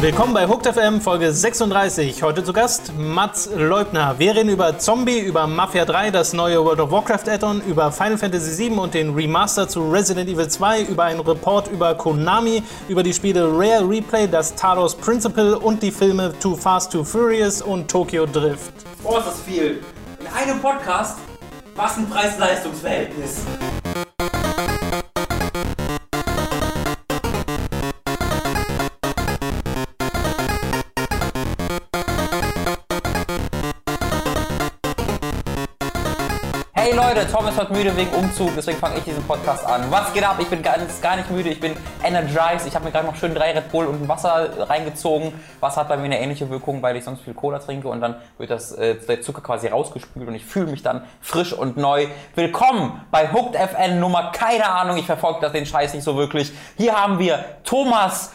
Willkommen bei Hooked FM Folge 36. Heute zu Gast Mats Leubner. Wir reden über Zombie, über Mafia 3, das neue World of Warcraft Add-on, über Final Fantasy 7 und den Remaster zu Resident Evil 2, über einen Report über Konami, über die Spiele Rare Replay, das Talos Principle und die Filme Too Fast, Too Furious und Tokyo Drift. Boah, ist das viel. In einem Podcast? Was ein Preis-Leistungs-Verhältnis. Leute, ist heute müde wegen Umzug, deswegen fange ich diesen Podcast an. Was geht ab? Ich bin ganz, gar nicht müde, ich bin energized. Ich habe mir gerade noch schön drei Red Bull und ein Wasser reingezogen. Wasser hat bei mir eine ähnliche Wirkung, weil ich sonst viel Cola trinke und dann wird das, äh, der Zucker quasi rausgespült und ich fühle mich dann frisch und neu. Willkommen bei Hooked FN Nummer, keine Ahnung, ich verfolge das den Scheiß nicht so wirklich. Hier haben wir Thomas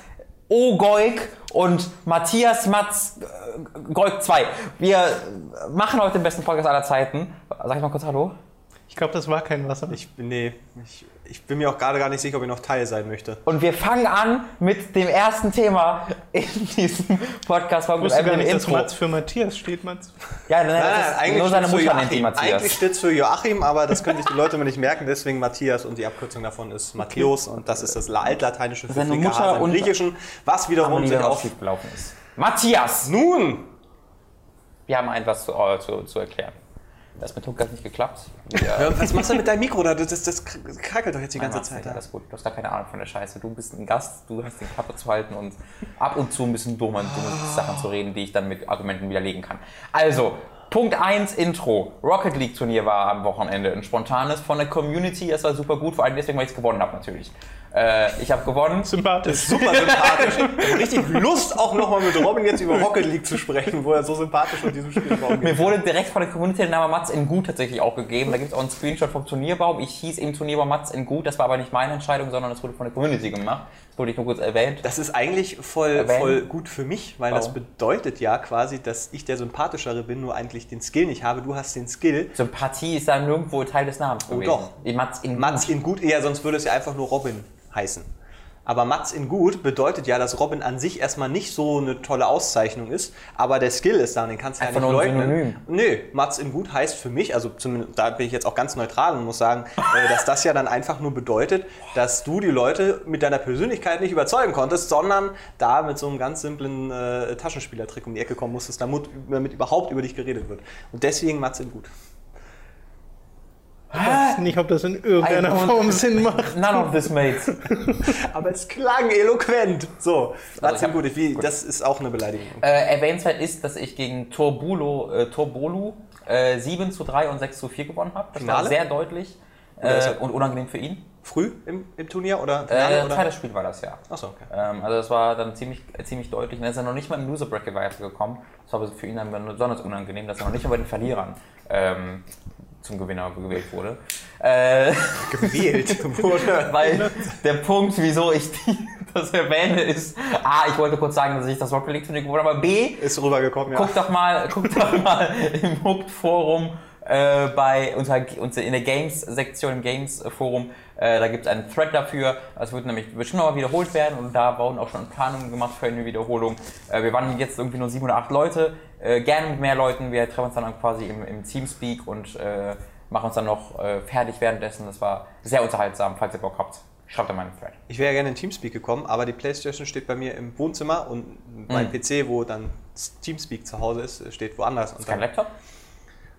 Ogoik und Matthias Matz äh, Goik 2. Wir machen heute den besten Podcast aller Zeiten. Sag ich mal kurz Hallo. Ich glaube, das war kein Wasser. Ich, bin- nee, ich, ich bin mir auch gerade gar nicht sicher, ob ich noch Teil sein möchte. Und wir fangen an mit dem ersten Thema in diesem Podcast. ich wusste gar nicht, dass Intro. Mats für Matthias steht, Mats. Ja, nein, das ist nur seine steht's für Mutter nennt ihn Joachim. Eigentlich Matthias. steht es für Joachim, aber das können sich die Leute immer nicht merken. Deswegen Matthias und die Abkürzung davon ist Matthäus und das ist das altlateinische für Seine Mutter und- Griechischen, was wiederum sich auf... ist. Matthias, Nun! wir haben etwas zu, äh, zu, zu erklären. Das mit Huck hat nicht geklappt. Ja, was machst du mit deinem Mikro da? Das, das krackelt doch jetzt die ganze Zeit. Mats, Alles gut, du hast gar keine Ahnung von der Scheiße. Du bist ein Gast, du hast den Klappe zu halten und ab und zu ein bisschen dumme, dumme Sachen zu reden, die ich dann mit Argumenten widerlegen kann. Also, Punkt 1 Intro. Rocket League Turnier war am Wochenende ein spontanes von der Community. Das war super gut, vor allem deswegen, weil ich es gewonnen habe natürlich. Äh, ich habe gewonnen. Sympathisch. Super sympathisch. Ich habe richtig Lust, auch nochmal mit Robin jetzt über Rocket League zu sprechen, wo er so sympathisch mit diesem Spiel umgeht. Mir wurde direkt von der Community der Name Mats in Gut tatsächlich auch gegeben. Da gibt es auch einen Screenshot vom Turnierbaum. Ich hieß im Turnierbaum Mats in Gut. Das war aber nicht meine Entscheidung, sondern das wurde von der Community gemacht. Das wurde ich nur kurz erwähnt. Das ist eigentlich voll, voll gut für mich, weil das Warum? bedeutet ja quasi, dass ich der Sympathischere bin, nur eigentlich den Skill nicht habe. Du hast den Skill. Sympathie ist da nirgendwo Teil des Namens gewesen. doch. Mats in Mats Gut. in gut, ja, sonst würde es ja einfach nur Robin heißen. Aber Mats in gut bedeutet ja, dass Robin an sich erstmal nicht so eine tolle Auszeichnung ist, aber der Skill ist da und den kannst du ja nicht leugnen. Synonym. Nö, Mats in gut heißt für mich, also zumindest, da bin ich jetzt auch ganz neutral und muss sagen, äh, dass das ja dann einfach nur bedeutet, dass du die Leute mit deiner Persönlichkeit nicht überzeugen konntest, sondern da mit so einem ganz simplen äh, Taschenspielertrick um die Ecke kommen musstest, damit, damit überhaupt über dich geredet wird. Und deswegen Mats in gut. Ich weiß nicht, ob das in irgendeiner Form Sinn macht. None of this mates. Aber es klang eloquent. So, ich hab- gut. Wie, gut. Das ist auch eine Beleidigung. äh, erwähnenswert ist, dass ich gegen Torbulo, äh, Torbolu äh, 7 zu 3 und 6 zu 4 gewonnen habe. Das war Finale? sehr deutlich äh, und unangenehm für ihn. Früh im, im Turnier oder Äh, Finale? oder? zweites Spiel war das ja. Achso, okay. Ähm, also das war dann ziemlich, äh, ziemlich deutlich. Und er ist dann noch nicht mal im Loser Bracket weitergekommen. Das war für ihn dann besonders unangenehm, dass er noch nicht mal bei den Verlierern ähm, zum Gewinner gewählt wurde. Äh, Gewählt wurde. weil der Punkt, wieso ich die, das erwähne, ist, A, ich wollte kurz sagen, dass ich das Rocket League Turnier gewonnen habe, aber B, Ist rübergekommen, ja. guck doch mal, guck doch mal im Hooked Forum äh, bei unter, unter in der Games Sektion im Games Forum. Äh, da gibt es einen Thread dafür. Das wird nämlich bestimmt noch mal wiederholt werden und da wurden auch schon Planungen gemacht für eine Wiederholung. Äh, wir waren jetzt irgendwie nur sieben oder acht Leute. Äh, gerne mit mehr Leuten. Wir treffen uns dann quasi im, im Teamspeak und äh, machen uns dann noch äh, fertig währenddessen. Das war sehr unterhaltsam, falls ihr Bock habt. Schreibt in meinen Thread. Ich wäre gerne in Teamspeak gekommen, aber die Playstation steht bei mir im Wohnzimmer und mein Mhm. PC, wo dann Teamspeak zu Hause ist, steht woanders. Und Kein Laptop?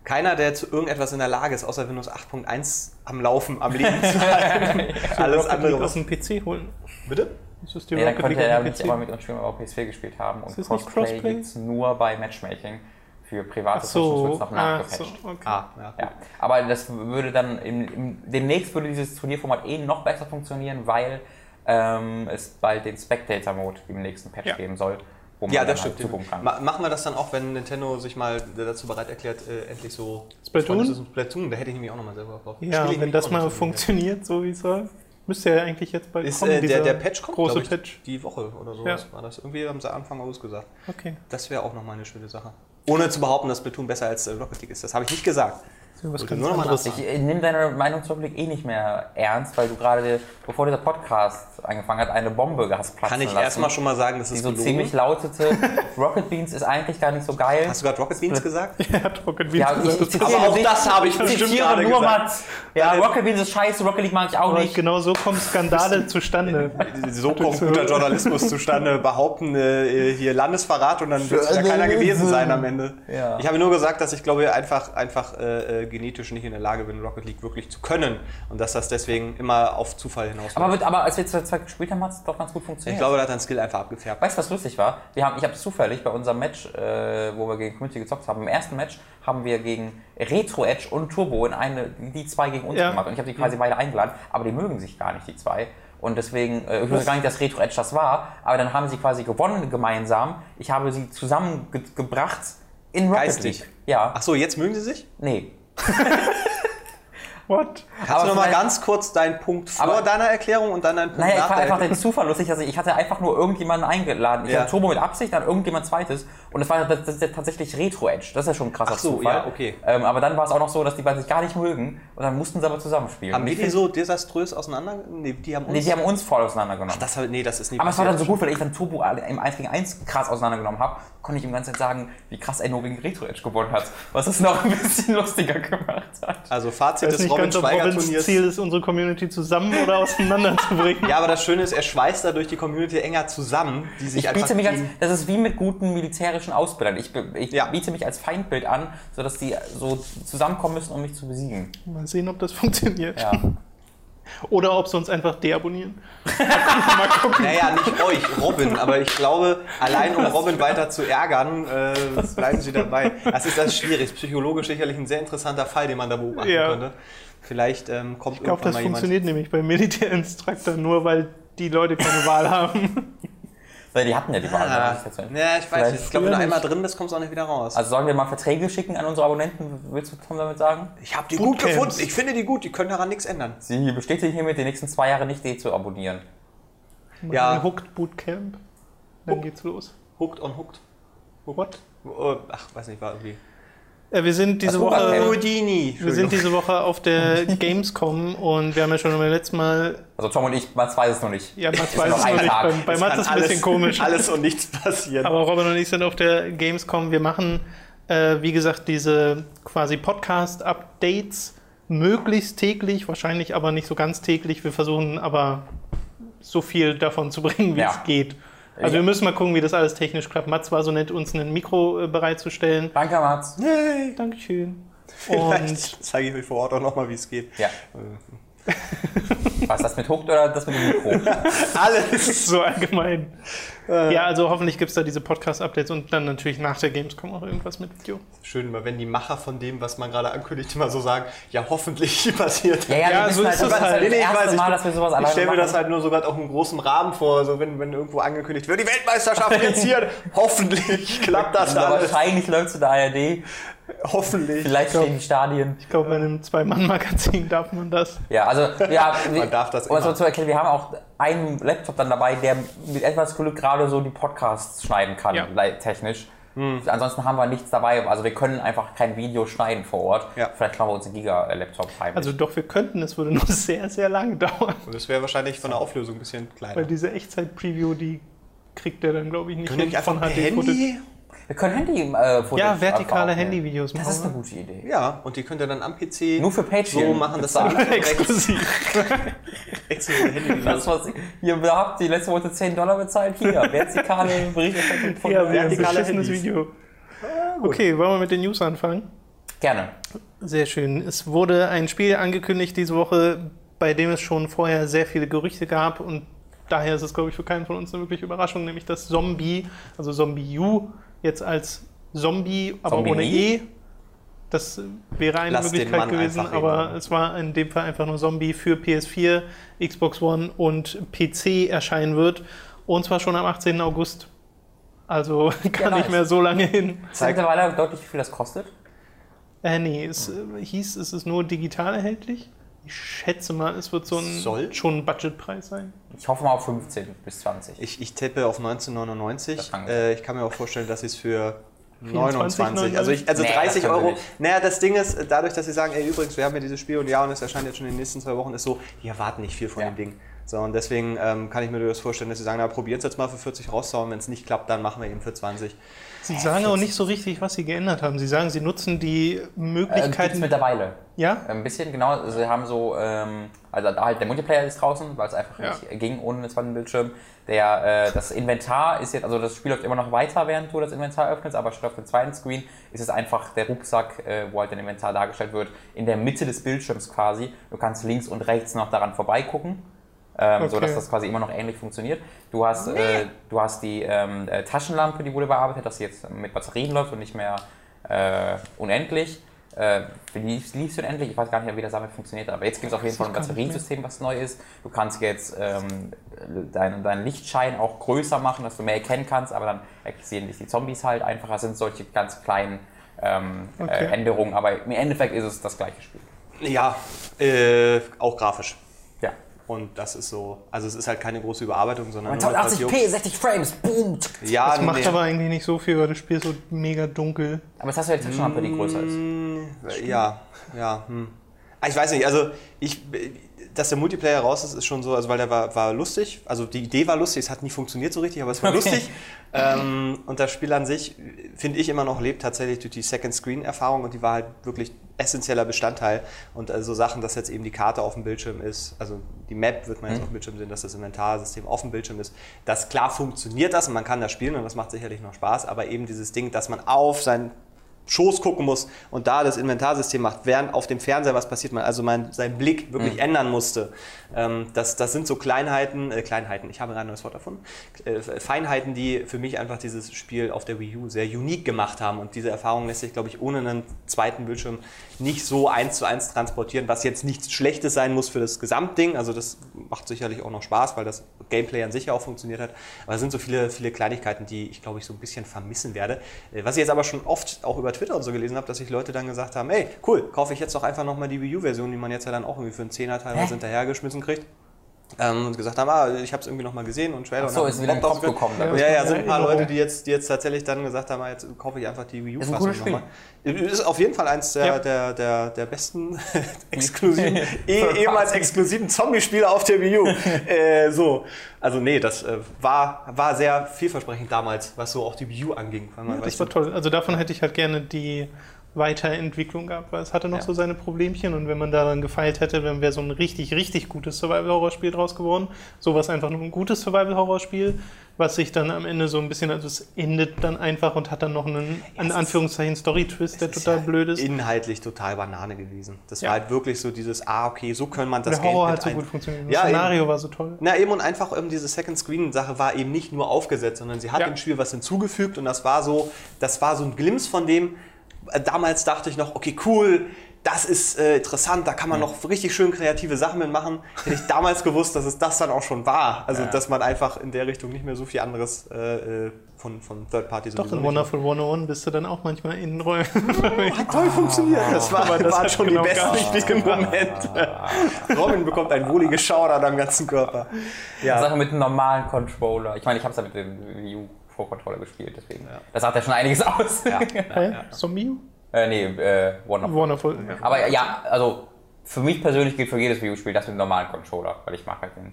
keiner, der zu irgendetwas in der Lage ist, außer Windows 8.1 am Laufen, am Leben zu halten. Alles Rocket andere aus dem PC holen. Bitte? Ist das die Nee, dann konnte League er nicht immer mit uns spielen, weil wir auf PS4 gespielt haben. Und Crossplay, gibt es nur bei Matchmaking. Für private Ach Sessions wird so, es noch ah, nachgepatcht. so, okay. Ah, ja. Ja, aber das würde dann im, im, demnächst würde dieses Turnierformat eh noch besser funktionieren, weil ähm, es bald den Spectator Mode im nächsten Patch Ja. geben soll, wo man Ja, dann das halt stimmt. kann. Ma machen wir das dann auch, wenn Nintendo sich mal dazu bereit erklärt, äh, endlich so. Splatoon? Splatoon, da hätte ich nämlich auch nochmal selber drauf. Ja, wenn das mal so. funktioniert, so wie es soll. Müsste ja eigentlich jetzt bald Ist, kommen, äh, der, der Patch kommt, große ich, Patch. die Woche oder so Ja. war das. Irgendwie haben sie Anfang August gesagt. Okay. Das wäre auch nochmal eine schöne Sache. Ohne zu behaupten, dass Splatoon besser als äh, Rocket League ist. Das habe ich nicht gesagt. Ich äh, nehme deine Meinung zum Glück eh nicht mehr ernst, weil du gerade, bevor dieser Podcast angefangen hat, eine Bombe Gas platzen Kann ich erstmal schon mal sagen, das ist so gelogen. ziemlich lautete, Rocket Beans ist eigentlich gar nicht so geil. Hast du gerade Rocket Beans gesagt? Ja, Rocket Beans ja, ich, ich zitiere, Aber auch das habe ich bestimmt gerade nur gesagt. Mal, ja, Rocket Beans ist scheiße, Rocket League mag ich auch nicht. Genau so kommen Skandale zustande. So kommt guter Journalismus zustande. Behaupten äh, hier Landesverrat und dann wird es ja keiner gewesen sein am Ende. Ja. Ich habe nur gesagt, dass ich glaube einfach, einfach äh, äh genetisch nicht in der Lage bin, Rocket League wirklich zu können und dass das deswegen immer auf Zufall hinaus. Aber, aber als wir 2000 Zeit gespielt haben, hat es doch ganz gut funktioniert. Ich glaube, da hat dein Skill einfach abgefärbt. Weißt du, was lustig war? Wir haben, ich habe zufällig bei unserem Match, äh, wo wir gegen Community gezockt haben, im ersten Match haben wir gegen Retro Edge und Turbo in eine, die zwei gegen uns ja. gemacht. Und ich habe die quasi beide eingeladen, aber die mögen sich gar nicht, die zwei. Und deswegen, äh, ich wusste gar nicht, dass Retro Edge das war, aber dann haben sie quasi gewonnen gemeinsam. Ich habe sie zusammengebracht in Rocket Geistig. League. Ja. Ach so, jetzt mögen sie sich? Nee. What? Kannst Aber du noch mal vielleicht- ganz kurz deinen Punkt vor Aber- deiner Erklärung und dann deinen Punkt Naja, ich nach fand der einfach den Zufall lustig. Also ich hatte einfach nur irgendjemanden eingeladen. Ich Ja. hatte Turbo mit Absicht, dann irgendjemand zweites. Und das war das, das ist ja tatsächlich Retro Edge. Das ist ja schon ein krasser Ach so, Zufall. ja, okay. Ähm, aber dann war es auch noch so, dass die beiden sich gar nicht mögen. Und dann mussten sie aber zusammenspielen. Haben ich die find- so desaströs auseinander? Nee, die haben uns. Nee, die haben uns voll auseinandergenommen. das, nee, das ist nicht aber es war dann so gut, weil ich dann Turbo im 1 gegen 1 krass auseinandergenommen habe, konnte ich ihm die ganze Zeit sagen, wie krass er nur gegen Retro Edge gewonnen hat. Was es noch ein bisschen lustiger gemacht hat. Also Ich Fazit des Schweiger Robins. Ziel ist, unsere Community zusammen oder auseinanderzubringen. Ja, aber das Schöne ist, er schweißt dadurch die Community enger zusammen, die sich Ich einfach biete mich als, das ist wie mit guten militärischen Ausbildern. Ich, ich Ja. biete mich als Feindbild an, sodass die so zusammenkommen müssen, um mich zu besiegen. Mal sehen, ob das funktioniert. Ja. Oder ob sie uns einfach deabonnieren. Mal gucken. Naja, nicht euch, Robin, aber ich glaube, allein um Robin weiter zu ärgern, äh, bleiben sie dabei. Das ist das schwierig. Psychologisch sicherlich ein sehr interessanter Fall, den man da beobachten Ja. könnte. Vielleicht ähm, kommt Ich glaube, irgendwann das mal jemand. funktioniert nämlich beim Militärinstruktor nur, weil die Leute keine Wahl haben. Weil die hatten ja die Wahl. Ah, das jetzt so- ja, ich weiß Vielleicht nicht. Ich glaube, wenn du einmal drin bist, kommst du auch nicht wieder raus. Also sollen wir mal Verträge schicken an unsere Abonnenten? Willst du Tom damit sagen? ich habe die gut Bootcamps. gefunden. Ich finde die gut. Die können daran nichts ändern. Sie bestätigen hiermit, die nächsten zwei Jahre nicht D zu abonnieren. Ja. Ein Hooked Bootcamp. Dann geht's los. Hooked on hooked. What? Oh, ach, weiß nicht, war irgendwie. Äh, wir sind diese? Woche. Houdini. Wir sind diese Woche auf der Gamescom und wir haben ja schon beim letzten Mal. Also Tom und ich, Mats weiß es noch nicht. Ja, Mats Ist weiß noch es ein noch nicht. Tag. Bei, bei Es Mats ist ein bisschen komisch. Alles und nichts passieren. Aber Robin und ich sind auf der Gamescom. Wir machen, äh, wie gesagt, diese quasi Podcast-Updates möglichst täglich, wahrscheinlich aber nicht so ganz täglich. Wir versuchen aber so viel davon zu bringen, wie Ja. es geht. Also Ja. wir müssen mal gucken, wie das alles technisch klappt. Mats war so nett, uns ein Mikro äh, bereitzustellen. Danke, Mats. Yay. Dankeschön. Vielleicht Und zeige ich euch vor Ort auch nochmal, wie es geht. Ja. Was, das mit Hooked oder das mit dem Mikro? Alles. so allgemein. Ja, also hoffentlich gibt es da diese Podcast-Updates und dann natürlich nach der Gamescom auch irgendwas mit Video. Schön, immer wenn die Macher von dem, was man gerade ankündigt, immer so sagen, ja, hoffentlich passiert. Ja, ja, Ja, wir so wissen ist halt, es das ist halt. das Nee, nee, ich weiß, ich- Mal, dass wir sowas Ich stelle mir das halt nur sogar auch im großen Rahmen vor, so wenn, wenn irgendwo angekündigt wird, die Weltmeisterschaft jetzt hier, hoffentlich klappt das Aber alles. wahrscheinlich läuft es in der ARD. Hoffentlich. Vielleicht glaub- stehen die Stadien. Ich glaube, bei einem Zwei-Mann-Magazin darf man das. Ja, also ja, Man darf das um es immer. mal zu erklären, wir haben auch einen Laptop dann dabei, der mit etwas Glück gerade so die Podcasts schneiden kann, Ja. technisch. Hm. Ansonsten haben wir nichts dabei, also wir können einfach kein Video schneiden vor Ort. Ja. Vielleicht klauen wir uns einen Giga-Laptop heimlich. Also doch, wir könnten, es würde nur sehr, sehr lange dauern. Und das wäre wahrscheinlich von der Auflösung ein bisschen Weil kleiner. diese Echtzeit-Preview, die kriegt der dann, glaube ich, nicht Können wir hin einfach von per HD-Footage. Handy? Wir können Handy-Fotos Ja, vertikale Handyvideos machen. Das ist eine gute Idee. Ja, und die könnt ihr dann am PC Nur für Patreon so machen, dass da bezahlen. Exklusiv. exklusive Handy Das, was ihr habt die letzte Woche 10 Dollar bezahlt, hier, vertikale Berichterstattung von Ja, vertikale Handys. Video. Okay, wollen wir mit den News anfangen? Gerne. Sehr schön. Es wurde ein Spiel angekündigt diese Woche, bei dem es schon vorher sehr viele Gerüchte gab und daher ist es, glaube ich, für keinen von uns eine wirkliche Überraschung, nämlich dass Zombie, also Zombie U, jetzt als Zombie, aber Zombie ohne? E. Das wäre eine Lass Möglichkeit gewesen, aber reden. es war in dem Fall einfach nur Zombie für PS4, Xbox One und PC erscheinen wird. Und zwar schon am 18. August. Also gar nice. nicht mehr so lange hin. Zeigt mittlerweile deutlich, wie viel das kostet? Äh, nee, es äh, hieß, es ist nur digital erhältlich. Ich schätze mal, es wird so ein Soll? schon ein Budgetpreis sein. Ich hoffe mal auf 15 bis 20. Ich, ich tippe auf Das 1999. kann Äh, ich kann mir auch vorstellen, dass sie es für 29. Also, ich, also Nee, 30 das können wir Euro. Naja, das Ding ist, dadurch, dass sie sagen, ey, übrigens, wir haben ja dieses Spiel und ja, und es erscheint jetzt schon in den nächsten zwei Wochen, ist so, die erwarten nicht viel von Ja. dem Ding. So, und deswegen ähm, kann ich mir durchaus vorstellen, dass sie sagen, na, probiert es jetzt mal für 40 rauszuhauen. Wenn es nicht klappt, dann machen wir eben für 20. Sie sagen auch nicht so richtig, was sie geändert haben. Sie sagen, sie nutzen die Äh, Möglichkeiten. mittlerweile. ja? Ein bisschen, genau. Sie haben so, ähm, also da halt der Multiplayer ist draußen, weil es einfach Ja. nicht ging ohne einen zweiten Bildschirm. Der, äh, das Inventar ist jetzt, also das Spiel läuft immer noch weiter, während du das Inventar öffnest, aber statt auf dem zweiten Screen ist es einfach der Rucksack, äh, wo halt dein Inventar dargestellt wird, in der Mitte des Bildschirms quasi. Du kannst links und rechts noch daran vorbeigucken. Ähm, Okay. So dass das quasi immer noch ähnlich funktioniert. Du hast, äh, du hast die ähm, äh, Taschenlampe, die wurde bearbeitet, dass sie jetzt mit Batterien läuft und nicht mehr äh, unendlich. Äh, lief, lief unendlich? Ich weiß gar nicht, wie das damit funktioniert, aber jetzt gibt es auf jeden Fall ein. Batteriensystem, was neu ist. Du kannst jetzt ähm, deinen deinen Lichtschein auch größer machen, dass du mehr erkennen kannst, aber dann sehen dich die Zombies halt einfacher. Das sind solche ganz kleinen ähm, Okay. äh, Änderungen, aber im Endeffekt ist es das gleiche Spiel. Ja, äh, auch grafisch. Und das ist so, also es ist halt keine große Überarbeitung, sondern nur etwas 1080p, 60 Frames, boom! Ja, Das macht nee. aber eigentlich nicht so viel, weil das Spiel ist so mega dunkel. Aber jetzt hast du ja die Taschenlampe, die größer ist. Ja, ja. Hm. Ah, Ich weiß nicht, also ich, dass der Multiplayer raus ist, ist schon so, also weil der war, war lustig, also die Idee war lustig, es hat nie funktioniert so richtig, aber es war Okay. lustig. Ähm, und das Spiel an sich, finde ich immer noch, lebt tatsächlich durch die Second-Screen-Erfahrung und die war halt wirklich essentieller Bestandteil. Und also Sachen, dass jetzt eben die Karte auf dem Bildschirm ist, also die Map wird man jetzt auf dem Bildschirm sehen, dass das Inventarsystem auf dem Bildschirm ist. Das klar funktioniert das und man kann das spielen und das macht sicherlich noch Spaß, aber eben dieses Ding, dass man auf sein Schoß gucken muss und da das Inventarsystem macht, während auf dem Fernseher was passiert, man also mein, seinen Blick wirklich ändern musste. Ähm, das, das sind so Kleinheiten, äh, Kleinheiten, ich habe gerade ein neues Wort davon, äh, Feinheiten, die für mich einfach dieses Spiel auf der Wii U sehr unique gemacht haben und diese Erfahrung lässt sich, glaube ich, ohne einen zweiten Bildschirm nicht so eins zu eins transportieren, was jetzt nichts Schlechtes sein muss für das Gesamtding, also das macht sicherlich auch noch Spaß, weil das Gameplay an sich ja auch funktioniert hat, aber es sind so viele, viele Kleinigkeiten, die ich, glaube ich, so ein bisschen vermissen werde. Äh, Was ich jetzt aber schon oft auch über Twitter und so gelesen habe, dass sich Leute dann gesagt haben, ey, cool, kaufe ich jetzt doch einfach nochmal die Wii U-Version, die man jetzt ja dann auch irgendwie für einen Zehner teilweise Hä? hinterhergeschmissen kriegt. Ähm, und gesagt haben, ah, ich habe es irgendwie nochmal gesehen und Trailer Ach so, und ist wieder ein Kopf. Ja, ja, ja, sind ein paar. Leute, die jetzt, die jetzt tatsächlich dann gesagt haben, ah, jetzt kaufe ich einfach die Wii U-Fassung nochmal. Ist auf jeden Fall eins der, Ja. der, der, der besten exklusiven, eh, ehemals exklusiven Zombie-Spiele auf der Wii U. äh, so. Also nee, das äh, war, war sehr vielversprechend damals, was so auch die Wii U anging. Ja, das war toll. Also davon hätte ich halt gerne die Weiterentwicklung gehabt, weil es hatte noch Ja. so seine Problemchen und wenn man daran gefeilt hätte, dann wäre so ein richtig, richtig gutes Survival-Horror-Spiel draus geworden. Sowas einfach nur ein gutes Survival-Horror-Spiel, was sich dann am Ende so ein bisschen, also es endet dann einfach und hat dann noch einen, in Anführungszeichen, Story-Twist, der total ja blöd ist. Inhaltlich total Banane gewesen. Das Ja. war halt wirklich so dieses, ah, okay, so können man das der Horror hat so gut funktioniert. Das Ja, eben. Szenario war so toll. Na eben und einfach eben diese Second Screen Sache war eben nicht nur aufgesetzt, sondern sie hat dem Spiel was hinzugefügt und das war so, das war so ein Glimpse von dem. Äh, Damals dachte ich noch, okay, cool, das ist äh, interessant, da kann man noch richtig schön kreative Sachen mitmachen. Hätte ich damals gewusst, dass es das dann auch schon war. Also Ja. dass man einfach in der Richtung nicht mehr so viel anderes äh, äh, von, von Third Party Doch, in Wonderful 101 bist du dann auch manchmal in Räumen. Hat toll funktioniert. Das, war, Aber das waren hat schon genau die besten Momente. Robin bekommt ein wohliges Schaudern am ganzen Körper. Ja. Sache mit einem normalen Controller. Ich meine, ich habe es ja mit dem Wii U Pro Controller gespielt, deswegen. Das sagt ja schon einiges aus. Hä? Zombie? äh, nee, äh, Wonderful. Wonderful. Ja. Aber ja, also für mich persönlich gilt für jedes Wii U-Spiel das mit einem normalen Controller, weil ich mag halt den.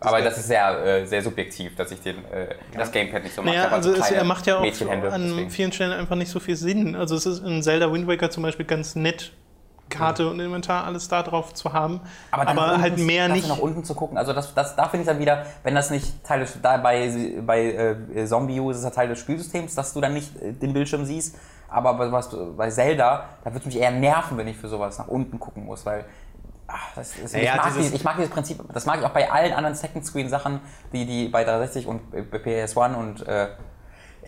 Aber das ist sehr, äh, sehr subjektiv, dass ich den, äh, das Gamepad nicht so mag. Ich Naja, also so es, er macht ja auch an deswegen. vielen Stellen einfach nicht so viel Sinn. Also es ist in Zelda Wind Waker zum Beispiel ganz nett, Karte und Inventar alles da drauf zu haben, aber, dann nach halt mehr nicht. nach unten zu gucken. Also das, das, da finde ich dann wieder, wenn das nicht Teil des, da bei, bei äh, Zombie U ist es ja Teil des Spielsystems, dass du dann nicht äh, den Bildschirm siehst. Aber bei, was, bei Zelda, da würde es mich eher nerven, wenn ich für sowas nach unten gucken muss, weil ach, das, das, Ja, ich, mag dieses- dieses, ich mag dieses Prinzip, das mag ich auch bei allen anderen Second Screen Sachen, die, die bei 360 und äh, bei PS1 und äh,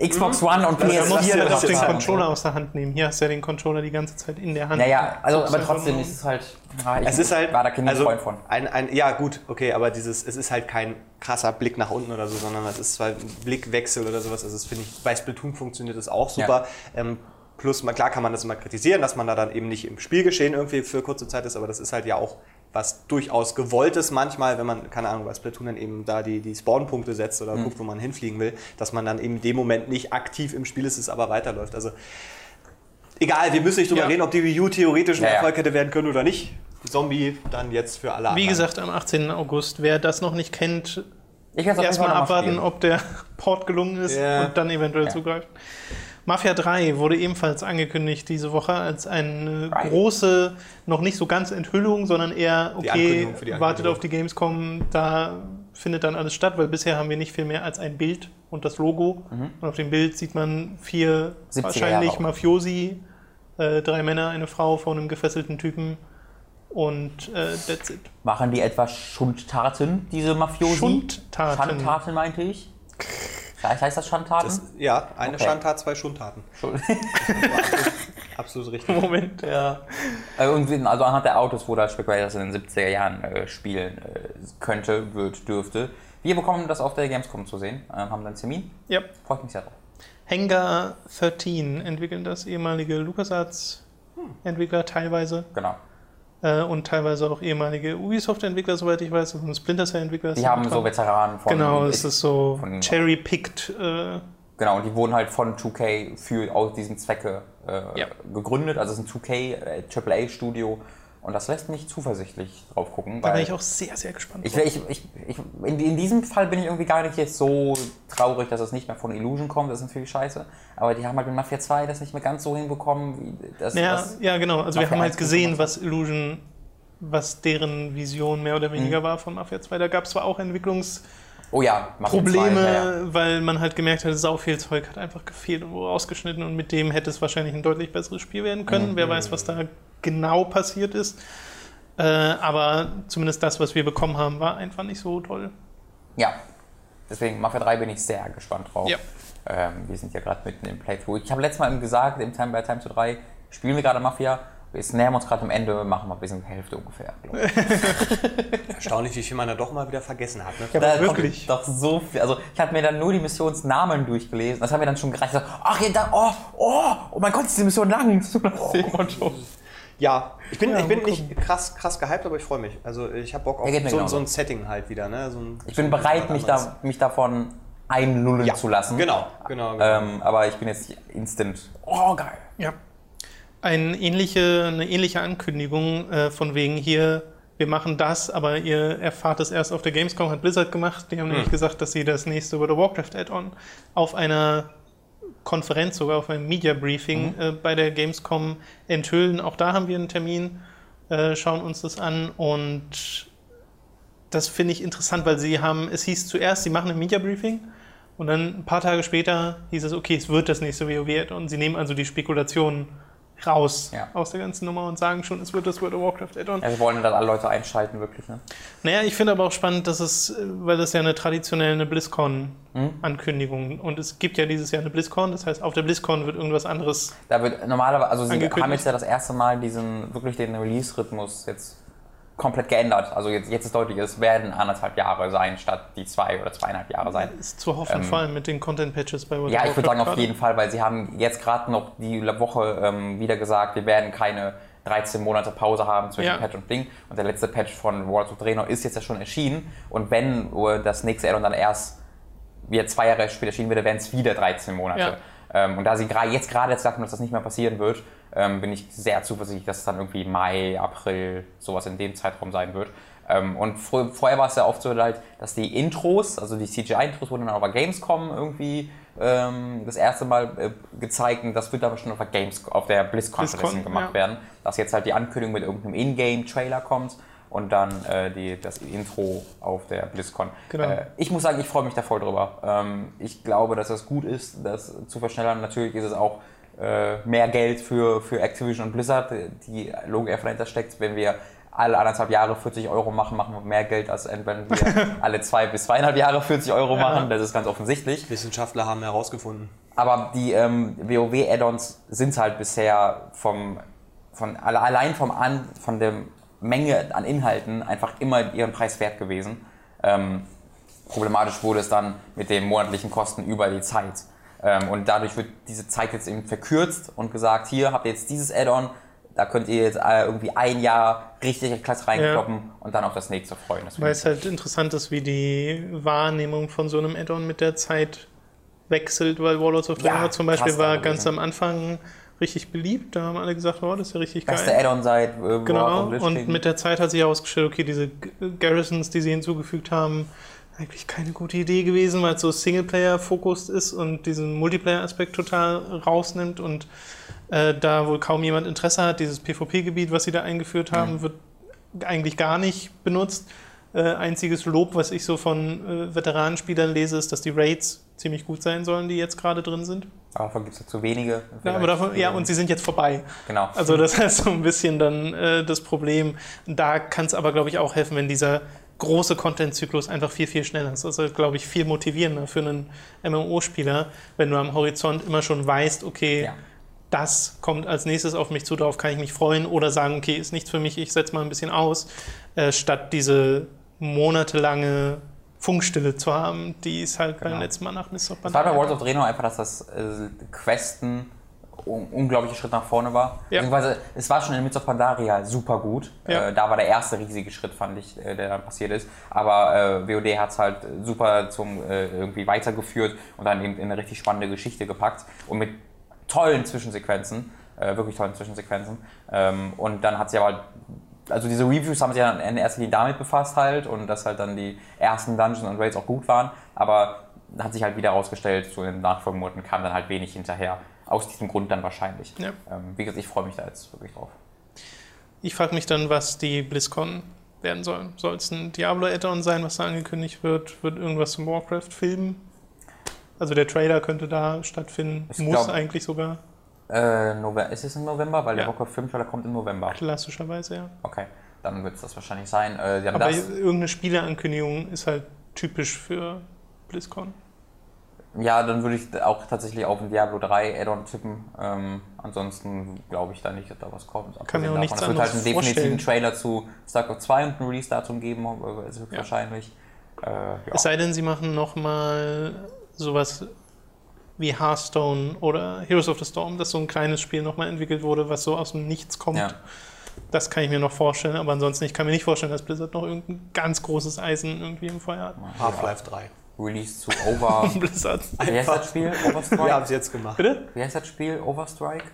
Xbox One und Das- Da das- PS4 musst du ja doch das den jetzt Controller aus der Hand nehmen. Hier hast du ja den Controller die ganze Zeit in der Hand. Naja, also, aber trotzdem ist es halt. ah, ich Es ist halt, war da kein also Freund von. Ein, ein, ja gut, okay, aber dieses, es ist halt kein krasser Blick nach unten oder so, sondern es ist zwar ein Blickwechsel oder sowas. Also das finde ich, bei Splatoon funktioniert das auch super. Ähm, plus, mal, klar kann man das immer kritisieren, dass man da dann eben nicht im Spielgeschehen irgendwie für kurze Zeit ist, aber das ist halt ja auch was durchaus gewollt ist manchmal, wenn man, keine Ahnung, bei Splatoon dann eben da die, die Spawnpunkte setzt oder guckt, wo man hinfliegen will, dass man dann eben in dem Moment nicht aktiv im Spiel ist, es aber weiterläuft. Also egal, wir müssen nicht drüber Ja. reden, ob die Wii U theoretisch ein Ja, ja. Erfolg hätte werden können oder nicht. Zombie dann jetzt für alle Wie anderen. gesagt, am 18. August. Wer das noch nicht kennt, erstmal abwarten, spielen. ob der Port gelungen ist Ja. und dann eventuell Ja. zugreifen. Mafia 3 wurde ebenfalls angekündigt diese Woche als eine Right. große, noch nicht so ganz Enthüllung, sondern eher, okay, wartet auf die Gamescom, da findet dann alles statt, weil bisher haben wir nicht viel mehr als ein Bild und das Logo. Und auf dem Bild sieht man vier 70er wahrscheinlich. Mafiosi, äh, drei Männer, eine Frau vor einem gefesselten Typen und äh, that's it. Machen die etwas Schundtaten, diese Mafiosi? Schundtaten. Schandtaten meinte ich. Heißt heißt das Schandtaten? Das, ja, eine Okay. Schandtat, zwei Schundtaten. Schuld- Absolut richtig. Moment. ja. Äh, Und also anhand der Autos, wo da spekuliert, dass es in den 70er Jahren äh, spielen äh, könnte, wird, dürfte. Wir bekommen das auf der Gamescom zu sehen, äh, haben dann einen Termin. Ja. Freut mich sehr drauf. Hangar 13 entwickeln das ehemalige LucasArts-Entwickler teilweise Genau. Äh, und teilweise auch ehemalige Ubisoft-Entwickler, soweit ich weiß, und Splinter Cell-Entwickler. Die haben dran. so Veteranen von. Genau, es ist so cherry-picked. Äh, Genau, und die wurden halt von 2K für aus diesen Zwecke äh, Ja. gegründet. Also es ist ein 2K äh, AAA-Studio und das lässt mich zuversichtlich drauf gucken. da bin ich auch sehr, sehr gespannt. Ich, ich, ich, ich, in, in diesem Fall bin ich irgendwie gar nicht jetzt so traurig, dass es nicht mehr von Illusion kommt. Das ist natürlich scheiße. Aber die haben halt mit Mafia 2 das nicht mehr ganz so hinbekommen, wie das. ja, das ja, genau. Also wir Mafia haben halt 1 gesehen, was Illusion, was deren Vision mehr oder Mhm. weniger war von Mafia 2. Da gab es zwar auch Entwicklungsprobleme, oh ja, Mafia 2, ja, ja. weil man halt gemerkt hat, sau viel Zeug hat einfach gefehlt und wurde rausgeschnitten und mit dem hätte es wahrscheinlich ein deutlich besseres Spiel werden können. Mhm. Wer weiß, was da genau passiert ist. Äh, aber zumindest das, was wir bekommen haben, war einfach nicht so toll. ja. Deswegen, Mafia 3 bin ich sehr gespannt drauf. Ja. Ähm, wir sind ja gerade mitten im Playthrough. Ich habe letztes Mal gesagt, im Time by Time to 3 spielen wir gerade Mafia. Jetzt nähern wir uns gerade am Ende, machen wir bis in die Hälfte ungefähr. ich. Erstaunlich, wie viel man da doch mal wieder vergessen hat. Ne? Ja, Da wirklich. Doch so viel. Also ich habe mir dann nur die Missionsnamen durchgelesen. Das hat mir dann schon gereicht. Ich Ach ja, da, oh, oh, oh mein Gott, ist diese Mission lang. Dem Motto. Ja, ich bin, Ja, ich bin nicht krass, krass gehypt, aber ich freue mich. Also ich habe Bock auf Ja, so, so ein Setting halt wieder. Ne? So ein, Ich bin so bereit, mich, da, mich davon einlullen ja, zu lassen. Genau, genau. genau. Ähm, aber ich bin jetzt instant. Oh, geil. Ja. Ein ähnliche, eine ähnliche Ankündigung äh, von wegen hier, wir machen das, aber ihr erfahrt es erst auf der Gamescom, hat Blizzard gemacht. Die haben Hm. nämlich gesagt, dass sie das nächste World of Warcraft Add-on auf einer Konferenz, sogar auf einem Media Briefing Mhm. äh, bei der Gamescom enthüllen. Auch da haben wir einen Termin, äh, schauen uns das an und das finde ich interessant, weil sie haben, es hieß zuerst, sie machen ein Media Briefing und dann ein paar Tage später hieß es, okay, es wird das nächste WoW und sie nehmen also die Spekulationen raus Ja. aus der ganzen Nummer und sagen schon, es wird das World of Warcraft Add-on. Ja, wir wollen, dass alle Leute einschalten, wirklich. Ne? Naja, ich finde aber auch spannend, dass es, äh, weil das ja eine traditionelle eine Mhm. BlizzCon-Ankündigung und es gibt ja dieses Jahr eine BlizzCon, das heißt, auf der BlizzCon wird irgendwas anderes. Da wird normalerweise, also sie haben jetzt ja das erste Mal diesen, wirklich den Release-Rhythmus jetzt komplett geändert. Also jetzt, jetzt ist deutlich, es werden anderthalb Jahre sein, statt die zwei oder zweieinhalb Jahre sein. Ist zu hoffen, vor allem mit den Content-Patches bei World Ähm, Ja, ich würde sagen auf jeden Fall, weil sie haben jetzt gerade noch die Woche ähm, wieder gesagt, wir werden keine 13 Monate Pause haben zwischen Ja. Patch und Ding. Und der letzte Patch von World of Draenor ist jetzt ja schon erschienen. Und wenn äh, das nächste Addon dann erst wieder zwei Jahre später erschienen würde, wären es wieder 13 Monate. Ja. Ähm, und da sie gra- jetzt gerade jetzt sagen, dass das nicht mehr passieren wird, ähm, bin ich sehr zuversichtlich, dass es dann irgendwie Mai, April, sowas in dem Zeitraum sein wird. Ähm, und fr vorher war es ja oft so, halt, dass die Intros, also die CGI-Intros wurden dann auf der Gamescom irgendwie ähm, das erste Mal äh, gezeigt und das wird aber schon auf der, Games auf der BlizzCon gemacht ja. werden. Dass jetzt halt die Ankündigung mit irgendeinem Ingame-Trailer kommt und dann äh, die, das Intro auf der BlizzCon. Genau. Äh, ich muss sagen, ich freue mich da voll drüber. Ähm, ich glaube, dass das gut ist, das zu verschnellern. Natürlich ist es auch mehr Geld für, für Activision und Blizzard, die Logik einfach dahinter steckt. Wenn wir alle anderthalb Jahre 40 Euro machen, machen wir mehr Geld, als wenn wir alle zwei bis zweieinhalb Jahre 40 Euro machen. Das ist ganz offensichtlich. Wissenschaftler haben herausgefunden. Aber die ähm, WoW-Add-ons sind halt bisher vom, von, alle- allein vom an, von der Menge an Inhalten einfach immer ihren Preis wert gewesen. Ähm, problematisch wurde es dann mit den monatlichen Kosten über die Zeit. Ähm, und dadurch wird diese Zeit jetzt eben verkürzt und gesagt, hier habt ihr jetzt dieses Add-on, da könnt ihr jetzt äh, irgendwie ein Jahr richtig klasse reinkloppen und dann auf das nächste freuen. Das Weil es halt interessant ist, wie die Wahrnehmung von so einem Add-on mit der Zeit wechselt, weil Warlords of Ja, Draenor zum Beispiel krass war ganz am Anfang richtig beliebt. Da haben alle gesagt, oh, das ist ja richtig beste geil. Add-on seit äh, Genau, und mit der Zeit hat sich herausgestellt, okay, diese Garrisons, die sie hinzugefügt haben, eigentlich keine gute Idee gewesen, weil es so Singleplayer-fokussiert ist und diesen Multiplayer-Aspekt total rausnimmt und äh, da wohl kaum jemand Interesse hat. Dieses PvP-Gebiet, was sie da eingeführt haben, Mhm. wird eigentlich gar nicht benutzt. Äh, einziges Lob, was ich so von äh, Veteranenspielern lese, ist, dass die Raids ziemlich gut sein sollen, die jetzt gerade drin sind. Davon gibt es ja zu wenige. Ja, aber davon, ja, und sie sind jetzt vorbei. Genau. Also das ist so ein bisschen dann äh, das Problem. Da kann es aber, glaube ich, auch helfen, wenn dieser große Content-Zyklus einfach viel, viel schneller ist. Also, glaube ich, viel motivierender für einen MMO-Spieler, wenn du am Horizont immer schon weißt, okay, Ja. das kommt als nächstes auf mich zu, darauf kann ich mich freuen oder sagen, okay, ist nichts für mich, ich setze mal ein bisschen aus, äh, statt diese monatelange Funkstille zu haben, die ist halt beim Genau. letzten Mal nach of Es war bei World of Draenor einfach, dass das äh, Questen un unglaublicher Schritt nach vorne war. Ja. Beziehungsweise, es war schon in Mists of Pandaria super gut. Ja. Äh, da war der erste riesige Schritt, fand ich, äh, der dann passiert ist. Aber äh, WoD hat es halt super zum äh, irgendwie weitergeführt und dann eben in eine richtig spannende Geschichte gepackt und mit tollen Zwischensequenzen, äh, wirklich tollen Zwischensequenzen. Ähm, und dann hat sie aber also diese Reviews haben sich ja in erster Linie damit befasst halt und dass halt dann die ersten Dungeons und Raids auch gut waren, aber hat sich halt wieder herausgestellt, so in den nachfolgenden Monaten kam dann halt wenig hinterher. Aus diesem Grund dann wahrscheinlich. Ja. Ähm, wie gesagt, ich freue mich da jetzt wirklich drauf. Ich frage mich dann, was die BlizzCon werden soll. Soll es ein Diablo-Add-on sein, was da angekündigt wird? Wird irgendwas zum Warcraft-Film? Also der Trailer könnte da stattfinden. Ich Muss glaub- eigentlich sogar, Äh, November, ist es im November? Weil Ja. der Warcraft 5 Trailer kommt im November. klassischerweise, ja. Okay, dann wird es das wahrscheinlich sein. Äh, Aber das, irgendeine Spieleankündigung ist halt typisch für BlizzCon. Ja, dann würde ich auch tatsächlich auf ein Diablo 3 Add-on tippen. Ähm, ansonsten glaube ich da nicht, dass da was kommt. Kann mir Abgesehen auch nichts davon, Es wird halt einen definitiven vorstellen. Trailer zu StarCraft 2 und ein Release-Datum geben, äh, ist höchstwahrscheinlich. Äh, ja. Es sei denn, sie machen nochmal sowas wie Hearthstone oder Heroes of the Storm, dass so ein kleines Spiel nochmal entwickelt wurde, was so aus dem Nichts kommt. Ja. Das kann ich mir noch vorstellen, aber ansonsten, ich kann mir nicht vorstellen, dass Blizzard noch irgendein ganz großes Eisen irgendwie im Feuer hat. Half-Life 3. Release zu Over. Blizzard. Wie heißt das Spiel? Overstrike? Wir haben es jetzt gemacht. Bitte? Wie heißt das Spiel? Overstrike?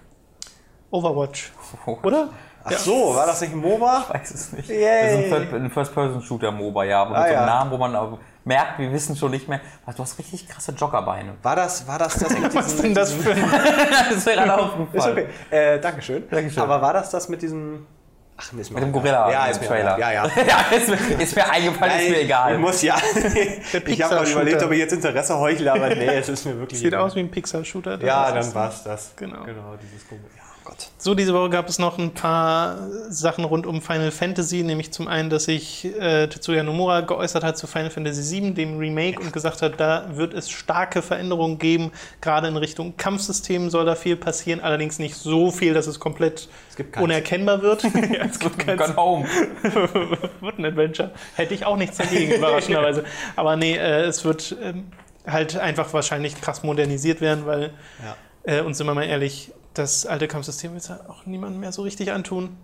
Overwatch, Oh, oder? Ach so, war das nicht ein MOBA? Ich weiß es nicht. Yay. Das ist ein First-Person-Shooter-MOBA, ja. Mit Ah, so einem ja. Namen, wo man auch merkt, wir wissen schon nicht mehr. Was, Du hast richtig krasse Joggerbeine. War das, war das das Was ist denn das für ein... das wäre gerade Ist aufgefallen. okay. Äh, Dankeschön. Dankeschön. Aber war das das mit diesem... Ach, ist mir Mit dem. Gorilla Ja, im ist mir Trailer. Ja, ja. ja, ist, mir- ist mir eingefallen, ist mir Ich egal. muss ja. ich habe mal überlegt, ob ich jetzt Interesse heuchle, aber nee, es ist mir wirklich Sieht egal. aus wie ein Pixar-Shooter. das Ja, dann es. war's das. Genau. Genau, dieses komische. Ja, Gott. So, diese Woche gab es noch ein paar Sachen rund um Final Fantasy, nämlich zum einen, dass sich äh, Tetsuya Nomura geäußert hat zu Final Fantasy VII, dem Remake, und gesagt hat, da wird es starke Veränderungen geben, gerade in Richtung Kampfsystem soll da viel passieren, allerdings nicht so viel, dass es komplett Es unerkennbar wird. ja, es gibt. Gone home. wird ein Adventure. Hätte ich auch nichts dagegen, überraschenderweise. Aber nee, äh, es wird ähm, halt einfach wahrscheinlich krass modernisiert werden, weil, Ja. äh, und sind wir mal ehrlich, das alte Kampfsystem wird ja auch niemandem mehr so richtig antun.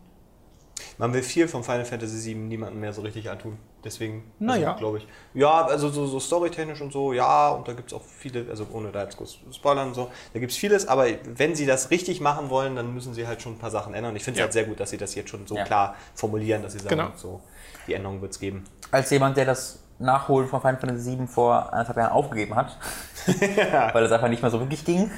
Man will viel vom Final Fantasy VII niemandem mehr so richtig antun. Deswegen, Naja. also, glaube ich. Ja, also so, so storytechnisch und so, ja, und da gibt es auch viele, also ohne da jetzt groß zu spoilern und so, da gibt es vieles, aber wenn sie das richtig machen wollen, dann müssen sie halt schon ein paar Sachen ändern. Ich finde es Ja. halt sehr gut, dass sie das jetzt schon so Ja. klar formulieren, dass sie sagen, Genau. so, die Änderung wird es geben. Als jemand, der das Nachholen von Final Fantasy VII vor anderthalb Jahren aufgegeben hat, weil es einfach nicht mehr so wirklich ging.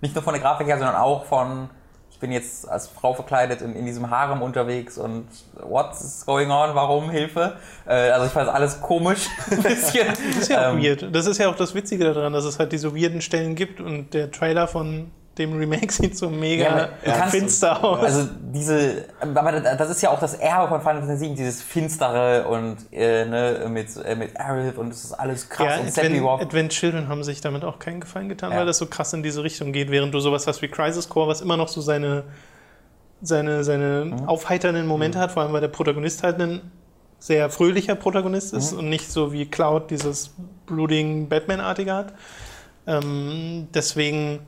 Nicht nur von der Grafik her, sondern auch von, ich bin jetzt als Frau verkleidet in, in diesem Harem unterwegs und what's going on, warum, Hilfe? Äh, also ich fand das alles komisch, ein bisschen. Das ist ja auch Ähm, weird. Das ist ja auch das Witzige daran, dass es halt diese weirden Stellen gibt und der Trailer von dem Remake sieht so mega Ja, kannst- finster aus. Also diese, aber das ist ja auch das Erbe von Final Fantasy VII, dieses Finstere und äh, ne, mit, äh, mit Aerith und es ist alles krass ja, und Advent, Sephiroth. Advent Children haben sich damit auch keinen Gefallen getan, Ja. weil das so krass in diese Richtung geht, während du sowas hast wie Crisis Core, was immer noch so seine, seine, seine Mhm. aufheiternden Momente hat, vor allem weil der Protagonist halt ein sehr fröhlicher Protagonist ist Mhm. und nicht so wie Cloud dieses brooding Batman-artige hat. Ähm, deswegen,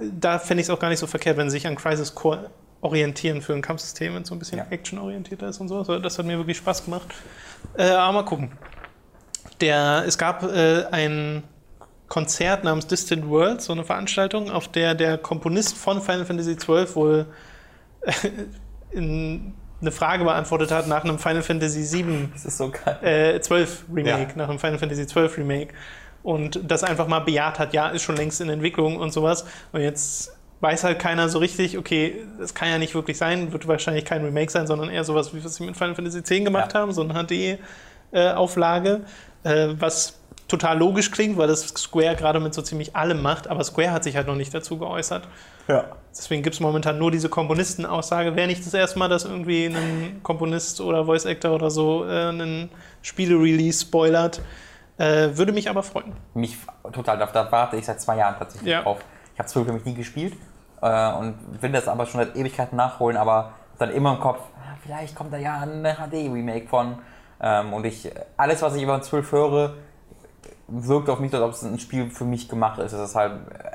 da fände ich es auch gar nicht so verkehrt, wenn sie sich an Crisis Core orientieren für ein Kampfsystem, wenn es so ein bisschen Ja. actionorientierter ist und so. Das hat mir wirklich Spaß gemacht. Äh, aber mal gucken. Der, es gab äh, ein Konzert namens Distant Worlds, so eine Veranstaltung, auf der der Komponist von Final Fantasy XII wohl in eine Frage beantwortet hat nach einem Final Fantasy VII Das ist so geil. äh, 12 Remake, Ja. nach dem Final Fantasy 12 Remake. Und das einfach mal bejaht hat, ja, ist schon längst in Entwicklung und sowas. Und jetzt weiß halt keiner so richtig, okay, das kann ja nicht wirklich sein, wird wahrscheinlich kein Remake sein, sondern eher sowas, wie wir es mit Final Fantasy 10 gemacht Ja. haben, so eine HD-Auflage, äh, was total logisch klingt, weil das Square gerade mit so ziemlich allem macht, aber Square hat sich halt noch nicht dazu geäußert. Ja. Deswegen gibt es momentan nur diese Komponistenaussage. Wäre nicht das erste Mal, dass irgendwie ein Komponist oder Voice Actor oder so äh, einen Spiele-Release spoilert. Äh, würde mich aber freuen. Mich total, da, da warte ich seit zwei Jahren tatsächlich Ja. drauf. Ich habe zwölf nämlich nie gespielt äh, und will das aber schon seit Ewigkeiten nachholen, aber dann immer im Kopf, ah, vielleicht kommt da ja ein HD-Remake von. Ähm, und ich, alles, was ich über 12 höre, wirkt auf mich, als ob es ein Spiel für mich gemacht ist. Dass es halt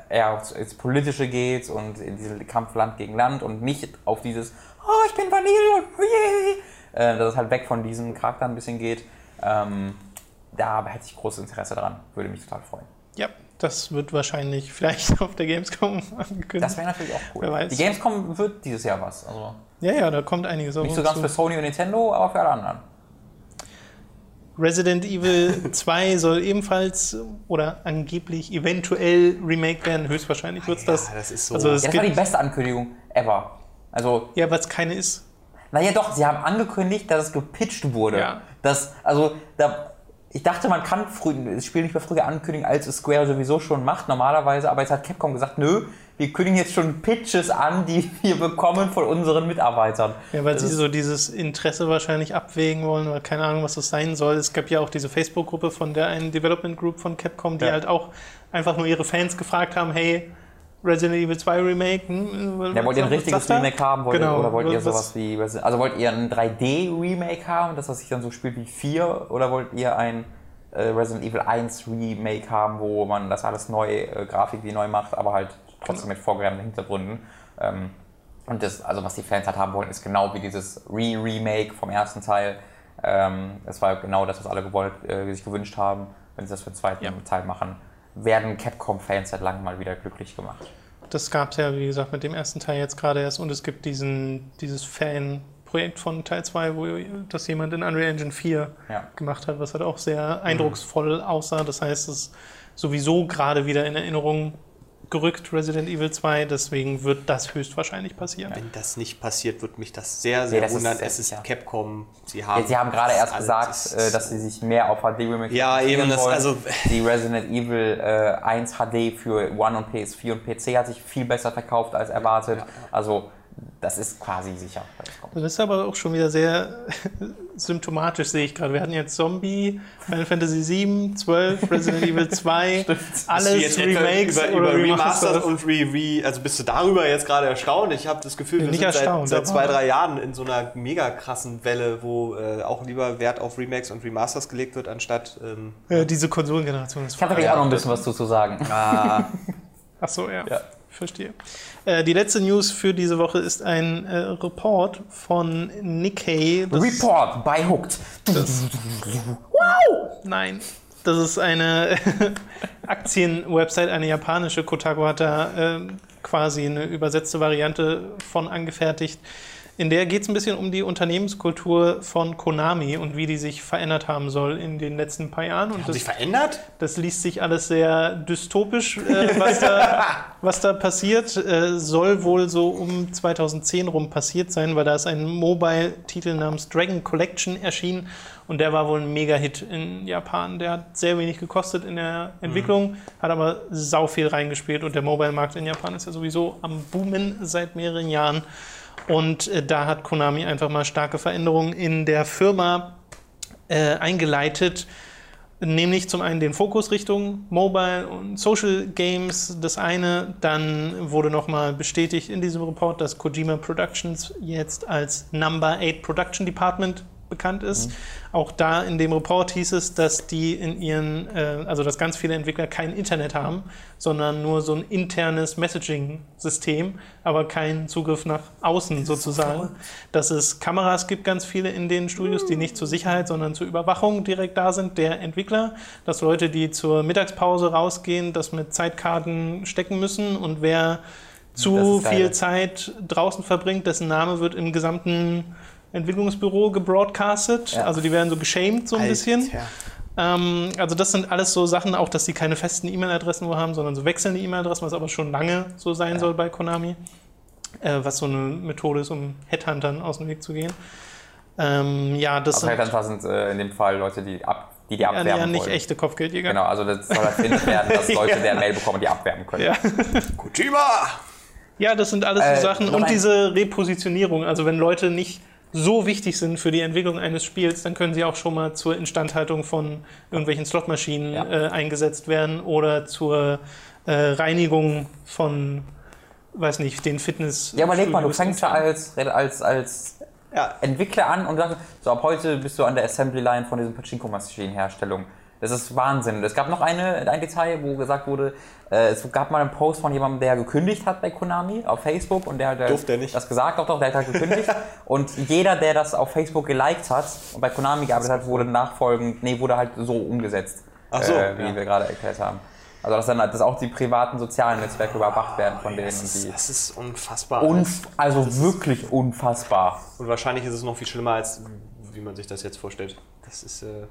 eher aufs- ins Politische geht und in diesen Kampf Land gegen Land und nicht auf dieses, oh, ich bin Vanille und yay. Äh, dass es halt weg von diesem Charakter ein bisschen geht. Ähm, da hätte ich großes Interesse dran. Würde mich total freuen. Ja, das wird wahrscheinlich vielleicht auf der Gamescom angekündigt. Das wäre natürlich auch cool. Die Gamescom wird dieses Jahr was. Also ja, ja, da kommt einiges auf nicht so ganz zu. für Sony und Nintendo, aber für alle anderen. Resident Evil 2 soll ebenfalls oder angeblich eventuell remake werden. Höchstwahrscheinlich wird es das. Ja, das ist so. Also Ja, das war die beste Ankündigung ever. Also, ja, weil es keine ist. naja doch, sie haben angekündigt, dass es gepitcht wurde. Ja. Das, also, da, ich dachte, man kann früh, das Spiel nicht mehr früher ankündigen, als es Square sowieso schon macht, normalerweise. Aber jetzt hat Capcom gesagt, nö, wir kündigen jetzt schon Pitches an, die wir bekommen von unseren Mitarbeitern. Ja, weil Das sie so dieses Interesse wahrscheinlich abwägen wollen oder keine Ahnung, was das sein soll. Es gab ja auch diese Facebook-Gruppe von der einen Development Group von Capcom, die Ja. halt auch einfach nur ihre Fans gefragt haben, hey, Resident Evil 2 Remake, hm, Ja, wollt ihr ein richtiges? Remake haben? Wollt Genau. ihr, oder wollt ihr Was- sowas wie, also wollt ihr ein 3D-Remake haben, das was sich dann so spielt wie 4, oder wollt ihr ein äh, Resident Evil 1 Remake haben, wo man das alles neu, äh, Grafik wie neu macht, aber halt trotzdem mit vorgerahmten Hintergründen? Ähm, und das, also was die Fans halt haben wollen, ist genau wie dieses Re-Remake vom ersten Teil. Ähm, das war genau das, was alle gewollt, äh, sich gewünscht haben, wenn sie das für den zweiten Ja. Teil machen. Werden Capcom-Fans seit langem mal wieder glücklich gemacht. Das gab es ja, wie gesagt, mit dem ersten Teil jetzt gerade erst und es gibt diesen, dieses Fan-Projekt von Teil 2, wo das jemand in Unreal Engine 4 Ja. gemacht hat, was halt auch sehr eindrucksvoll aussah. Das heißt, es ist sowieso gerade wieder in Erinnerung gerückt, Resident Evil 2, deswegen wird das höchstwahrscheinlich passieren. Wenn das nicht passiert, wird mich das sehr, sehr das ist wundern. sehr es ist sicher. Capcom. Sie haben, Ja, sie haben gerade erst gesagt, ist äh, dass sie sich mehr auf HD-Remake Ja, eben, das- also- Die Resident Evil äh, 1 HD für One und PS4 und PC hat sich viel besser verkauft als erwartet. Also das ist quasi sicher. dass es kommt. Das ist aber auch schon wieder sehr symptomatisch, sehe ich gerade. Wir hatten jetzt Zombie, Final Fantasy 7, 12, Resident Evil 2, Bist du alles Remakes über, oder über Remasters und Re, Re, also bist du darüber jetzt gerade erstaunt? Ich habe das Gefühl, wir sind seit, seit zwei, drei Jahren in so einer mega krassen Welle, wo äh, auch lieber Wert auf Remakes und Remasters gelegt wird, anstatt ähm, Ja, diese Konsolengeneration ist Ich habe natürlich auch noch ein bisschen was zu, zu sagen. ah, Ach so, ja. Ja. Verstehe. Äh, die letzte News für diese Woche ist ein äh, Report von Nikkei. Das- Report by Hooked. Nein. Das ist eine Aktienwebsite, eine japanische. Kotaku hat da äh, quasi eine übersetzte Variante von angefertigt. In der geht es ein bisschen um die Unternehmenskultur von Konami und wie die sich verändert haben soll in den letzten paar Jahren. Und haben das, sich verändert? das liest sich alles sehr dystopisch, äh, was, da, was da passiert. Äh, soll wohl so um 2010 rum passiert sein, weil da ist ein Mobile-Titel namens Dragon Collection erschienen und der war wohl ein Mega-Hit in Japan. Der hat sehr wenig gekostet in der Entwicklung, hat aber sau viel reingespielt und der Mobile-Markt in Japan ist ja sowieso am Boomen seit mehreren Jahren. Und äh, da hat Konami einfach mal starke Veränderungen in der Firma äh, eingeleitet. Nämlich zum einen den Fokus Richtung Mobile und Social Games, das eine. Dann wurde nochmal bestätigt in diesem Report, dass Kojima Productions jetzt als Number 8 Production Department bekannt ist. Auch da in dem Report hieß es, dass die in ihren, äh, also dass ganz viele Entwickler kein Internet haben, sondern nur so ein internes Messaging-System, aber keinen Zugriff nach außen sozusagen. Dass es Kameras gibt, ganz viele in den Studios, die nicht zur Sicherheit, sondern zur Überwachung direkt da sind, der Entwickler. Dass Leute, die zur Mittagspause rausgehen, das mit Zeitkarten stecken müssen und wer zu viel Zeit draußen verbringt, dessen Name wird im gesamten Entwicklungsbüro gebroadcastet. Ja. Also die werden so geschämt so ein bisschen. Alter. Ähm, also das sind alles so Sachen, auch dass sie keine festen E-Mail-Adressen wo haben, sondern so wechselnde E-Mail-Adressen, was aber schon lange so sein soll bei Konami. Äh, was so eine Methode ist, um Headhuntern aus dem Weg zu gehen. Ähm, ja, das Also sind Headhunter sind äh, in dem Fall Leute, die ab, die, die ja, abwerben ja, nicht wollen. echte Kopfgeldjäger. Genau, also das soll erfindet werden, dass Leute der Mail bekommen, die abwerben können. Ja. Kojima! Ja, das sind alles Äh, so Sachen. noch Und diese Repositionierung. Also wenn Leute nicht so wichtig sind für die Entwicklung eines Spiels, dann können sie auch schon mal zur Instandhaltung von irgendwelchen Slotmaschinen Ja. äh, eingesetzt werden oder zur äh, Reinigung von, weiß nicht, den Fitness. Ja, überleg mal, du fängst ja als, als, als Ja, Entwickler an und sagst, so ab heute bist du an der Assembly Line von diesen Pachinko-Maschinenherstellung. Das ist Wahnsinn. Es gab noch eine, ein Detail, wo gesagt wurde, äh, es gab mal einen Post von jemandem, der gekündigt hat bei Konami auf Facebook und der hat Durfte nicht. das gesagt, doch, doch, der hat halt gekündigt. und jeder, der das auf Facebook geliked hat und bei Konami gearbeitet hat, wurde nachfolgend, nee, wurde halt so umgesetzt, Ach so, äh, wie ja. wir gerade erklärt haben. Also dass dann dass auch die privaten sozialen Netzwerke überwacht werden von denen. das ist, die das ist unfassbar. Unf also wirklich unfassbar. Und wahrscheinlich ist es noch viel schlimmer, als wie man sich das jetzt vorstellt. Das ist. Äh,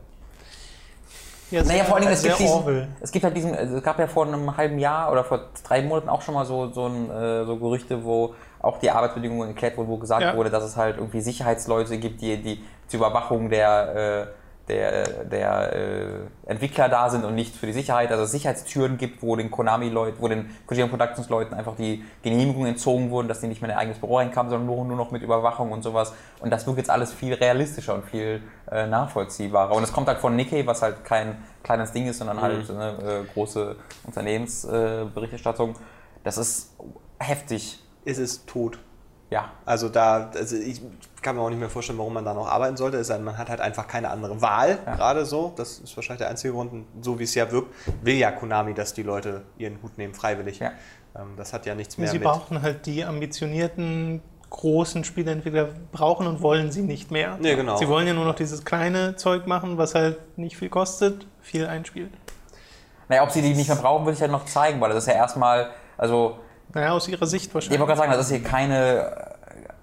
Ja, Naja, vor allen Dingen, es gibt, diesen, es gibt halt diesen, es gab ja vor einem halben Jahr oder vor drei Monaten auch schon mal so, so, ein, äh, so Gerüchte, wo auch die Arbeitsbedingungen geklärt wurden, wo gesagt Ja. wurde, dass es halt irgendwie Sicherheitsleute gibt, die, die zur Überwachung der, äh, der, der äh, Entwickler da sind und nicht für die Sicherheit, also es Sicherheitstüren gibt, wo den Konami-Leuten, wo den Kojima Productions Leuten einfach die Genehmigungen entzogen wurden, dass die nicht mehr in ein eigenes Büro reinkamen, sondern nur, nur noch mit Überwachung und sowas. Und das wirkt jetzt alles viel realistischer und viel äh, nachvollziehbarer. Und es kommt halt von Nikkei, was halt kein kleines Ding ist, sondern halt eine äh, große Unternehmensberichterstattung. Berichterstattung. das ist heftig. ist es tot. Ja. Also da, also ich kann mir auch nicht mehr vorstellen, warum man da noch arbeiten sollte. Es sei denn, man hat halt einfach keine andere Wahl, gerade so. Das ist wahrscheinlich der einzige Grund. Und So wie es ja wirkt, will ja Konami, dass die Leute ihren Hut nehmen, freiwillig. Ja. Ähm, das hat ja nichts mehr Sie mit. brauchen halt die ambitionierten großen Spieleentwickler brauchen und wollen sie nicht mehr. Nee, genau. Sie wollen ja nur noch dieses kleine Zeug machen, was halt nicht viel kostet, viel einspielt. Naja, ob sie die nicht mehr brauchen, würde ich halt noch zeigen, weil das ist ja erstmal, also Naja, aus ihrer Sicht Ich wahrscheinlich. wollte gerade sagen, das ist hier keine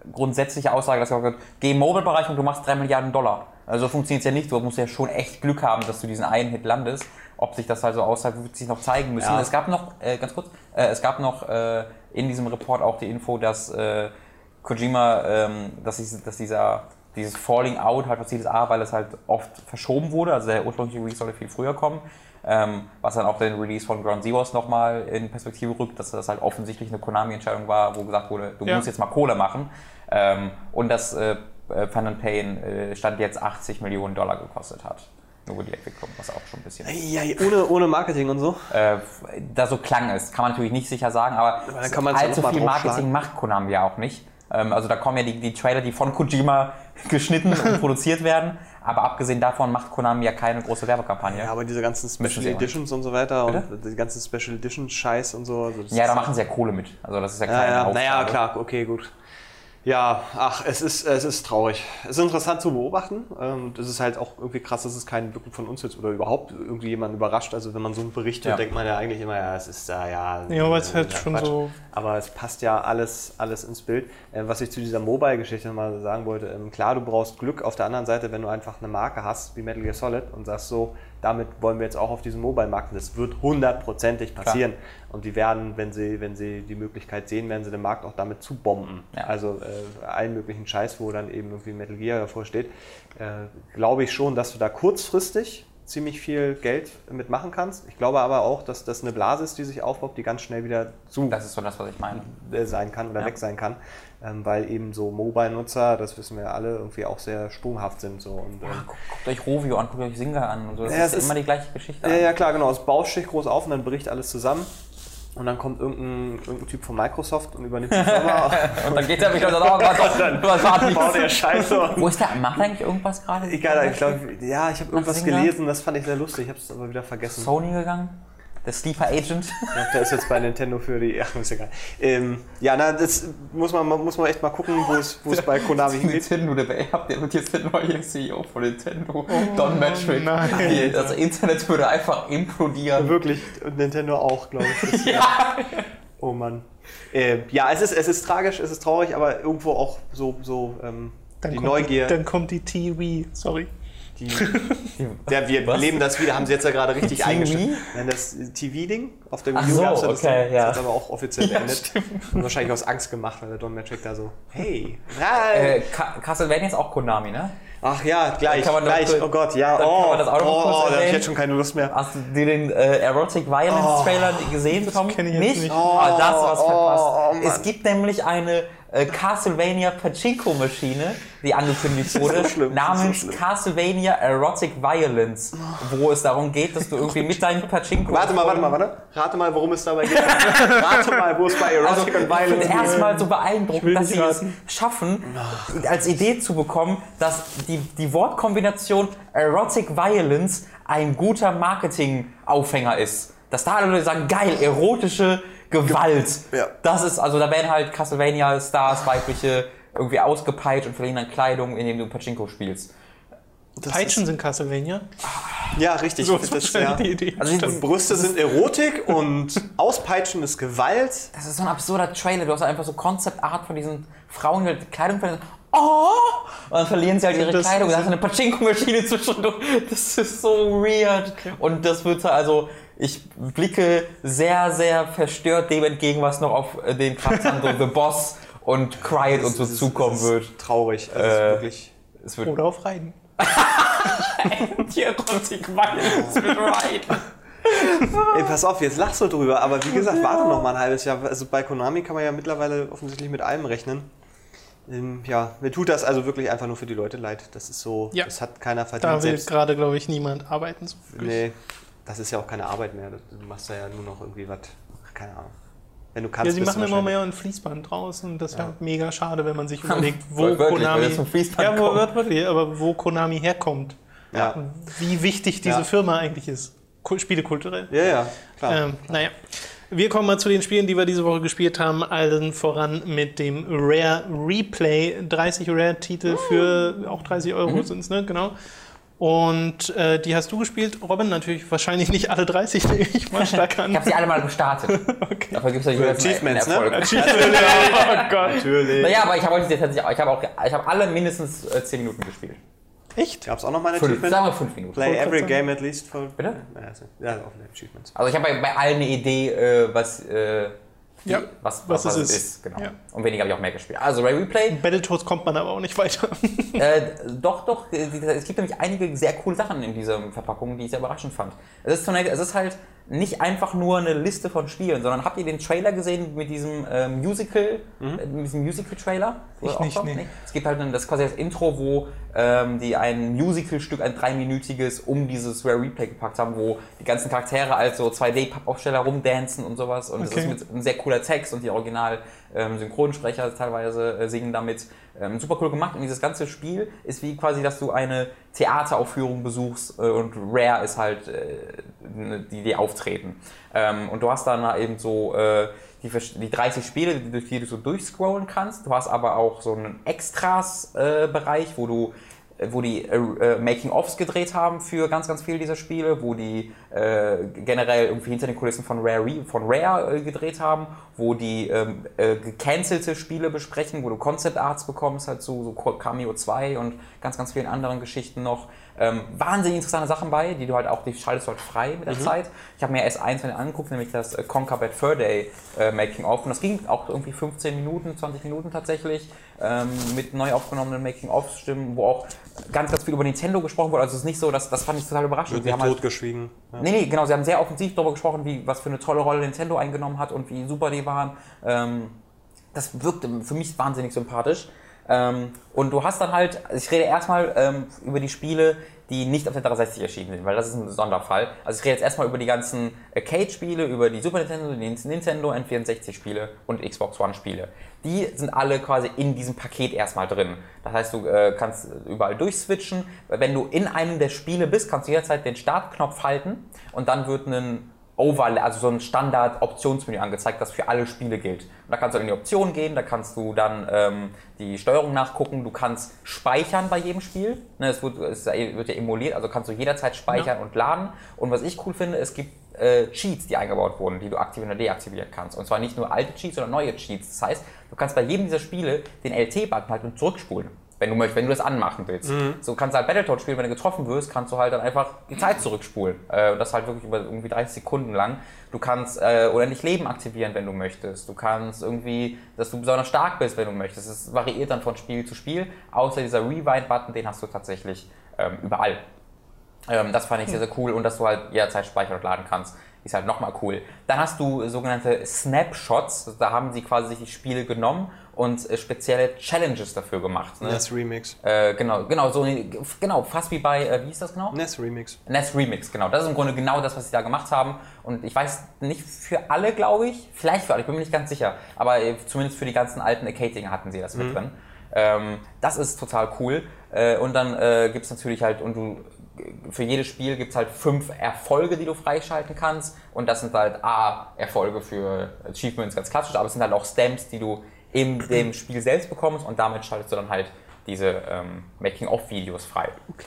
äh, grundsätzliche Aussage, dass gesagt wird, geh im Mobile-Bereich und du machst 3 Milliarden Dollar. Also so funktioniert es ja nicht. Du musst ja schon echt Glück haben, dass du diesen einen Hit landest. Ob sich das also auszahlt, wird sich noch zeigen müssen. Ja. Es gab noch, äh, ganz kurz, äh, es gab noch äh, in diesem Report auch die Info, dass äh, Kojima, ähm, dass, dies, dass dieser, dieses Falling Out halt passiert ist, A, weil es halt oft verschoben wurde. Also der ursprüngliche Release sollte viel früher kommen. Ähm, was dann auch den Release von Ground Zeroes nochmal in Perspektive rückt, dass das halt offensichtlich eine Konami-Entscheidung war, wo gesagt wurde, du Ja. musst jetzt mal Kohle machen. Ähm, und dass äh, äh, Fun and Pain äh, Stand jetzt 80 Millionen Dollar gekostet hat. Nur die Entwicklung, was auch schon ein bisschen Ja, ohne, ohne Marketing und so. äh, da so klang es. Kann man natürlich nicht sicher sagen, aber, dann kann man allzu viel. Marketing macht Konami ja auch nicht. Ähm, also da kommen ja die, die Trailer, die von Kojima geschnitten und produziert werden. Aber abgesehen davon macht Konami ja keine große Werbekampagne. Ja, aber diese ganzen Special Editions und so weiter Bitte? und die ganzen Special Edition Scheiß und so. Also Ja, da machen sie ja Kohle mit. Also das ist ja Ja, keine ja, Aufgabe. naja, klar, okay, gut. Ja, ach, es ist, es ist traurig. Es ist interessant zu beobachten. Ähm, Es ist halt auch irgendwie krass, dass es keinen Blick von uns jetzt oder überhaupt irgendwie jemanden überrascht. Also wenn man so einen Bericht hört, Ja. denkt man ja eigentlich immer, ja, es ist da ja. Ja, aber es ist äh, halt schon Quatsch. so- Aber es passt ja alles, alles ins Bild. Äh, Was ich zu dieser Mobile-Geschichte mal sagen wollte, ähm, klar, du brauchst Glück. Auf der anderen Seite, wenn du einfach eine Marke hast wie Metal Gear Solid und sagst so, damit wollen wir jetzt auch auf diesen Mobile-Markt, das wird hundertprozentig passieren. Und die werden, wenn sie, wenn sie die Möglichkeit sehen, werden sie den Markt auch damit zubomben. Ja. Also äh, allen möglichen Scheiß, wo dann eben irgendwie Metal Gear davor steht. Äh, glaube ich schon, dass du da kurzfristig ziemlich viel Geld mitmachen kannst. Ich glaube aber auch, dass das eine Blase ist, die sich aufbaut, die ganz schnell wieder zu Das ist so das, was ich meine. sein kann oder Ja. weg sein kann, ähm, weil eben so Mobile-Nutzer, das wissen wir ja alle, irgendwie auch sehr sprunghaft sind. So. Und, ähm, Guckt, guckt euch Rovio an, guckt euch Singer an und so. Das Ja, ist, ist- immer die gleiche Geschichte. ja, ja, klar, genau. Es bauscht sich groß auf und dann bricht alles zusammen. Und dann kommt irgendein, irgendein Typ von Microsoft und übernimmt die Firma. Und dann geht er wieder und sagt, oh Gott, dann was war baut der. Scheiße. Wo ist der? Macht er eigentlich irgendwas gerade? Egal, ich glaube, ja, ich habe irgendwas Singer? gelesen, das fand ich sehr lustig, ich habe es aber wieder vergessen. Sony gegangen? Der Sleeper Agent? Glaub, der ist jetzt bei Nintendo für die. Ach, ist egal. Ähm, ja, na, das muss man, muss man echt mal gucken, wo es, wo es bei Konami hingeht. Nintendo, der habt ihr wird jetzt der neue CEO von Nintendo, Don Metric. nein. Die- Das Internet würde einfach implodieren. Wirklich, und Nintendo auch, glaube ich. Das- Ja. Oh Mann. Äh, ja, es ist, es ist tragisch, es ist traurig, aber irgendwo auch so, so ähm, Dann die kommt Neugier. Dann kommt die TV, sorry. Die, ja, wir Was? leben das wieder, haben sie jetzt ja gerade richtig. Nein, das TV-Ding auf der Wii U so, gab's ja das, okay, das ja. hat aber auch offiziell beendet. Und wahrscheinlich aus Angst gemacht, weil der Don Matrick da so, hey, nein. Äh, Castlevania ist auch Konami, ne? Ach ja, gleich, kann man gleich. kurz- oh Gott, ja, oh, kann man das auch noch oh, kurz oh, da habe ich jetzt schon keine Lust mehr. Hast du dir den äh, Erotic Violence Trailer gesehen, Tom? kenn ich jetzt nicht? nicht. Oh, das was oh, verpasst. oh, Mann. es gibt nämlich eine äh, Castlevania Pachinko-Maschine, die angekündigt wurde, so schlimm, namens so. Castlevania Erotic Violence, wo es darum geht, dass du irgendwie mit deinen Pachinko... Warte mal, warte mal, warte. Rate mal, worum es dabei geht. Rate mal, wo es bei Also, Erotic ich und Violence finde erstmal so beeindruckend, dass sie es schaffen, als Idee zu bekommen, dass die, die Wortkombination Erotic Violence ein guter Marketing-Aufhänger ist. Dass da alle Leute sagen, geil, erotische Gewalt. Ja. Das ist, also da werden halt Castlevania-Stars, weibliche, irgendwie ausgepeitscht und verlieren dann Kleidung, indem du Pachinko spielst. Das Peitschen sind Castlevania. Ja, richtig. So das, ist ja. die Idee. Also Brüste sind Erotik und Auspeitschen ist Gewalt. Das ist so ein absurder Trailer. Du hast einfach so Concept Art von diesen Frauen, die halt Kleidung verlieren. Oh! Und dann verlieren sie halt ihre Das- Kleidung. Da hast du eine Pachinko-Maschine zwischendurch. Das ist so weird. Und das wird so, also, ich blicke sehr, sehr verstört dem entgegen, was noch auf äh, den so The Boss und Quiet und so ist- zukommen ist wird. Traurig. Also es Äh, ist wirklich. Es wird Oder auf Reiten. die Violence mit Ride. Ey, pass auf, jetzt lachst du drüber, aber wie gesagt, warte noch mal ein halbes Jahr. Also bei Konami kann man ja mittlerweile offensichtlich mit allem rechnen. Ähm, ja, mir tut das also wirklich einfach nur für die Leute leid. Das ist so, Ja. das hat keiner Da verdient. will Selbst, gerade, glaube ich, niemand arbeiten. So wirklich. nee, das ist ja auch keine Arbeit mehr. Du machst da ja nur noch irgendwie was, keine Ahnung. Wenn du kannst, Ja, sie machen immer mehr ein Fließband draus und das wäre mega schade, wenn man sich überlegt, wo Wörtlich, Konami. ja, wo, kommt. wirklich, aber wo Konami herkommt. Ja, Wie wichtig diese Ja. Firma eigentlich ist. Kul- Spielekulturell. ja, ja klar. Ähm, naja. Wir kommen mal zu den Spielen, die wir diese Woche gespielt haben. Allen voran mit dem Rare Replay. 30 Rare-Titel für auch 30 Euro Mhm. sind es, ne? Genau. Und äh, die hast du gespielt, Robin. Natürlich wahrscheinlich nicht alle 30, nehme ich mal stark an. Ich habe sie alle mal gestartet. Okay. Dafür gibt es ja Achievements, ne? Erfolg. oh Gott. Natürlich. Naja, aber ich habe heute tatsächlich auch, ich habe auch, ich habe alle mindestens äh, 10 Minuten gespielt. Echt? Gab es auch noch mal ein Fünf, Achievement? sagen wir 5 Minuten. Play every game at least for... Bitte? Ja, also- ja auch Achievements. Also ich habe bei, bei allen eine Idee, äh, was, äh, die, Ja, was, was was, es ist. ist. Genau. Ja. Und weniger habe ich auch mehr gespielt. Also Ray Replay, Battletoads kommt man aber auch nicht weiter. äh, doch, doch, äh, es gibt nämlich einige sehr coole Sachen in dieser Verpackung, die ich sehr überraschend fand. Es ist, zunächst, es ist halt nicht einfach nur eine Liste von Spielen, sondern habt ihr den Trailer gesehen mit diesem äh, Musical, äh, mit diesem Musical-Trailer? Ich Auch nicht, schon? nee. Es gibt halt ein, das quasi das Intro, wo ähm, die ein Musical-Stück, ein dreiminütiges, um dieses Rare Replay gepackt haben, wo die ganzen Charaktere als so 2D-Pappaufsteller rumdancen und sowas. Und Okay. das ist mit ein sehr cooler Text und die original ähm, teilweise äh, singen damit. Ähm, super cool gemacht. Und dieses ganze Spiel ist wie quasi, dass du eine Theateraufführung besuchst äh, und Rare ist halt äh, ne- die, die auftreten. Ähm, und du hast dann eben so äh, die, die 30 Spiele, die- durch die du so durchscrollen kannst. Du hast aber auch so einen Extras-Bereich, wo du äh, wo die äh, äh, Making-ofs gedreht haben für ganz, ganz viele dieser Spiele, wo die äh, generell irgendwie hinter den Kulissen von Rare, Re- von Rare äh, gedreht haben, wo die ähm, äh, gecancelte Spiele besprechen, wo du Concept Arts bekommst, halt so, so Cameo 2 und ganz, ganz vielen anderen Geschichten noch. Ähm, wahnsinnig interessante Sachen bei, die du halt auch, die schaltest du halt frei mit der Zeit. Ich habe mir erst eins von denen angeguckt, nämlich das äh, Conquer Bad Fur Day äh, Making of und das ging auch irgendwie 15 Minuten, 20 Minuten tatsächlich ähm, mit neu aufgenommenen Making of Stimmen, wo auch ganz, ganz viel über Nintendo gesprochen wurde. Also es ist nicht so, dass, das fand ich total überraschend. Wird Sie haben halt, totgeschwiegen. Ja. Nee, nee, genau. Sie haben sehr offensiv darüber gesprochen, wie, was für eine tolle Rolle Nintendo eingenommen hat und wie super die waren. Ähm, das wirkte für mich wahnsinnig sympathisch. Ähm, und du hast dann halt, ich rede erstmal ähm, über die Spiele, die nicht auf der 360 erschienen sind, weil das ist ein Sonderfall. Also ich rede jetzt erstmal über die ganzen Arcade-Spiele, über die Super Nintendo, die Nintendo N64-Spiele und Xbox One-Spiele. Die sind alle quasi in diesem Paket erstmal drin. Das heißt, du äh, kannst überall durchswitchen. Wenn du in einem der Spiele bist, kannst du jederzeit den Startknopf halten und dann wird ein Overlay, also so ein Standard-Optionsmenü angezeigt, das für alle Spiele gilt. Und da kannst du in die Optionen gehen, da kannst du dann ähm, die Steuerung nachgucken, du kannst speichern bei jedem Spiel. Ne, es, wird, es wird ja emuliert, also kannst du jederzeit speichern ja. und laden. Und was ich cool finde, es gibt äh, Cheats, die eingebaut wurden, die du aktivieren oder deaktivieren kannst. Und zwar nicht nur alte Cheats, sondern neue Cheats. Das heißt, du kannst bei jedem dieser Spiele den LT-Button halt und zurückspulen wenn du möchtest, wenn du das anmachen willst. Mhm. So kannst du halt Battletoads spielen, wenn du getroffen wirst, kannst du halt dann einfach die Zeit zurückspulen. Äh, und das halt wirklich über irgendwie 30 Sekunden lang. Du kannst äh, unendlich Leben aktivieren, wenn du möchtest. Du kannst irgendwie, dass du besonders stark bist, wenn du möchtest. Es variiert dann von Spiel zu Spiel. Außer dieser Rewind-Button, den hast du tatsächlich ähm, überall. Ähm, das fand ich sehr, sehr cool und dass du halt jederzeit speichern und laden kannst ist halt nochmal cool. Dann hast du sogenannte Snapshots, da haben sie quasi sich die Spiele genommen und äh, spezielle Challenges dafür gemacht. Ne? NES Remix. Äh, genau, genau, so, genau, fast wie bei, äh, wie hieß das genau? NES Remix. NES Remix, genau. Das ist im Grunde genau das, was sie da gemacht haben. Und ich weiß nicht für alle, glaube ich, vielleicht für alle, ich bin mir nicht ganz sicher, aber äh, zumindest für die ganzen alten Arcade-Dinger hatten sie das mhm. mit drin. Ähm, das ist total cool. Äh, und dann äh, gibt es natürlich halt, und du für jedes Spiel gibt es halt fünf Erfolge, die du freischalten kannst. Und das sind halt A, Erfolge für Achievements, ganz klassisch, aber es sind halt auch Stamps, die du in dem Spiel selbst bekommst und damit schaltest du dann halt diese ähm, Making-of-Videos frei. Okay.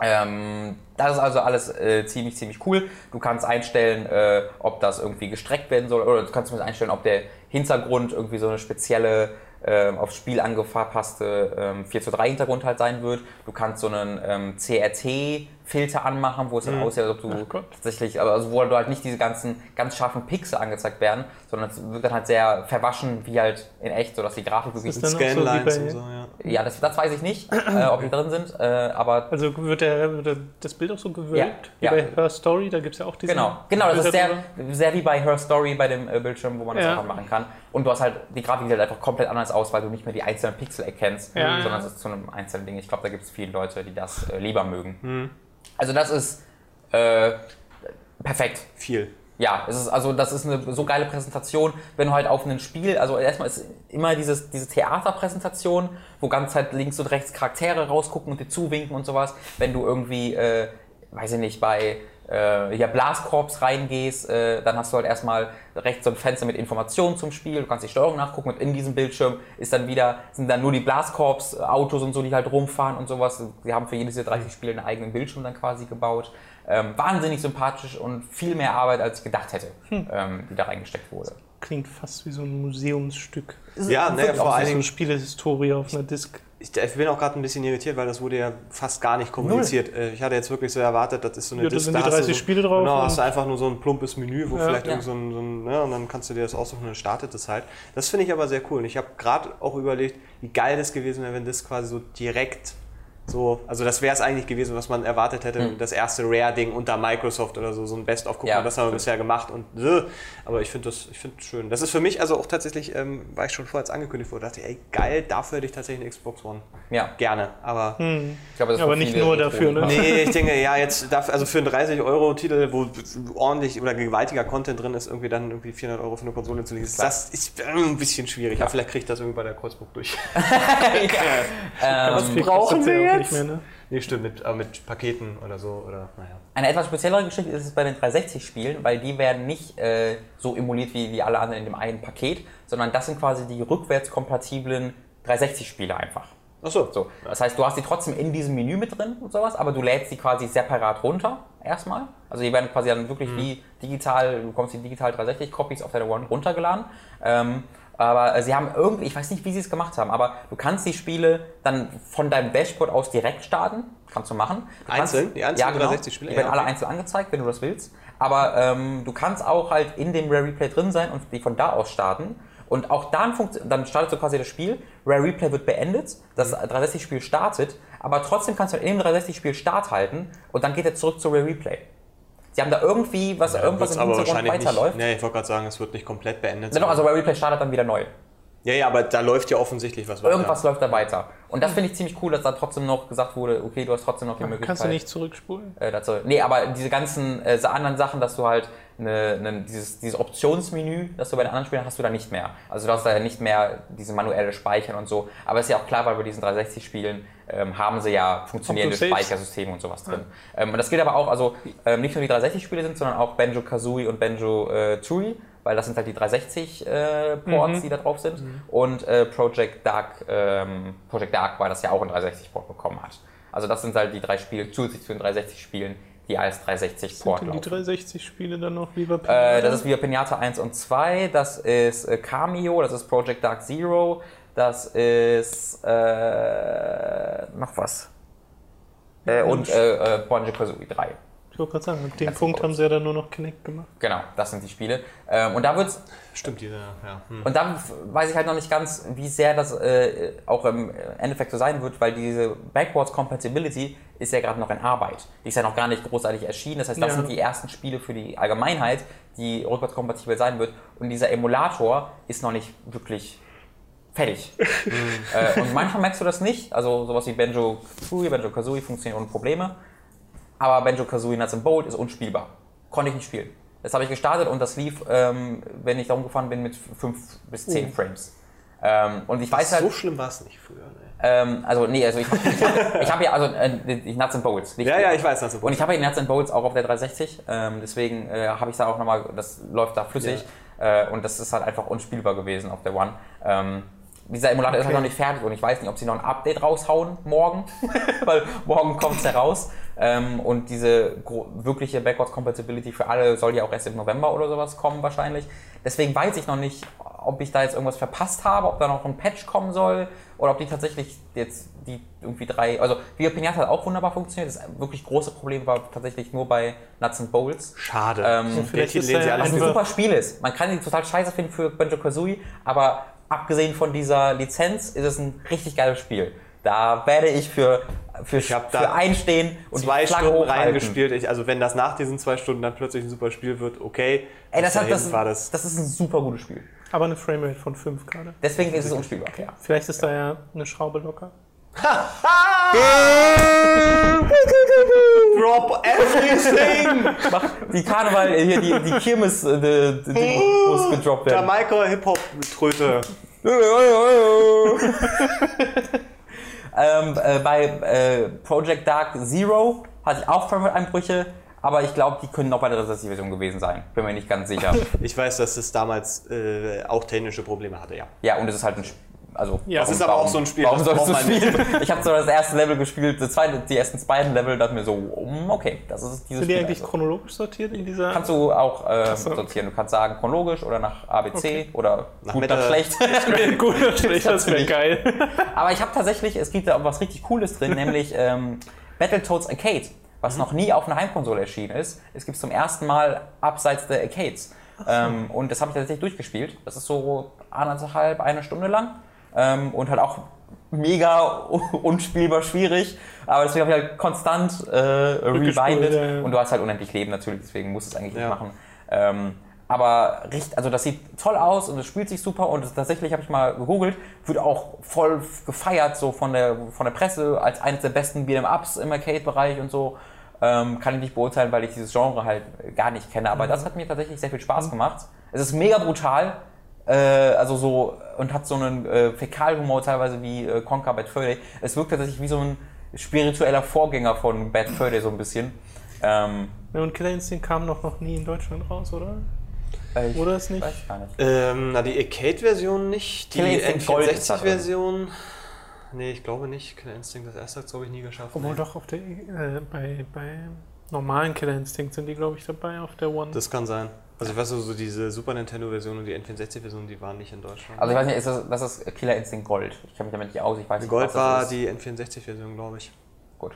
Ähm, das ist also alles äh, ziemlich, ziemlich cool. Du kannst einstellen, äh, ob das irgendwie gestreckt werden soll, oder du kannst zumindest einstellen, ob der Hintergrund irgendwie so eine spezielle ähm, aufs Spiel angepasste ähm, 4 zu 3 Hintergrund halt sein wird. Du kannst so einen ähm, CRT Filter anmachen, wo es dann mhm. aussieht, als ob du tatsächlich, also wo du halt nicht diese ganzen ganz scharfen Pixel angezeigt werden, sondern es wird dann halt sehr verwaschen, wie halt in echt, sodass die Grafik wirklich Scanlines so und so, ja. Ja, das, das weiß ich nicht, äh, ob die drin sind, äh, aber. Also wird, der, wird der, das Bild auch so gewölbt, ja, wie ja. bei Her Story, da gibt es ja auch diese. Genau, genau, das ist sehr, sehr wie bei Her Story bei dem äh, Bildschirm, wo man das ja. auch machen kann. Und du hast halt, die Grafik sieht halt einfach komplett anders aus, weil du nicht mehr die einzelnen Pixel erkennst, ja, sondern es ist zu einem einzelnen Ding. Ich glaube, da gibt es viele Leute, die das äh, lieber mögen. Mhm. Also das ist äh, perfekt. Viel. Ja, es ist, also das ist eine so geile Präsentation, wenn du halt auf ein Spiel, also erstmal ist immer dieses, diese Theaterpräsentation, wo ganz halt links und rechts Charaktere rausgucken und dir zuwinken und sowas. Wenn du irgendwie, äh, weiß ich nicht, bei äh, ja, Blaskorps reingehst, äh, dann hast du halt erstmal rechts so ein Fenster mit Informationen zum Spiel, du kannst die Steuerung nachgucken und in diesem Bildschirm ist dann wieder, sind dann nur die Blaskorps-Autos und so, die halt rumfahren und sowas. Sie haben für jedes dieser 30 Spiele einen eigenen Bildschirm dann quasi gebaut. Ähm, wahnsinnig sympathisch und viel mehr Arbeit, als ich gedacht hätte, hm. ähm, die da reingesteckt wurde. Klingt fast wie so ein Museumsstück. Ja, ne, vor allem so eine Spielehistorie auf einer Disk ich, ich, bin auch gerade ein bisschen irritiert, weil das wurde ja fast gar nicht kommuniziert. Null. Äh, ich hatte jetzt wirklich so erwartet, das ist so eine ja, da sind die 30 so, Spiele drauf. Genau, hast du einfach nur so ein plumpes Menü, wo ja, vielleicht ja. irgend so ein, so ein ne, und dann kannst du dir das aussuchen und dann startet es halt. Das finde ich aber sehr cool. Und ich habe gerade auch überlegt, wie geil das gewesen wäre, wenn das quasi so direkt so, also das wäre es eigentlich gewesen, was man erwartet hätte, mhm. das erste Rare-Ding unter Microsoft oder so, so ein Best-of, guck ja, mal, das haben wir bisher gemacht und äh, aber ich finde das, ich finde schön. Das ist für mich also auch tatsächlich, ähm, war ich schon vorher als angekündigt wurde, dachte ich, ey, geil, dafür hätte ich tatsächlich eine Xbox One. Ja. Gerne, aber. Hm. Das aber nicht nur dafür, ne? Nee, ich denke, ja, jetzt, dafür, also für einen 30-Euro-Titel, wo ordentlich oder gewaltiger Content drin ist, irgendwie dann irgendwie 400 Euro für eine Konsole zu lesen, das ist äh, ein bisschen schwierig. Ja. Aber vielleicht kriege ich das irgendwie bei der Kreuzburg durch. ja. ähm, was brauchen wir jetzt? Nicht mehr, ne? Nee, stimmt, mit, aber mit Paketen oder so. Oder, naja. Eine etwas speziellere Geschichte ist es bei den 360-Spielen, weil die werden nicht äh, so emuliert wie, wie alle anderen in dem einen Paket, sondern das sind quasi die rückwärtskompatiblen 360-Spiele einfach. Ach so. so. Das heißt, du hast die trotzdem in diesem Menü mit drin und sowas, aber du lädst die quasi separat runter erstmal. Also die werden quasi dann wirklich mhm. wie digital, du bekommst die digital 360-Copies auf deine One runtergeladen. Ähm, aber äh, sie haben irgendwie, ich weiß nicht, wie sie es gemacht haben, aber du kannst die Spiele dann von deinem Dashboard aus direkt starten. Kannst du machen. Du einzeln? Kannst, die einzelnen ja, genau, 360 Spiele? Die werden ja, okay. alle einzeln angezeigt, wenn du das willst. Aber ähm, du kannst auch halt in dem Rare Replay drin sein und die von da aus starten. Und auch dann, dann startet so quasi das Spiel, Rare Replay wird beendet, das 360-Spiel startet, aber trotzdem kannst du in dem 360-Spiel Start halten und dann geht er zurück zu Rare Replay. Sie haben da irgendwie was, ja, irgendwas im Hintergrund weiterläuft. Nicht, nee, ich wollte gerade sagen, es wird nicht komplett beendet. Nein, doch, also Rare Replay startet dann wieder neu. Ja, ja, aber da läuft ja offensichtlich was weiter. Irgendwas läuft da weiter. Und das finde ich ziemlich cool, dass da trotzdem noch gesagt wurde, okay, du hast trotzdem noch die Möglichkeit. Kannst du nicht zurückspulen? Äh, dazu. Nee, aber diese ganzen äh, anderen Sachen, dass du halt eine, eine, dieses, dieses Optionsmenü, das du bei den anderen Spielen hast du da nicht mehr. Also du hast da ja nicht mehr diese manuelle Speichern und so. Aber ist ja auch klar, weil bei diesen 360-Spielen ähm, haben sie ja funktionierende. Speichersysteme und sowas drin. Ähm, und das gilt aber auch, also ähm, nicht nur die 360-Spiele sind, sondern auch Banjo Kazooie und Banjo äh, Tooie, weil das sind halt die 360 äh, Ports, die da drauf sind. Und äh, Project Dark, ähm, Project Dark, weil das ja auch ein 360-Port bekommen hat. Also das sind halt die drei Spiele zusätzlich zu den 360-Spielen, die als 360-Port Sind die laufen. 360-Spiele dann noch Viva Äh, Pinata? das ist wieder Pinata 1 und 2, das ist äh, Cameo, das ist Project Dark Zero, das ist äh, noch was. Äh, und äh, äh, Banjo Kazooie 3. Ich wollte gerade sagen, ab dem Punkt haben sie ja dann nur noch Kinect gemacht. Genau, das sind die Spiele. Ähm, und da wird's Stimmt, diese, ja. Hm. Und dann weiß ich halt noch nicht ganz, wie sehr das äh, auch im Endeffekt so sein wird, weil diese Backwards Compatibility ist ja gerade noch in Arbeit. Die ist ja noch gar nicht großartig erschienen. Das heißt, das Ja. sind die ersten Spiele für die Allgemeinheit, die rückwärtskompatibel sein wird. Und dieser Emulator ist noch nicht wirklich fertig. äh, und manchmal merkst du das nicht. Also sowas wie Banjo Kazooie, Banjo Kazooie funktioniert ohne Probleme. Aber Banjo Kazooie Nuts and Bolt ist unspielbar. Konnte ich nicht spielen. Das habe ich gestartet und das lief, ähm, wenn ich da rumgefahren bin, mit 5 bis 10 Frames. Ähm, und ich weiß halt, so schlimm war es nicht früher. Ne? ähm, also nee, also ich habe ich ich hab ja, also äh, Nuts and Bolts. nicht- Ja, ja, ich weiß, Nuts and Bolts. Und ich habe ja Nuts and Bolts auch auf der 360, ähm, deswegen äh, habe ich da auch nochmal, das läuft da flüssig äh, und das ist halt einfach unspielbar gewesen auf der One. Ähm, dieser Emulator ist halt noch nicht fertig und ich weiß nicht, ob sie noch ein Update raushauen morgen, weil morgen kommt es heraus. Ähm, und diese wirkliche Backwards Compatibility für alle soll ja auch erst im November oder sowas kommen wahrscheinlich. Deswegen weiß ich noch nicht, ob ich da jetzt irgendwas verpasst habe, ob da noch ein Patch kommen soll oder ob die tatsächlich jetzt die irgendwie drei, also Via Pinata hat auch wunderbar funktioniert. Das wirklich große Problem war tatsächlich nur bei Nuts and Bolts. Schade. Ähm, ist lehnen sie alles was ein super Spiel ist. Man kann die total scheiße finden für Banjo Kazooie, aber abgesehen von dieser Lizenz ist es ein richtig geiles Spiel. Da werde ich für, für, da für einstehen und zwei die Flagge Stunden hochhalten. reingespielt. Ich, also wenn das nach diesen zwei Stunden dann plötzlich ein super Spiel wird, okay. Ey, das, hat, das, war das. das ist ein super gutes Spiel. Aber eine Framerate von 5 gerade. Deswegen ist es unspielbar. Ja. Vielleicht ist da ja eine Schraube locker. Drop everything! Mach die Karneval, äh, hier die, die Kirmes, äh, die, die muss gedroppt werden. Jamaika Hip-Hop-Tröte. ähm, äh, bei äh, Project Dark Zero hatte ich auch Framerate-Einbrüche, aber ich glaube, die können auch bei der 360-Version gewesen sein. Bin mir nicht ganz sicher. Ich weiß, dass es damals äh, auch technische Probleme hatte, ja. ja, und es ist halt ein Sp- also Ja, das ist aber auch so ein Spiel, Warum das sollst du spielen? Ich habe so das erste Level gespielt, das zweite, die ersten beiden Level, dachte mir so, mm, okay, das ist dieses Sind die Spiel. eigentlich also. chronologisch sortiert in dieser. Kannst du auch äh, so. sortieren. Du kannst sagen chronologisch oder nach ABC Okay. oder Nach gut nach schlecht. gut oder schlecht, das wäre geil. Aber ich habe tatsächlich, es gibt da auch was richtig Cooles drin, nämlich ähm, Battletoads Arcade, was noch nie auf einer Heimkonsole erschienen ist. Es gibt zum ersten Mal abseits der Arcades. Ähm, und das habe ich tatsächlich durchgespielt. Das ist so anderthalb, eine Stunde lang. Ähm, und halt auch mega unspielbar schwierig. Aber deswegen habe ich halt konstant äh, rewindet. ja, ja. Und du hast halt unendlich Leben natürlich, deswegen musst du es eigentlich Ja. nicht machen. Ähm, aber richtig, also das sieht toll aus und es spielt sich super und tatsächlich habe ich mal gegoogelt, wird auch voll gefeiert so von der, von der Presse als eines der besten Beat'em Ups im Arcade-Bereich und so. Ähm, kann ich nicht beurteilen, weil ich dieses Genre halt gar nicht kenne, aber das hat mir tatsächlich sehr viel Spaß gemacht. Es ist mega brutal, äh, also so und hat so einen äh, Fäkalhumor teilweise wie äh, Conquer Bad Fur Day. Es wirkt tatsächlich wie so ein spiritueller Vorgänger von Bad Fur Day so ein bisschen. Ähm, Ja, und Killer Instinct kam noch, noch nie in Deutschland raus, oder? äh, ich Oder ist nicht? weiß gar nicht. Ähm, na, die Arcade-Version nicht. Die Killer Instinct Gold ist da drin. N64-Version. Nee, ich glaube nicht. Killer Instinct, das erste hat es, glaube ich, nie geschafft. Obwohl Nee. doch auf der, äh, bei, bei normalen Killer Instinct sind die, glaube ich, dabei auf der One. Das kann sein. Also ich weiß so, so diese Super Nintendo-Version und die N64-Version, die waren nicht in Deutschland. Also ich weiß nicht, ist das, das ist Killer Instinct Gold. Ich kenne mich damit nicht aus, ich weiß nicht, Gold was das war ist. die N64-Version, glaube ich. Gut,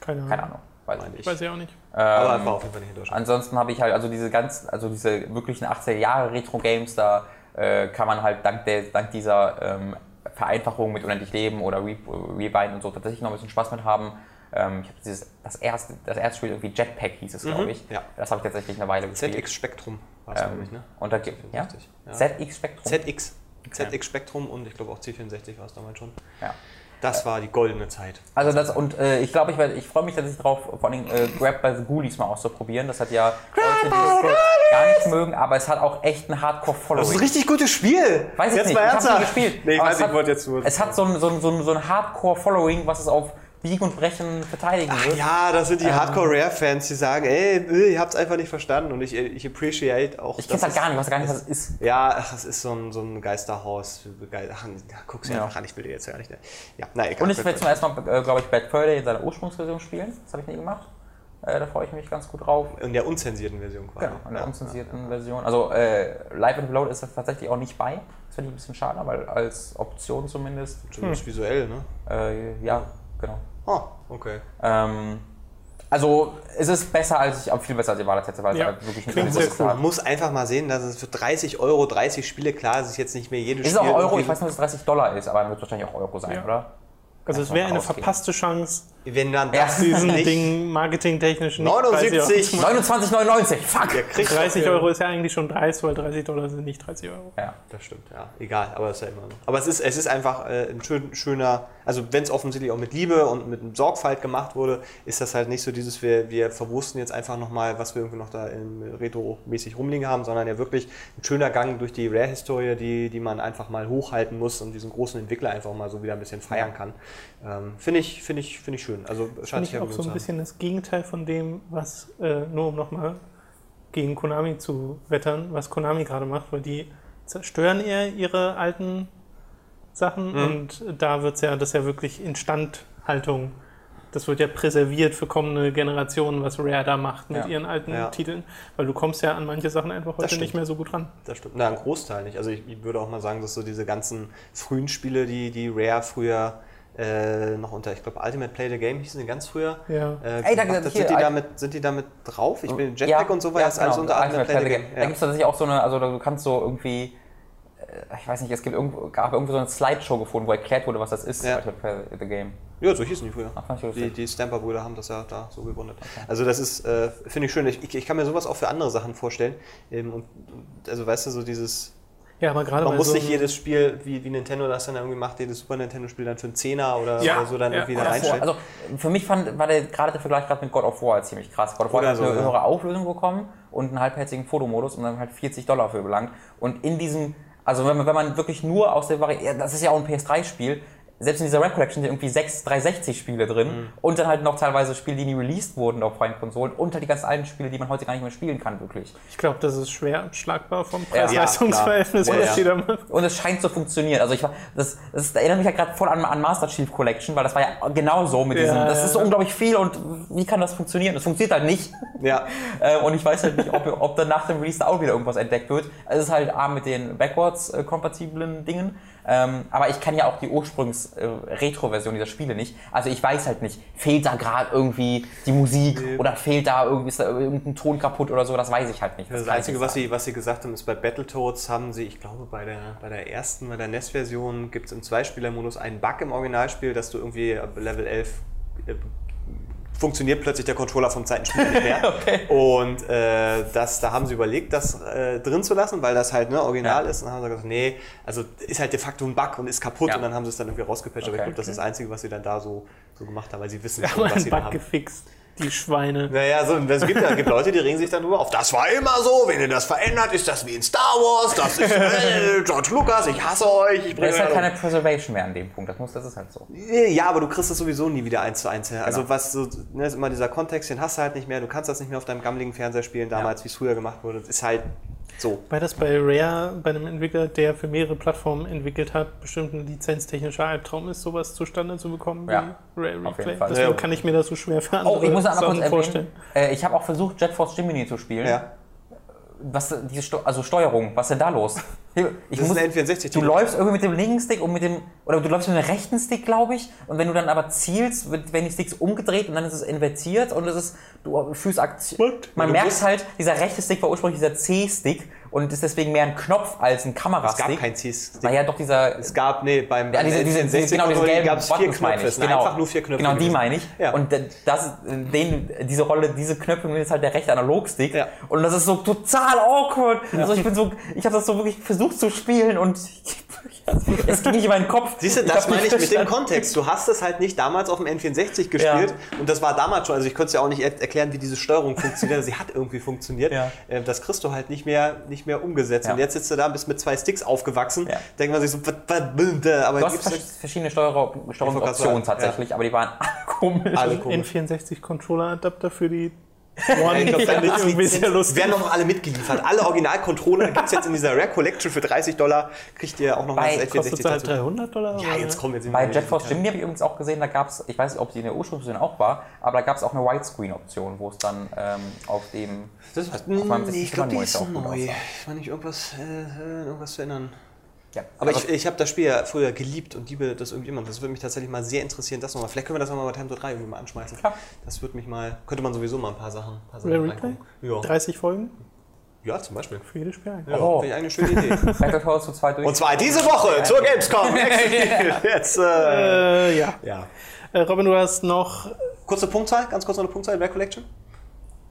Keine Ahnung. keine Ahnung. Weiß nicht. ich. Weiß ich auch nicht. Aber Ähm, war auf jeden Fall nicht in Deutschland. ansonsten habe ich halt, also diese ganz, also diese wirklichen 80er Jahre Retro-Games, da äh, kann man halt dank, der, dank dieser ähm, Vereinfachung mit Unendlich Leben oder Re Rewind und so tatsächlich noch ein bisschen Spaß mit haben. Ähm, ich habe dieses, das erste, das erste Spiel irgendwie Jetpack hieß es, glaube ich. ja. Das habe ich tatsächlich eine Weile gespielt. ZX Spektrum war es, glaube Ähm, ich, ne? und da gibt ja? Ja. ZX Spectrum. ZX. ZX Spectrum und ich glaube auch C64 war es damals schon. Ja. Das war die goldene Zeit. Also das und äh, ich glaube, ich, werd- ich freue mich tatsächlich drauf, vor allem äh, Grab by the Ghoulies mal auszuprobieren. Das hat ja Leute, die das gar nicht mögen, aber es hat auch echt ein Hardcore-Following. Das ist ein richtig gutes Spiel. Weiß ich jetzt nicht, mal ich nie gespielt. Nee, ich weiß, es ich hat- wollte jetzt nur. Es hat so ein, so ein, so ein, so ein Hardcore-Following, was es auf Biegen und Brechen verteidigen wird. ja, das sind die Ähm. Hardcore-Rare-Fans, die sagen, ey, ihr habt es einfach nicht verstanden und ich, ich appreciate auch. Ich kenn's halt gar es- nicht, weiß gar nicht, was es ist. Ja, ach, das ist so ein, so ein Geisterhaus. Ge- Ach, guck's dir Ja. einfach an, ich will dir jetzt gar nicht. Ja, na, egal. Und ich werde zum ersten Mal, äh, glaube ich, Bad Fur Day in seiner Ursprungsversion spielen. Das habe ich nie gemacht. Äh, da freue ich mich ganz gut drauf. In der unzensierten Version quasi. Genau, in der Ja. unzensierten Version. Also äh, Live and Reload ist das tatsächlich auch nicht bei. Das finde ich ein bisschen schade, weil als Option zumindest. Zumindest visuell, ne? Äh, ja, genau. Ah, okay. Ähm, also es ist besser als ich, viel besser als ich erwartet hätte, weil es Ja, halt wirklich klingt sehr cool. Man muss einfach mal sehen, dass es für 30 Euro 30 Spiele, klar, es ist jetzt nicht mehr jedes Ist es Spiel. auch Euro? Ich weiß nicht, ob es 30 Dollar ist, aber dann wird es wahrscheinlich auch Euro sein, Ja. oder? Also es wäre eine verpasste Chance, Wenn dann Ja. das diesen nicht Ding marketingtechnisch nicht 79. 29,99. Fuck! Der kriegt 30 dafür- Euro ist ja eigentlich schon dreist, weil 30 Dollar sind nicht 30 Euro. Ja. Das stimmt, ja. Egal, aber es ist ja immer noch. Aber es ist, es ist einfach äh, ein schön, schöner, also wenn es offensichtlich auch mit Liebe und mit Sorgfalt gemacht wurde, ist das halt nicht so dieses, wir, wir verwursten jetzt einfach nochmal, was wir irgendwie noch da in Retro-mäßig rumliegen haben, sondern ja wirklich ein schöner Gang durch die Rare-Historie, die, die man einfach mal hochhalten muss und diesen großen Entwickler einfach mal so wieder ein bisschen feiern kann. Ähm, Finde ich, finde ich, finde ich schön. Also scheint Finde sich auch so ein bisschen das Gegenteil von dem, was, äh, nur um nochmal gegen Konami zu wettern, was Konami gerade macht, weil die zerstören eher ihre alten Sachen Mhm. und da wird es ja, das ist ja wirklich Instandhaltung. Das wird ja präserviert für kommende Generationen, was Rare da macht mit Ja. ihren alten Ja. Titeln, weil du kommst ja an manche Sachen einfach heute nicht mehr so gut ran. Das stimmt. Na, ein Großteil nicht. Also ich, ich würde auch mal sagen, dass so diese ganzen frühen Spiele, die, die Rare früher äh, noch unter, ich glaube, Ultimate Play the Game hießen die ganz früher. Ja. Äh, Ey, da- gemacht hat. hier, sind, die damit, sind die damit drauf? Ich bin Jetpack und so war jetzt alles genau, unter Ultimate Play the Game. Da gibt es tatsächlich auch so eine, also du kannst so irgendwie, äh, ich weiß nicht, es gibt irgendwo, gab irgendwo so eine Slideshow gefunden, wo erklärt wurde, was das ist, Ja. Ultimate Play the Game. Ja, so hießen die früher. Ach, Die, die Stamper-Brüder haben das ja da so gegründet. Also das ist, äh, finde ich schön. Ich, ich, ich kann mir sowas auch für andere Sachen vorstellen. Ähm, und, also weißt du, so dieses, Ja, aber gerade man muss so nicht jedes Spiel, wie, wie Nintendo das dann irgendwie macht, jedes Super Nintendo-Spiel dann für einen Zehner oder, Ja, oder so dann ja. irgendwie da reinstellen. Also für mich fand, war der, gerade der Vergleich gerade mit God of War ziemlich krass. God of War Oder hat so, eine ja. höhere Auflösung bekommen und einen halbherzigen Fotomodus und dann halt 40 Dollar für belangt. Und in diesem, also wenn man, wenn man wirklich nur aus der Variante, ja, das ist ja auch ein PS3-Spiel, selbst in dieser Red Collection sind irgendwie sechs 360-Spiele drin Mhm. und dann halt noch teilweise Spiele, die nie released wurden auf freien Konsolen und halt die ganzen alten Spiele, die man heute gar nicht mehr spielen kann, wirklich. Ich glaube, das ist schwer schlagbar vom Ja, Preis-Leistungs-Verhältnis, klar. was Ja, die ja. da machen. Und es scheint zu funktionieren. Also ich war, das, das erinnert mich ja gerade voll an, an Master Chief Collection, weil das war ja genau so mit Ja, diesem, das ja. ist so unglaublich viel und wie kann das funktionieren? Das funktioniert halt nicht. Ja. Äh, und ich weiß halt nicht, ob, ob dann nach dem Release da auch wieder irgendwas entdeckt wird. Es ist halt A mit den backwards-kompatiblen Dingen. Ähm, aber ich kann ja auch die Ursprungs-Retro-Version dieser Spiele nicht. Also ich weiß halt nicht, fehlt da gerade irgendwie die Musik oder fehlt da irgendwie ist da irgendein Ton kaputt oder so, das weiß ich halt nicht. Das, ich Einzige, was sie, was sie gesagt haben, ist bei Battletoads haben sie, ich glaube, bei der, bei der ersten, bei der NES-Version gibt es im Zweispieler-Modus einen Bug im Originalspiel, dass du irgendwie ab Level 11 äh, funktioniert plötzlich der Controller vom zweiten Spiel nicht mehr. Und äh, das, da haben sie überlegt, das äh, drin zu lassen, weil das halt ne, original Ja. ist. Und dann haben sie gesagt, nee, also ist halt de facto ein Bug und ist kaputt. Ja. Und dann haben sie es dann irgendwie rausgepatcht. Aber ich Okay. glaube, das ist das Einzige, was sie dann da so, so gemacht haben, weil sie wissen Wir schon, was sie da Bug haben. gefixt. Die Schweine. Naja, so, es gibt, ja, gibt Leute, die regen sich dann nur auf. Das war immer so, wenn ihr das verändert, ist das wie in Star Wars, das ist äh, George Lucas, ich hasse euch, ich Da bringe ist halt keine Preservation mehr an dem Punkt. Das, muss, das ist halt so. um. Ja, aber du kriegst es sowieso nie wieder eins zu eins her. Also Genau. was so, ne, ist immer dieser Kontext, den hast du halt nicht mehr, du kannst das nicht mehr auf deinem gammeligen Fernseher spielen, damals, wie es früher gemacht wurde. Das ist halt so. Weil das bei Rare, bei einem Entwickler, der für mehrere Plattformen entwickelt hat, bestimmt ein lizenztechnischer Albtraum ist, sowas zustande zu bekommen Ja, wie Rare auf Replay. jeden Fall. Deswegen Ja. kann ich mir das so schwer für andere Oh, ich muss einmal kurz erwähnen, vorstellen. äh, ich habe auch versucht, Jet Force Gemini zu spielen. Ja. Was, diese Steu also Steuerung, was ist denn da los? Ich Das ist ein N64 Du läufst irgendwie mit dem linken Stick und mit dem, oder du läufst mit dem rechten Stick, glaube ich, und wenn du dann aber zielst, wird, werden die Sticks umgedreht und dann ist es invertiert und es ist, du fühlst Aktion. Man merkt halt, dieser rechte Stick war ursprünglich dieser C-Stick und ist deswegen mehr ein Knopf als ein Es Kamerastick. gab kein C-Stick. Naja, doch dieser, Es gab, nee, beim, ja, diese, diese, diese, genau, diese gelben gab es vier Knöpfe. ich. Es Genau. einfach nur vier Knöpfe. Genau, die meine ich. Ja. Und das, den, diese Rolle, diese Knöpfe ist halt der rechte Analogstick. Ja. Und das ist so total awkward. Also ich bin so, ich habe das so wirklich versucht zu spielen und Es ging nicht in meinen Kopf. Siehst du, Ich das meine ich mit dem. Kontext. Du hast es halt nicht damals auf dem N64 gespielt und das war damals schon, also ich könnte es ja auch nicht er erklären, wie diese Steuerung funktioniert, sie hat irgendwie funktioniert. Ja. Äh, Das kriegst du halt nicht mehr, nicht mehr umgesetzt. Ja. Und jetzt sitzt du da, bist mit zwei Sticks aufgewachsen, Ja. denkt man sich so, aber Du hast gibt's vers- verschiedene Steuer Steuerungsoptionen sagen, tatsächlich, aber die waren alle komisch. alle komisch. N64-Controller-Adapter für die One. das irgendwie sehr lustig. werden noch alle mitgeliefert. Alle Original-Controller gibt es jetzt in dieser Rare Collection für 30 Dollar. Kriegt ihr auch noch mal das Kostet N64 halt dazu. 300 Dollar? Ja, jetzt kommen jetzt Bei Jet Force Gemini habe ich übrigens auch gesehen, da gab es, ich weiß nicht, ob sie in der Ursprungsversion auch war, aber da gab es auch eine Widescreen-Option, wo es dann ähm, auf dem. Das war, meinem nee, ich glaube, die 60 ist neu. aussah. Ich meine nicht irgendwas, äh, irgendwas zu ändern. Ja, Aber also, ich, ich habe das Spiel ja früher geliebt und liebe das irgendwie immer. Das würde mich tatsächlich mal sehr interessieren. Das nochmal. Vielleicht können wir das nochmal bei Time to 3 irgendwie mal anschmeißen. Klar. Das würde mich mal, könnte man sowieso mal ein paar Sachen, paar Sachen reingucken. Ja. 30 Folgen ja, zum Beispiel. für jedes Spiel. Ja, Oh. Finde ich eine schöne Idee. Zu zweit durch. Und zwar diese Woche zur Gamescom. Jetzt, äh, Äh, ja. ja. Äh, Robin, du hast noch. Kurze Punktzahl, ganz kurz noch eine Punktzahl, Rare Collection.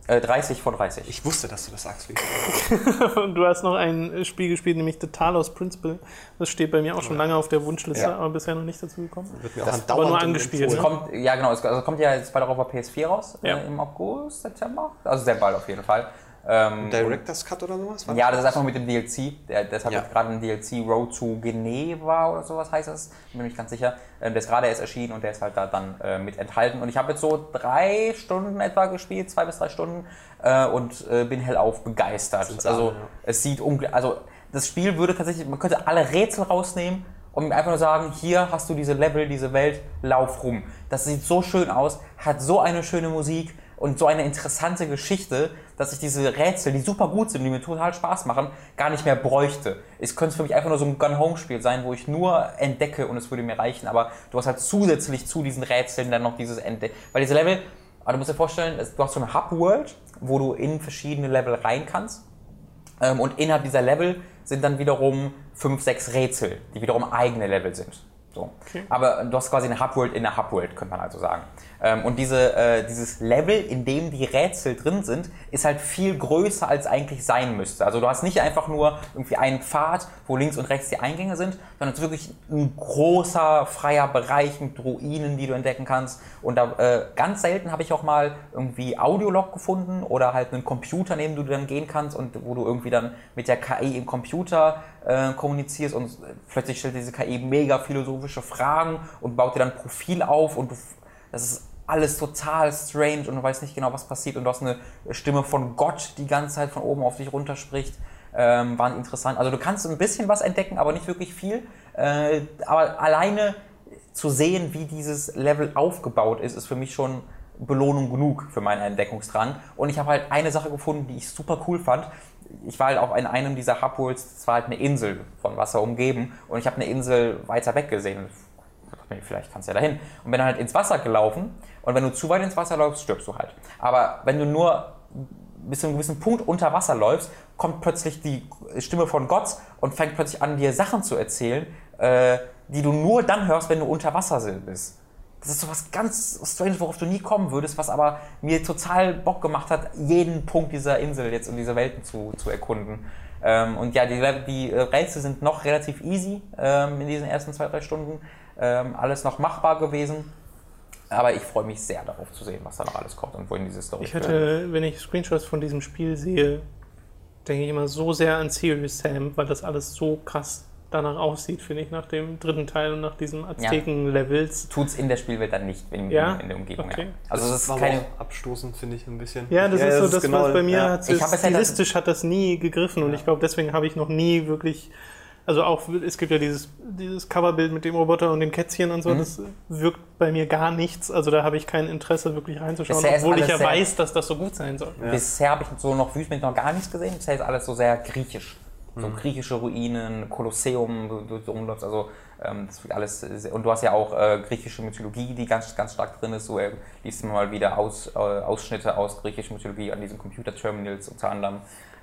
Äh, 30 von 30. Ich wusste, dass du das sagst. Felix. Du hast noch ein Spiel gespielt, nämlich The Talos Principle. Das steht bei mir auch schon lange auf der Wunschliste, Ja. aber bisher noch nicht dazu gekommen. Wird mir auch Das andauernd aber nur angespielt, ne? Kommt, ja, genau, es also kommt ja jetzt bald auch auf der PS4 raus, Ja. äh, im August, September. Also sehr bald auf jeden Fall. Ähm, Director's Cut oder sowas? Ja, das ist einfach mit dem DLC. Der, deshalb Ja. jetzt gerade ein DLC Road to Geneva oder sowas heißt das. Bin mir nicht ganz sicher. Ähm, Der ist gerade erst erschienen und der ist halt da dann äh, mit enthalten. Und ich habe jetzt so drei Stunden etwa gespielt, zwei bis drei Stunden äh, und äh, bin hellauf begeistert. Also alle, ja. es sieht unglaublich. Also das Spiel würde tatsächlich, man könnte alle Rätsel rausnehmen und einfach nur sagen, hier hast du diese Level, diese Welt, lauf rum. Das sieht so schön aus, hat so eine schöne Musik und so eine interessante Geschichte, dass ich diese Rätsel, die super gut sind, die mir total Spaß machen, gar nicht mehr bräuchte. Es könnte für mich einfach nur so ein Gun-Home-Spiel sein, wo ich nur entdecke und es würde mir reichen, aber du hast halt zusätzlich zu diesen Rätseln dann noch dieses Entdecken. Weil diese Level, aber du musst dir vorstellen, du hast so eine Hub-World, wo du in verschiedene Level rein kannst. Ähm, und innerhalb dieser Level sind dann wiederum fünf, sechs Rätsel, die wiederum eigene Level sind. So. Aber du hast quasi eine Hubworld in der Hubworld, könnte man also sagen. Ähm, und diese, äh, dieses Level, in dem die Rätsel drin sind, ist halt viel größer, als eigentlich sein müsste. Also du hast nicht einfach nur irgendwie einen Pfad, wo links und rechts die Eingänge sind, sondern es ist wirklich ein großer, freier Bereich mit Ruinen, die du entdecken kannst. Und da äh, ganz selten habe ich auch mal irgendwie Audiolog gefunden oder halt einen Computer, neben dem du dann gehen kannst und wo du irgendwie dann mit der KI im Computer äh, kommunizierst und plötzlich stellt diese KI mega philosophische Fragen und baut dir dann ein Profil auf und du, das ist alles total strange und du weißt nicht genau, was passiert und du hast eine Stimme von Gott, die ganze Zeit von oben auf dich runterspricht. Ähm, waren interessant. Also du kannst ein bisschen was entdecken, aber nicht wirklich viel. Äh, aber alleine zu sehen, wie dieses Level aufgebaut ist, ist für mich schon Belohnung genug für meinen Entdeckungsdrang. Und ich habe halt eine Sache gefunden, die ich super cool fand. Ich war halt auch in einem dieser Hubworlds, das war halt eine Insel von Wasser umgeben und ich habe eine Insel weiter weg gesehen. Dachte mir, Vielleicht kannst du ja dahin. Und bin dann halt ins Wasser gelaufen und wenn du zu weit ins Wasser läufst, stirbst du halt. Aber wenn du nur bis zu einem gewissen Punkt unter Wasser läufst, kommt plötzlich die Stimme von Gott und fängt plötzlich an, dir Sachen zu erzählen, äh, die du nur dann hörst, wenn du unter Wasser bist. Das ist so was ganz strange, worauf du nie kommen würdest, was aber mir total Bock gemacht hat, jeden Punkt dieser Insel jetzt und dieser Welten zu, zu erkunden. Ähm, und ja, die, die äh, Rätsel sind noch relativ easy ähm, in diesen ersten zwei, drei Stunden. Ähm, alles noch machbar gewesen. Aber ich freue mich sehr darauf zu sehen, was da noch alles kommt und wohin diese Story Ich hatte, wenn ich Screenshots von diesem Spiel sehe, denke ich immer so sehr an Serious Sam, weil das alles so krass danach aussieht, finde ich, nach dem dritten Teil und nach diesen Azteken-Levels. Tut es in der Spielwelt dann nicht in, Ja? in der Umgebung. Okay. Ja. Also das ist war keine. abstoßend, finde ich ein bisschen. Ja, das ist so das, genau- was bei mir ja. hat. Das- stilistisch hat das nie gegriffen und ich glaube, deswegen habe ich noch nie wirklich. Also auch, es gibt ja dieses, dieses Coverbild mit dem Roboter und dem Kätzchen und so, Mhm. das wirkt bei mir gar nichts. Also da habe ich kein Interesse, wirklich reinzuschauen, Bisher obwohl ich ja weiß, dass das so gut sein soll. Bisher habe ich so noch Wüstenblick noch gar nichts gesehen. Bisher ist alles so sehr griechisch. So griechische Ruinen, Kolosseum, du, du, du rumläufst, also ähm, das wird alles sehr, und du hast ja auch äh, griechische Mythologie, die ganz, ganz stark drin ist. So äh, liest immer mal wieder aus, äh, Ausschnitte aus griechischer Mythologie an diesen Computerterminals unter anderem.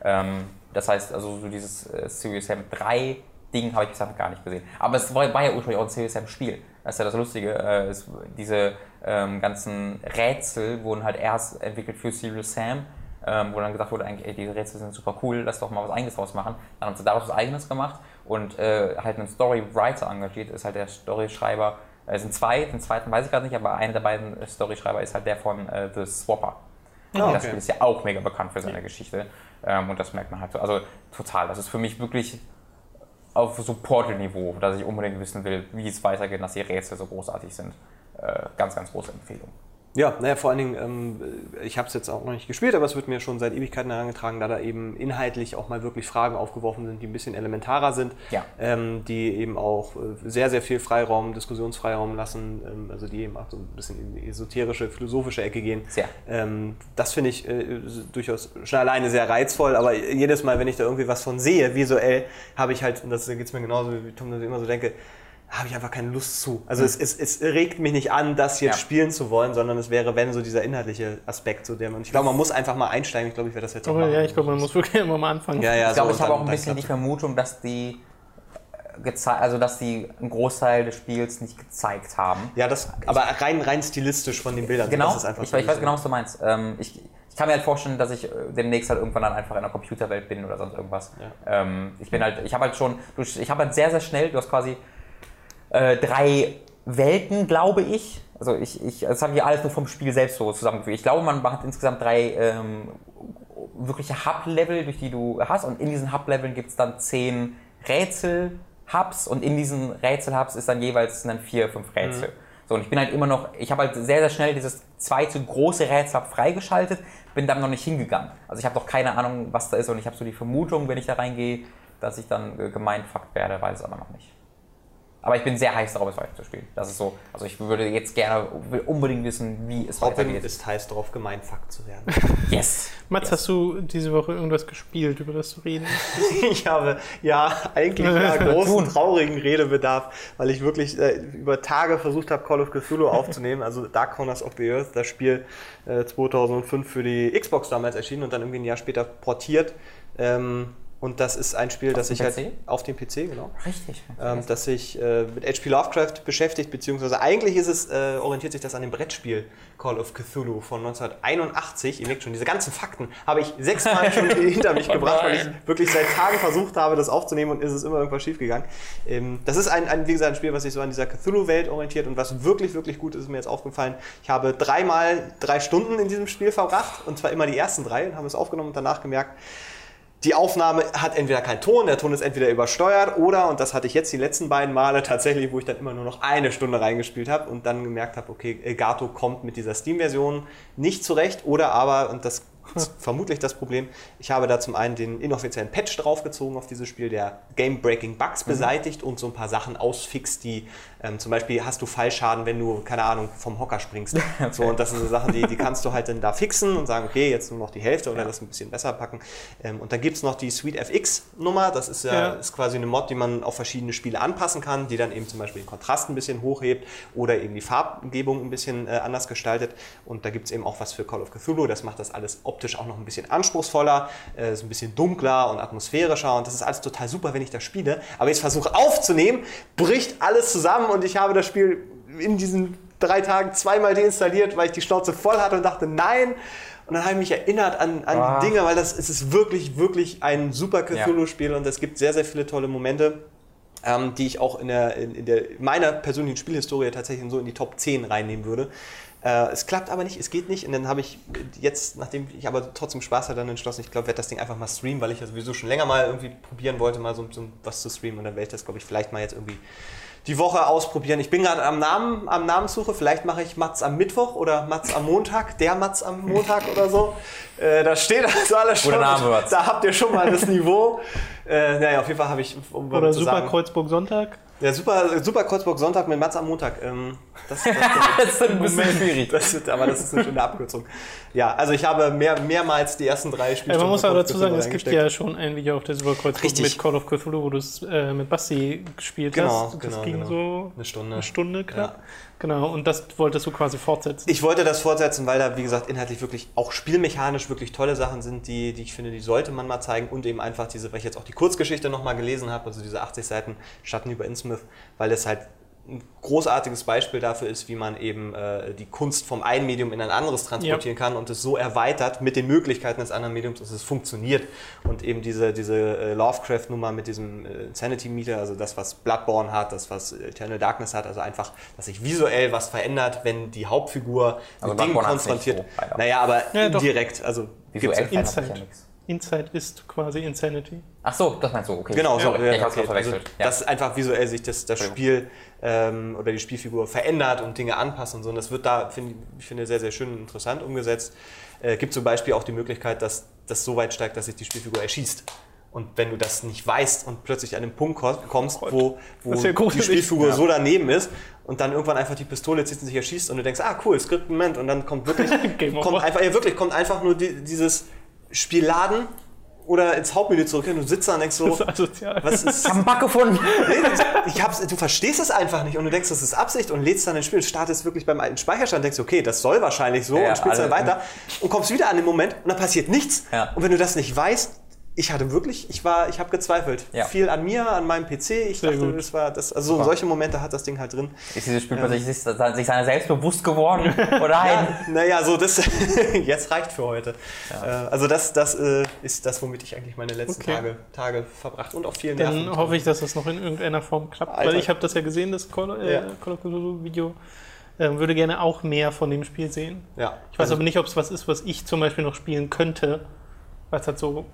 Ähm, das heißt, also so dieses äh, Serious Sam 3 Ding habe ich bisher gar nicht gesehen. Aber es war, war ja ursprünglich auch ein Serious Sam Spiel. Das ist ja das Lustige. Äh, es, diese ähm, ganzen Rätsel wurden halt erst entwickelt für Serious Sam ähm, wo dann gesagt wurde, eigentlich, ey, die Rätsel sind super cool, lass doch mal was eigenes draus machen. Dann haben sie daraus was eigenes gemacht und äh, halt einen Storywriter engagiert, ist halt der Storyschreiber, äh, es sind zwei, den zweiten weiß ich gerade nicht, aber einer der beiden Storyschreiber ist halt der von äh, The Swapper. Das okay. Spiel ist ja auch mega bekannt für seine Geschichte ähm, und das merkt man halt so. Also total, das ist für mich wirklich auf so Portal-Niveau, dass ich unbedingt wissen will, wie es weitergeht, dass die Rätsel so großartig sind. Äh, ganz, ganz große Empfehlung. Ja, naja, vor allen Dingen, ähm, ich habe es jetzt auch noch nicht gespielt, aber es wird mir schon seit Ewigkeiten herangetragen, da da eben inhaltlich auch mal wirklich Fragen aufgeworfen sind, die ein bisschen elementarer sind, Ja. ähm, die eben auch äh, sehr, sehr viel Freiraum, Diskussionsfreiraum lassen, ähm, also die eben auch so ein bisschen in die esoterische, philosophische Ecke gehen. Sehr. Ähm, das finde ich äh, durchaus schon alleine sehr reizvoll, aber jedes Mal, wenn ich da irgendwie was von sehe, visuell, habe ich halt, und das geht es mir genauso, wie Tom das immer so denke, habe ich einfach keine Lust zu. Also es, es, es regt mich nicht an, das jetzt Ja. spielen zu wollen, sondern es wäre, wenn so dieser inhaltliche Aspekt, so der man. Ich glaube, man muss einfach mal einsteigen. Ich glaube, ich werde das jetzt auch Aber machen. ja, ich glaube, man muss wirklich immer mal anfangen. Ja, ja, Ich glaube, so, ich habe auch ein bisschen die. Vermutung, dass die äh, also dass die einen Großteil des Spiels nicht gezeigt haben. Ja, das, aber rein, rein stilistisch von den Bildern. Genau, Das ist einfach ich, so ich weiß genau, was du meinst. Ähm, ich, ich kann mir halt vorstellen, dass ich äh, demnächst halt irgendwann dann einfach in der Computerwelt bin oder sonst irgendwas. Ähm, ich bin halt, ich habe halt schon, du- ich habe halt sehr, sehr schnell, du hast quasi äh, drei Welten, glaube ich. Also ich, ich das habe ich alles nur vom Spiel selbst so zusammengefügt. Ich glaube, man macht insgesamt drei ähm, wirkliche Hub-Level, durch die du hast. Und in diesen Hub-Leveln gibt es dann zehn Rätsel-Hubs und in diesen Rätsel-Hubs ist dann jeweils dann vier, fünf Rätsel. So, und ich bin halt immer noch, ich habe halt sehr, sehr schnell dieses zweite große Rätsel-Hub freigeschaltet, bin dann noch nicht hingegangen. Also ich habe noch keine Ahnung, was da ist und ich habe so die Vermutung, wenn ich da reingehe, dass ich dann äh, gemeinfuckt werde, weiß es aber noch nicht. Aber ich bin sehr heiß darauf, es weiterzuspielen. Das ist so, also ich würde jetzt gerne, will unbedingt wissen, wie es Robin weitergeht. ist heiß drauf, gemeinfuckt zu werden. Yes! Mats, hast du diese Woche irgendwas gespielt, über das du reden? ich habe ja eigentlich ja, großen, traurigen Redebedarf, weil ich wirklich äh, über Tage versucht habe, Call of Cthulhu aufzunehmen. Also Dark Corners of the Earth, das Spiel äh, 2005 für die Xbox damals erschienen und dann irgendwie ein Jahr später portiert. Ähm, und das ist ein Spiel, das dem ich halt PC? auf dem PC, genau. Richtig. ähm, das sich äh, mit H.P. Lovecraft beschäftigt, beziehungsweise eigentlich ist es, äh, orientiert sich das an dem Brettspiel Call of Cthulhu von 1981. Ihr merkt schon, diese ganzen Fakten habe ich sechsmal schon hinter mich gebracht, weil ich wirklich seit Tagen versucht habe, das aufzunehmen und ist es immer irgendwas schiefgegangen. Ähm, das ist ein, ein, wie gesagt, ein Spiel, was sich so an dieser Cthulhu-Welt orientiert und was wirklich, wirklich gut ist, ist mir jetzt aufgefallen. Ich habe dreimal drei Stunden in diesem Spiel verbracht und zwar immer die ersten drei und habe es aufgenommen und danach gemerkt, die Aufnahme hat entweder keinen Ton, der Ton ist entweder übersteuert oder, und das hatte ich jetzt die letzten beiden Male tatsächlich, wo ich dann immer nur noch eine Stunde reingespielt habe und dann gemerkt habe, okay, Elgato kommt mit dieser Steam-Version nicht zurecht oder aber, und das ist vermutlich das Problem, ich habe da zum einen den inoffiziellen Patch draufgezogen auf dieses Spiel, der Game-Breaking Bugs beseitigt und so ein paar Sachen ausfixt, die ähm, zum Beispiel hast du Fallschaden, wenn du, keine Ahnung, vom Hocker springst. So, und das sind so Sachen, die, die kannst du halt dann da fixen und sagen, okay, jetzt nur noch die Hälfte oder das ein bisschen besser packen. Ähm, und dann gibt es noch die Suite FX-Nummer, das ist ja, Ja. ist quasi eine Mod, die man auf verschiedene Spiele anpassen kann, die dann eben zum Beispiel den Kontrast ein bisschen hochhebt oder eben die Farbgebung ein bisschen äh, anders gestaltet. Und da gibt es eben auch was für Call of Cthulhu, das macht das alles optisch auch noch ein bisschen anspruchsvoller, äh, ist ein bisschen dunkler und atmosphärischer und das ist alles total super, wenn ich das spiele. Aber jetzt versuche aufzunehmen, bricht alles zusammen und ich habe das Spiel in diesen drei Tagen zweimal deinstalliert, weil ich die Schnauze voll hatte und dachte, nein. Und dann habe ich mich erinnert an, an Ah. die Dinge, weil das es ist wirklich, wirklich ein super Cthulhu-Spiel und es gibt sehr, sehr viele tolle Momente, ähm, die ich auch in, der, in, in der, meiner persönlichen Spielhistorie tatsächlich so in die Top 10 reinnehmen würde. Äh, es klappt aber nicht, es geht nicht. Und dann habe ich jetzt, nachdem ich aber trotzdem Spaß hatte, dann entschlossen, ich glaube, werde das Ding einfach mal streamen, weil ich ja sowieso schon länger mal irgendwie probieren wollte, mal so, so was zu streamen. Und dann werde ich das, glaube ich, vielleicht mal jetzt irgendwie die Woche ausprobieren. Ich bin gerade am Namen, am Namenssuche. Vielleicht mache ich Mats am Mittwoch oder Mats am Montag, der Mats am Montag oder so. Äh, da steht also alles schon. Guter Name, Mats. Da habt ihr schon mal das Niveau. Äh, naja, auf jeden Fall habe ich, um mal Oder zu Super sagen, Kreuzburg Sonntag? ja, super, super Kreuzburg Sonntag mit Mats am Montag. Ähm, das, das, Das ist ein bisschen schwierig. das, aber das ist eine schöne Abkürzung. Ja, also ich habe mehr, mehrmals die ersten drei Spielstunden man muss aber dazu sagen, es gibt ja schon ein Video auf der Super Kreuzburg Richtig. mit Call of Cthulhu, wo du es äh, mit Basti gespielt Genau, hast. Das genau, ging genau. so Eine Stunde. eine Stunde knapp. Ja. Genau, und das wolltest du quasi fortsetzen. Ich wollte das fortsetzen, weil da, wie gesagt, inhaltlich wirklich auch spielmechanisch wirklich tolle Sachen sind, die, die ich finde, die sollte man mal zeigen. Und eben einfach diese, weil ich jetzt auch die Kurzgeschichte nochmal gelesen habe, also diese 80 Seiten Schatten über Innsmouth, weil das halt ein großartiges Beispiel dafür ist, wie man eben äh, die Kunst vom einen Medium in ein anderes transportieren kann und es so erweitert mit den Möglichkeiten des anderen Mediums, dass es funktioniert. Und eben diese, diese äh, Lovecraft-Nummer mit diesem äh, Insanity-Meter, also das, was Bloodborne hat, das, was Eternal Darkness hat, also einfach, dass sich visuell was verändert, wenn die Hauptfigur Also mit Dingen konfrontiert. so, naja, aber Ja, doch. indirekt, also Visuell gibt's- ja nichts. Inside ist quasi Insanity. Ach so, das meinst du, okay. Genau, so. Ja, ich hab's okay. verwechselt. Also, ja. Dass einfach visuell sich das, das Spiel ähm, oder die Spielfigur verändert und Dinge anpasst und so. Und das wird da, find, ich finde, sehr, sehr schön und interessant umgesetzt. Äh, gibt zum Beispiel auch die Möglichkeit, dass das so weit steigt, dass sich die Spielfigur erschießt. Und wenn du das nicht weißt und plötzlich an den Punkt ko- kommst, wo, wo ja die. Spielfigur Ja. so daneben ist und dann irgendwann einfach die Pistole zieht und sich erschießt und du denkst, ah cool, Skriptmoment und dann kommt wirklich, kommt einfach, ja wirklich, kommt einfach nur die, dieses Spiel laden oder ins Hauptmenü zurück und du sitzt da und denkst so, Das ist asozial. was ist, Ich hab einen Bug gefunden. ich hab's, du verstehst es einfach nicht und du denkst, das ist Absicht und lädst dann ein Spiel, startest wirklich beim alten Speicherstand und denkst, okay, das soll wahrscheinlich so Ja, und spielst dann also- weiter und kommst wieder an den Moment und dann passiert nichts. Ja. Und wenn du das nicht weißt, ich hatte wirklich, ich war, ich habe gezweifelt. Ja. Viel an mir, an meinem PC. Ich Sehr dachte, gut. das war das, also so solche Momente hat das Ding halt drin. Ist dieses Spiel plötzlich sich, sich seiner selbst bewusst geworden? Oder nein? Naja, so das jetzt reicht für heute. Äh, also das, das äh, ist das, womit ich eigentlich meine letzten Okay. Tage, Tage verbracht und auch viel Nerven. Dann hoffe ich, dass das noch in irgendeiner Form klappt, Alter. weil ich habe das ja gesehen, das Call, äh, Ja. Call of Cthulhu Video. Ähm, würde gerne auch mehr von dem Spiel sehen. ja. Ich weiß aber nicht, ob es was ist, was ich zum Beispiel noch spielen könnte, weil es halt so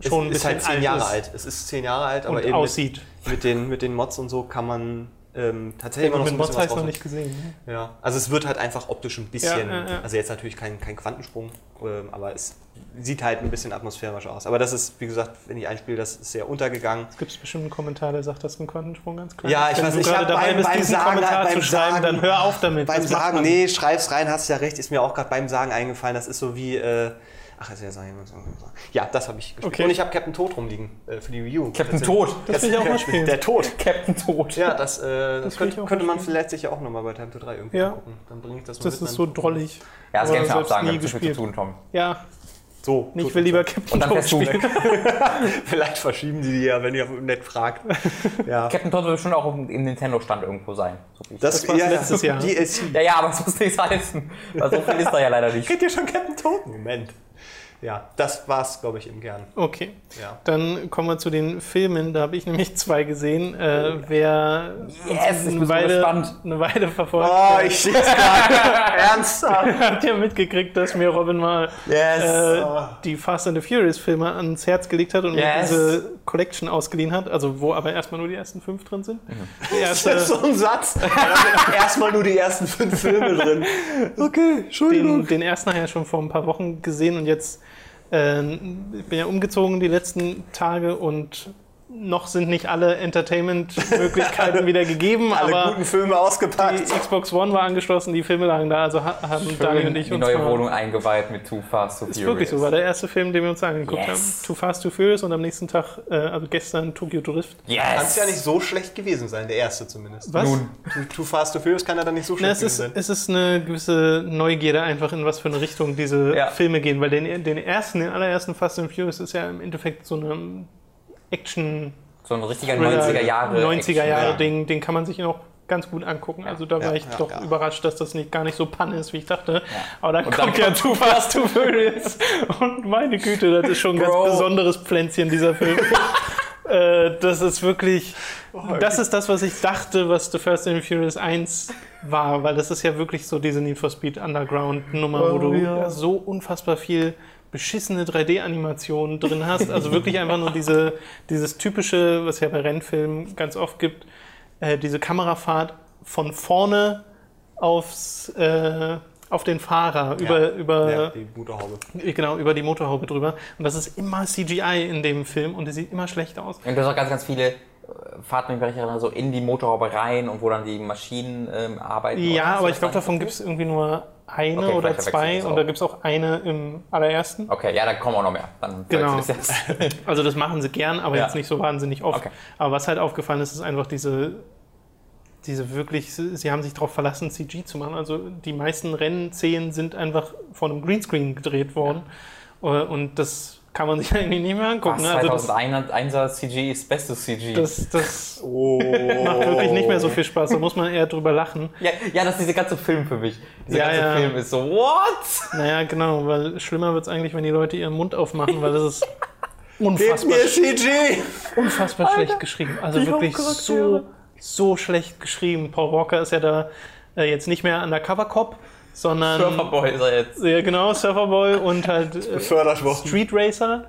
es schon ein ist bisschen halt zehn Jahre ist alt. Es ist zehn Jahre alt, aber und eben aussieht. Mit, mit, den, mit den Mods und so kann man ähm, tatsächlich immer noch so ein Mods bisschen heißt was noch nicht gesehen. ne? Ja, also es wird halt einfach optisch ein bisschen, Ja, ja, ja. also jetzt natürlich kein, kein Quantensprung, ähm, aber es sieht halt ein bisschen atmosphärisch aus. Aber das ist, wie gesagt, wenn ich einspiele, das ist sehr untergegangen. Es gibt bestimmt einen Kommentar, der sagt, das ist ein Quantensprung ganz klar. Ja, ich Wenn weiß du nicht, gerade hab dabei beim- bist, beim diesen Sagen- Kommentar beim zu schreiben, Sagen- dann hör auf damit. Beim Sagen, nee, schreib's rein, hast ja recht, ist mir auch gerade beim Sagen eingefallen. Das ist so wie, äh, ach, ist ja sagen. Ja, das habe ich gespielt. Okay. Und ich habe Captain Tod rumliegen äh, für die Wii U. Captain. Tod. Das will ich auch mal spielen. Der Tod. Captain Tod. Ja, das, äh, das, ich könnte, auch könnte man vielleicht sicher auch nochmal bei Time to 3 irgendwie Ja. gucken. Dann bringe ich das mal Das mit, ist so drollig. Ja, das selbst absagen, nie haben zu gespielt. tun, Tom. Ja, So, ich will lieber. Captain Und dann du spielen. weg. Vielleicht verschieben die die ja, wenn ihr nett fragt. Ja. Captain Todd wird schon auch im Nintendo-Stand irgendwo sein. So viel. Das, war's letztes Jahr. DLC. Ja, ja, aber es muss nichts heißen. Weil so viel ist da ja leider nicht. Kennt ihr schon Captain Toad? Moment. Ja, das war's, glaube ich, im Kern. Okay, Ja. dann kommen wir zu den Filmen. Da habe ich nämlich zwei gesehen. Äh, wer Yes, eine, Weile, eine Weile verfolgt, Oh, ich sehe es gerade. Ernsthaft. hat ja mitgekriegt, dass mir Robin mal Yes. äh, Oh. die Fast and the Furious Filme ans Herz gelegt hat und mir Yes. diese Collection ausgeliehen hat, also wo aber erstmal nur die ersten fünf drin sind. Die Das ist so ein Satz. Da sind erstmal nur die ersten fünf Filme drin. Okay, Entschuldigung. den, den ersten habe ich ja schon vor ein paar Wochen gesehen und jetzt ich bin ja umgezogen die letzten Tage und noch sind nicht alle Entertainment-Möglichkeiten wieder gegeben, Alle aber guten Filme die ausgepackt. Xbox One war angeschlossen, die Filme lagen da, also ha- haben Daniel und ich die uns neue mal- Wohnung eingeweiht mit Too Fast, Too Ist Furious. wirklich so, war der erste Film, den wir uns angeguckt Yes. haben. Too Fast, Too Furious und am nächsten Tag, äh, also gestern, Tokyo Drift. Yes! Kann es ja nicht so schlecht gewesen sein, der erste zumindest. Was? Nun, Too, Fast, Too Furious kann ja dann nicht so Na, schlecht es, ist, gewesen sein. es ist eine gewisse Neugierde einfach, in was für eine Richtung diese Ja. Filme gehen. Weil den, den ersten, den allerersten Fast and Furious ist ja im Endeffekt so eine Action- so ein richtiger Thriller, 90er Jahre. 90er Jahre ja. Ding, den kann man sich noch ganz gut angucken. Also da war Ja, ich ja, doch ja. überrascht, dass das nicht gar nicht so Panne ist, wie ich dachte. Aber dann Und kommt dann ja Too Fast, Too Furious. Und meine Güte, das ist schon ein ganz Bro. besonderes Pflänzchen, dieser Film. Äh, das ist wirklich, Oh, das ist das, was ich dachte, was The First and the Furious 1 war, weil das ist ja wirklich so diese Need for Speed Underground Nummer, wo Oh, du ja. so unfassbar viel beschissene 3D-Animationen drin hast. Also wirklich einfach nur diese, dieses typische, was es ja bei Rennfilmen ganz oft gibt, äh, diese Kamerafahrt von vorne aufs, äh, auf den Fahrer, über, über, ja, die Motorhaube. genau, über die Motorhaube drüber. Und das ist immer CGI in dem Film und es sieht immer schlecht aus. Und du hast auch ganz, ganz viele äh, Fahrten, wenn ich erinnere, so in die Motorhaube rein und wo dann die Maschinen ähm, arbeiten. Ja, aber ich glaube, davon gibt es irgendwie nur eine Okay, oder zwei und da gibt es auch eine im allerersten. Okay, ja, da kommen auch noch mehr. Dann Genau. das. Also das machen sie gern, aber Ja. jetzt nicht so wahnsinnig oft. Okay. Aber was halt aufgefallen ist, ist einfach diese, diese wirklich, sie haben sich darauf verlassen, CG zu machen. Also die meisten Rennszenen sind einfach von einem Greenscreen gedreht worden. Äh, Und das kann man sich eigentlich nicht mehr angucken. Was, ne? Also das, 2001er CG ist bestes CG. das, das Oh. macht wirklich nicht mehr so viel Spaß. Da muss man eher drüber lachen. ja, ja, das ist dieser ganze Film für mich. Dieser Ja, ganze ja. Film ist so, what? Naja, genau, weil schlimmer wird es eigentlich, wenn die Leute ihren Mund aufmachen, weil das ist unfassbar, CG! unfassbar schlecht geschrieben. Also wirklich so, so schlecht geschrieben. Paul Walker ist ja da äh, jetzt nicht mehr Undercover-Cop, sondern Surferboy ist er jetzt. ja, genau, Surferboy und halt äh. Street Racer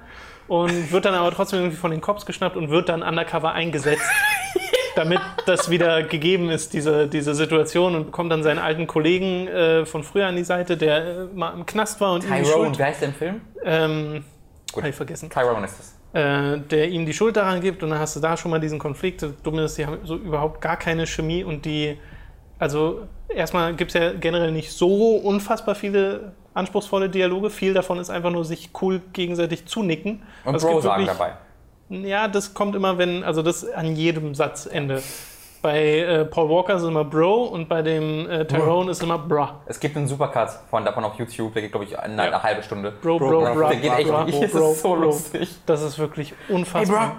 und wird dann aber trotzdem irgendwie von den Cops geschnappt und wird dann undercover eingesetzt, damit das wieder gegeben ist, diese, diese Situation und bekommt dann seinen alten Kollegen äh, von früher an die Seite, der äh, mal im Knast war und ihm die Tyrone, Schuld, wie heißt der im Film? ähm, Gut. hab ich vergessen, Tyrone ist es. äh, der ihm die Schuld daran gibt und dann hast du da schon mal diesen Konflikt. Das Dumme ist, die haben so überhaupt gar keine Chemie und die, also erstmal gibt es ja generell nicht so unfassbar viele anspruchsvolle Dialoge. Viel davon ist einfach nur sich cool gegenseitig zunicken. Und Also Bro sagen wirklich- dabei. Ja, das kommt immer, wenn, also das an jedem Satzende. Bei äh, Paul Walker ist es immer Bro und bei dem äh, Tyrone ist es immer Bra. Es gibt einen Supercut von davon auf YouTube, der geht, glaube ich, eine, eine halbe Stunde. Bro, Bro, Bro, Bra, der geht echt Bra, nicht. Bro, Das Bro, ist so Bro. lustig. Das ist wirklich unfassbar.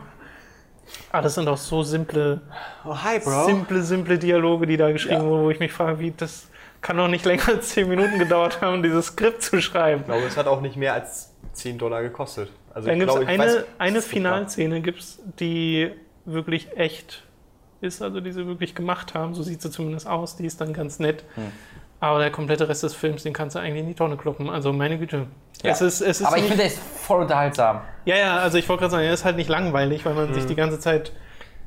Ah, das sind auch so simple, Oh, hi, simple, simple Dialoge, die da geschrieben Ja. wurden, wo ich mich frage, wie das kann doch nicht länger als 10 Minuten gedauert haben, dieses Skript zu schreiben. Ich glaube, es hat auch nicht mehr als 10 Dollar gekostet. Also Dann gibt es eine, weiß, eine. Finalszene, gibt's, die wirklich echt ist, also die sie wirklich gemacht haben. So sieht sie zumindest aus. Die ist dann ganz nett. Hm. Aber der komplette Rest des Films, den kannst du eigentlich in die Tonne kloppen. Also meine Güte. Ja. Es ist, es ist Aber ich finde, der ist voll unterhaltsam. ja, ja, also ich wollte gerade sagen, er ist halt nicht langweilig, weil man sich Hm. die ganze Zeit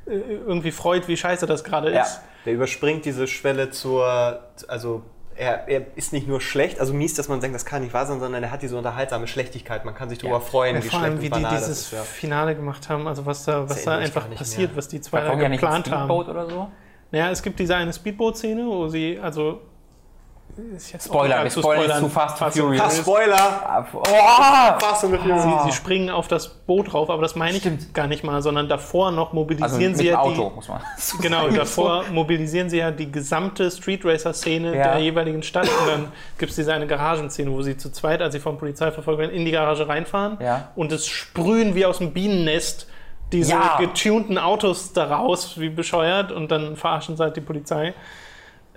äh, irgendwie freut, wie scheiße das gerade Ja. ist. Der überspringt diese Schwelle zur, also er, er ist nicht nur schlecht, also mies, dass man denkt, das kann nicht wahr sein, sondern er hat diese unterhaltsame Schlechtigkeit. Man kann sich darüber freuen, Ja, wie vor schlecht allem, und wie die dieses ist. Ja. Finale gemacht haben, also was da, was da einfach passiert, mehr. was die zwei Da da kommt ja nicht ein geplant haben. Oder so. Naja, es gibt diese eine Speedboat-Szene, wo sie, also. Spoiler, wir spoilern zu Fast and Furious. Ha, Spoiler! Oh! Fast and the Furious. Sie, sie springen auf das Boot drauf, aber das meine ich Stimmt. gar nicht mal, sondern davor noch Also mobilisieren mit sie ja Auto, die. muss man. Genau, davor mobilisieren sie ja die gesamte Street Racer-Szene Ja. der jeweiligen Stadt. Und dann gibt es diese eine Garagenszene, wo sie zu zweit, als sie vom Polizeiverfolger werden, in die Garage reinfahren Ja. und es sprühen wie aus dem Bienennest diese Ja. getunten Autos daraus, wie bescheuert, und dann verarschen sie halt die Polizei.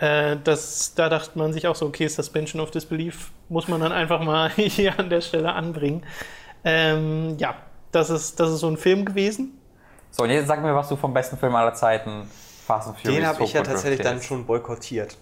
Äh, das, da dachte man sich auch so, okay, Suspension of Disbelief muss man dann einfach mal hier an der Stelle anbringen. Ähm, ja, das ist, das ist so ein Film gewesen. So, und jetzt sag mir, was du vom besten Film aller Zeiten, Fast and Furious Den habe ich ja tatsächlich dann schon boykottiert.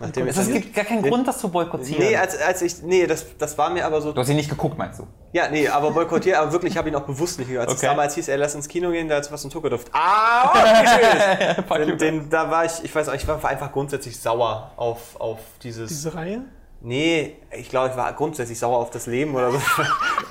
Nachdem ich Es gibt gar keinen Grund, das zu boykottieren. Nee, als, als ich, nee, das, das war mir aber so. du hast ihn nicht geguckt, meinst du? Ja, nee, aber boykottiert, aber wirklich, ich habe ihn auch bewusst nicht gehört. Als es Okay. damals hieß, ey, lass ins Kino gehen, da ist was in Tokyo Duft. Ah, oh, ist. den, den, da war ich, ich weiß auch, ich war einfach grundsätzlich sauer auf, auf dieses. Diese Reihe. Nee, ich glaube, ich war grundsätzlich sauer auf das Leben oder so.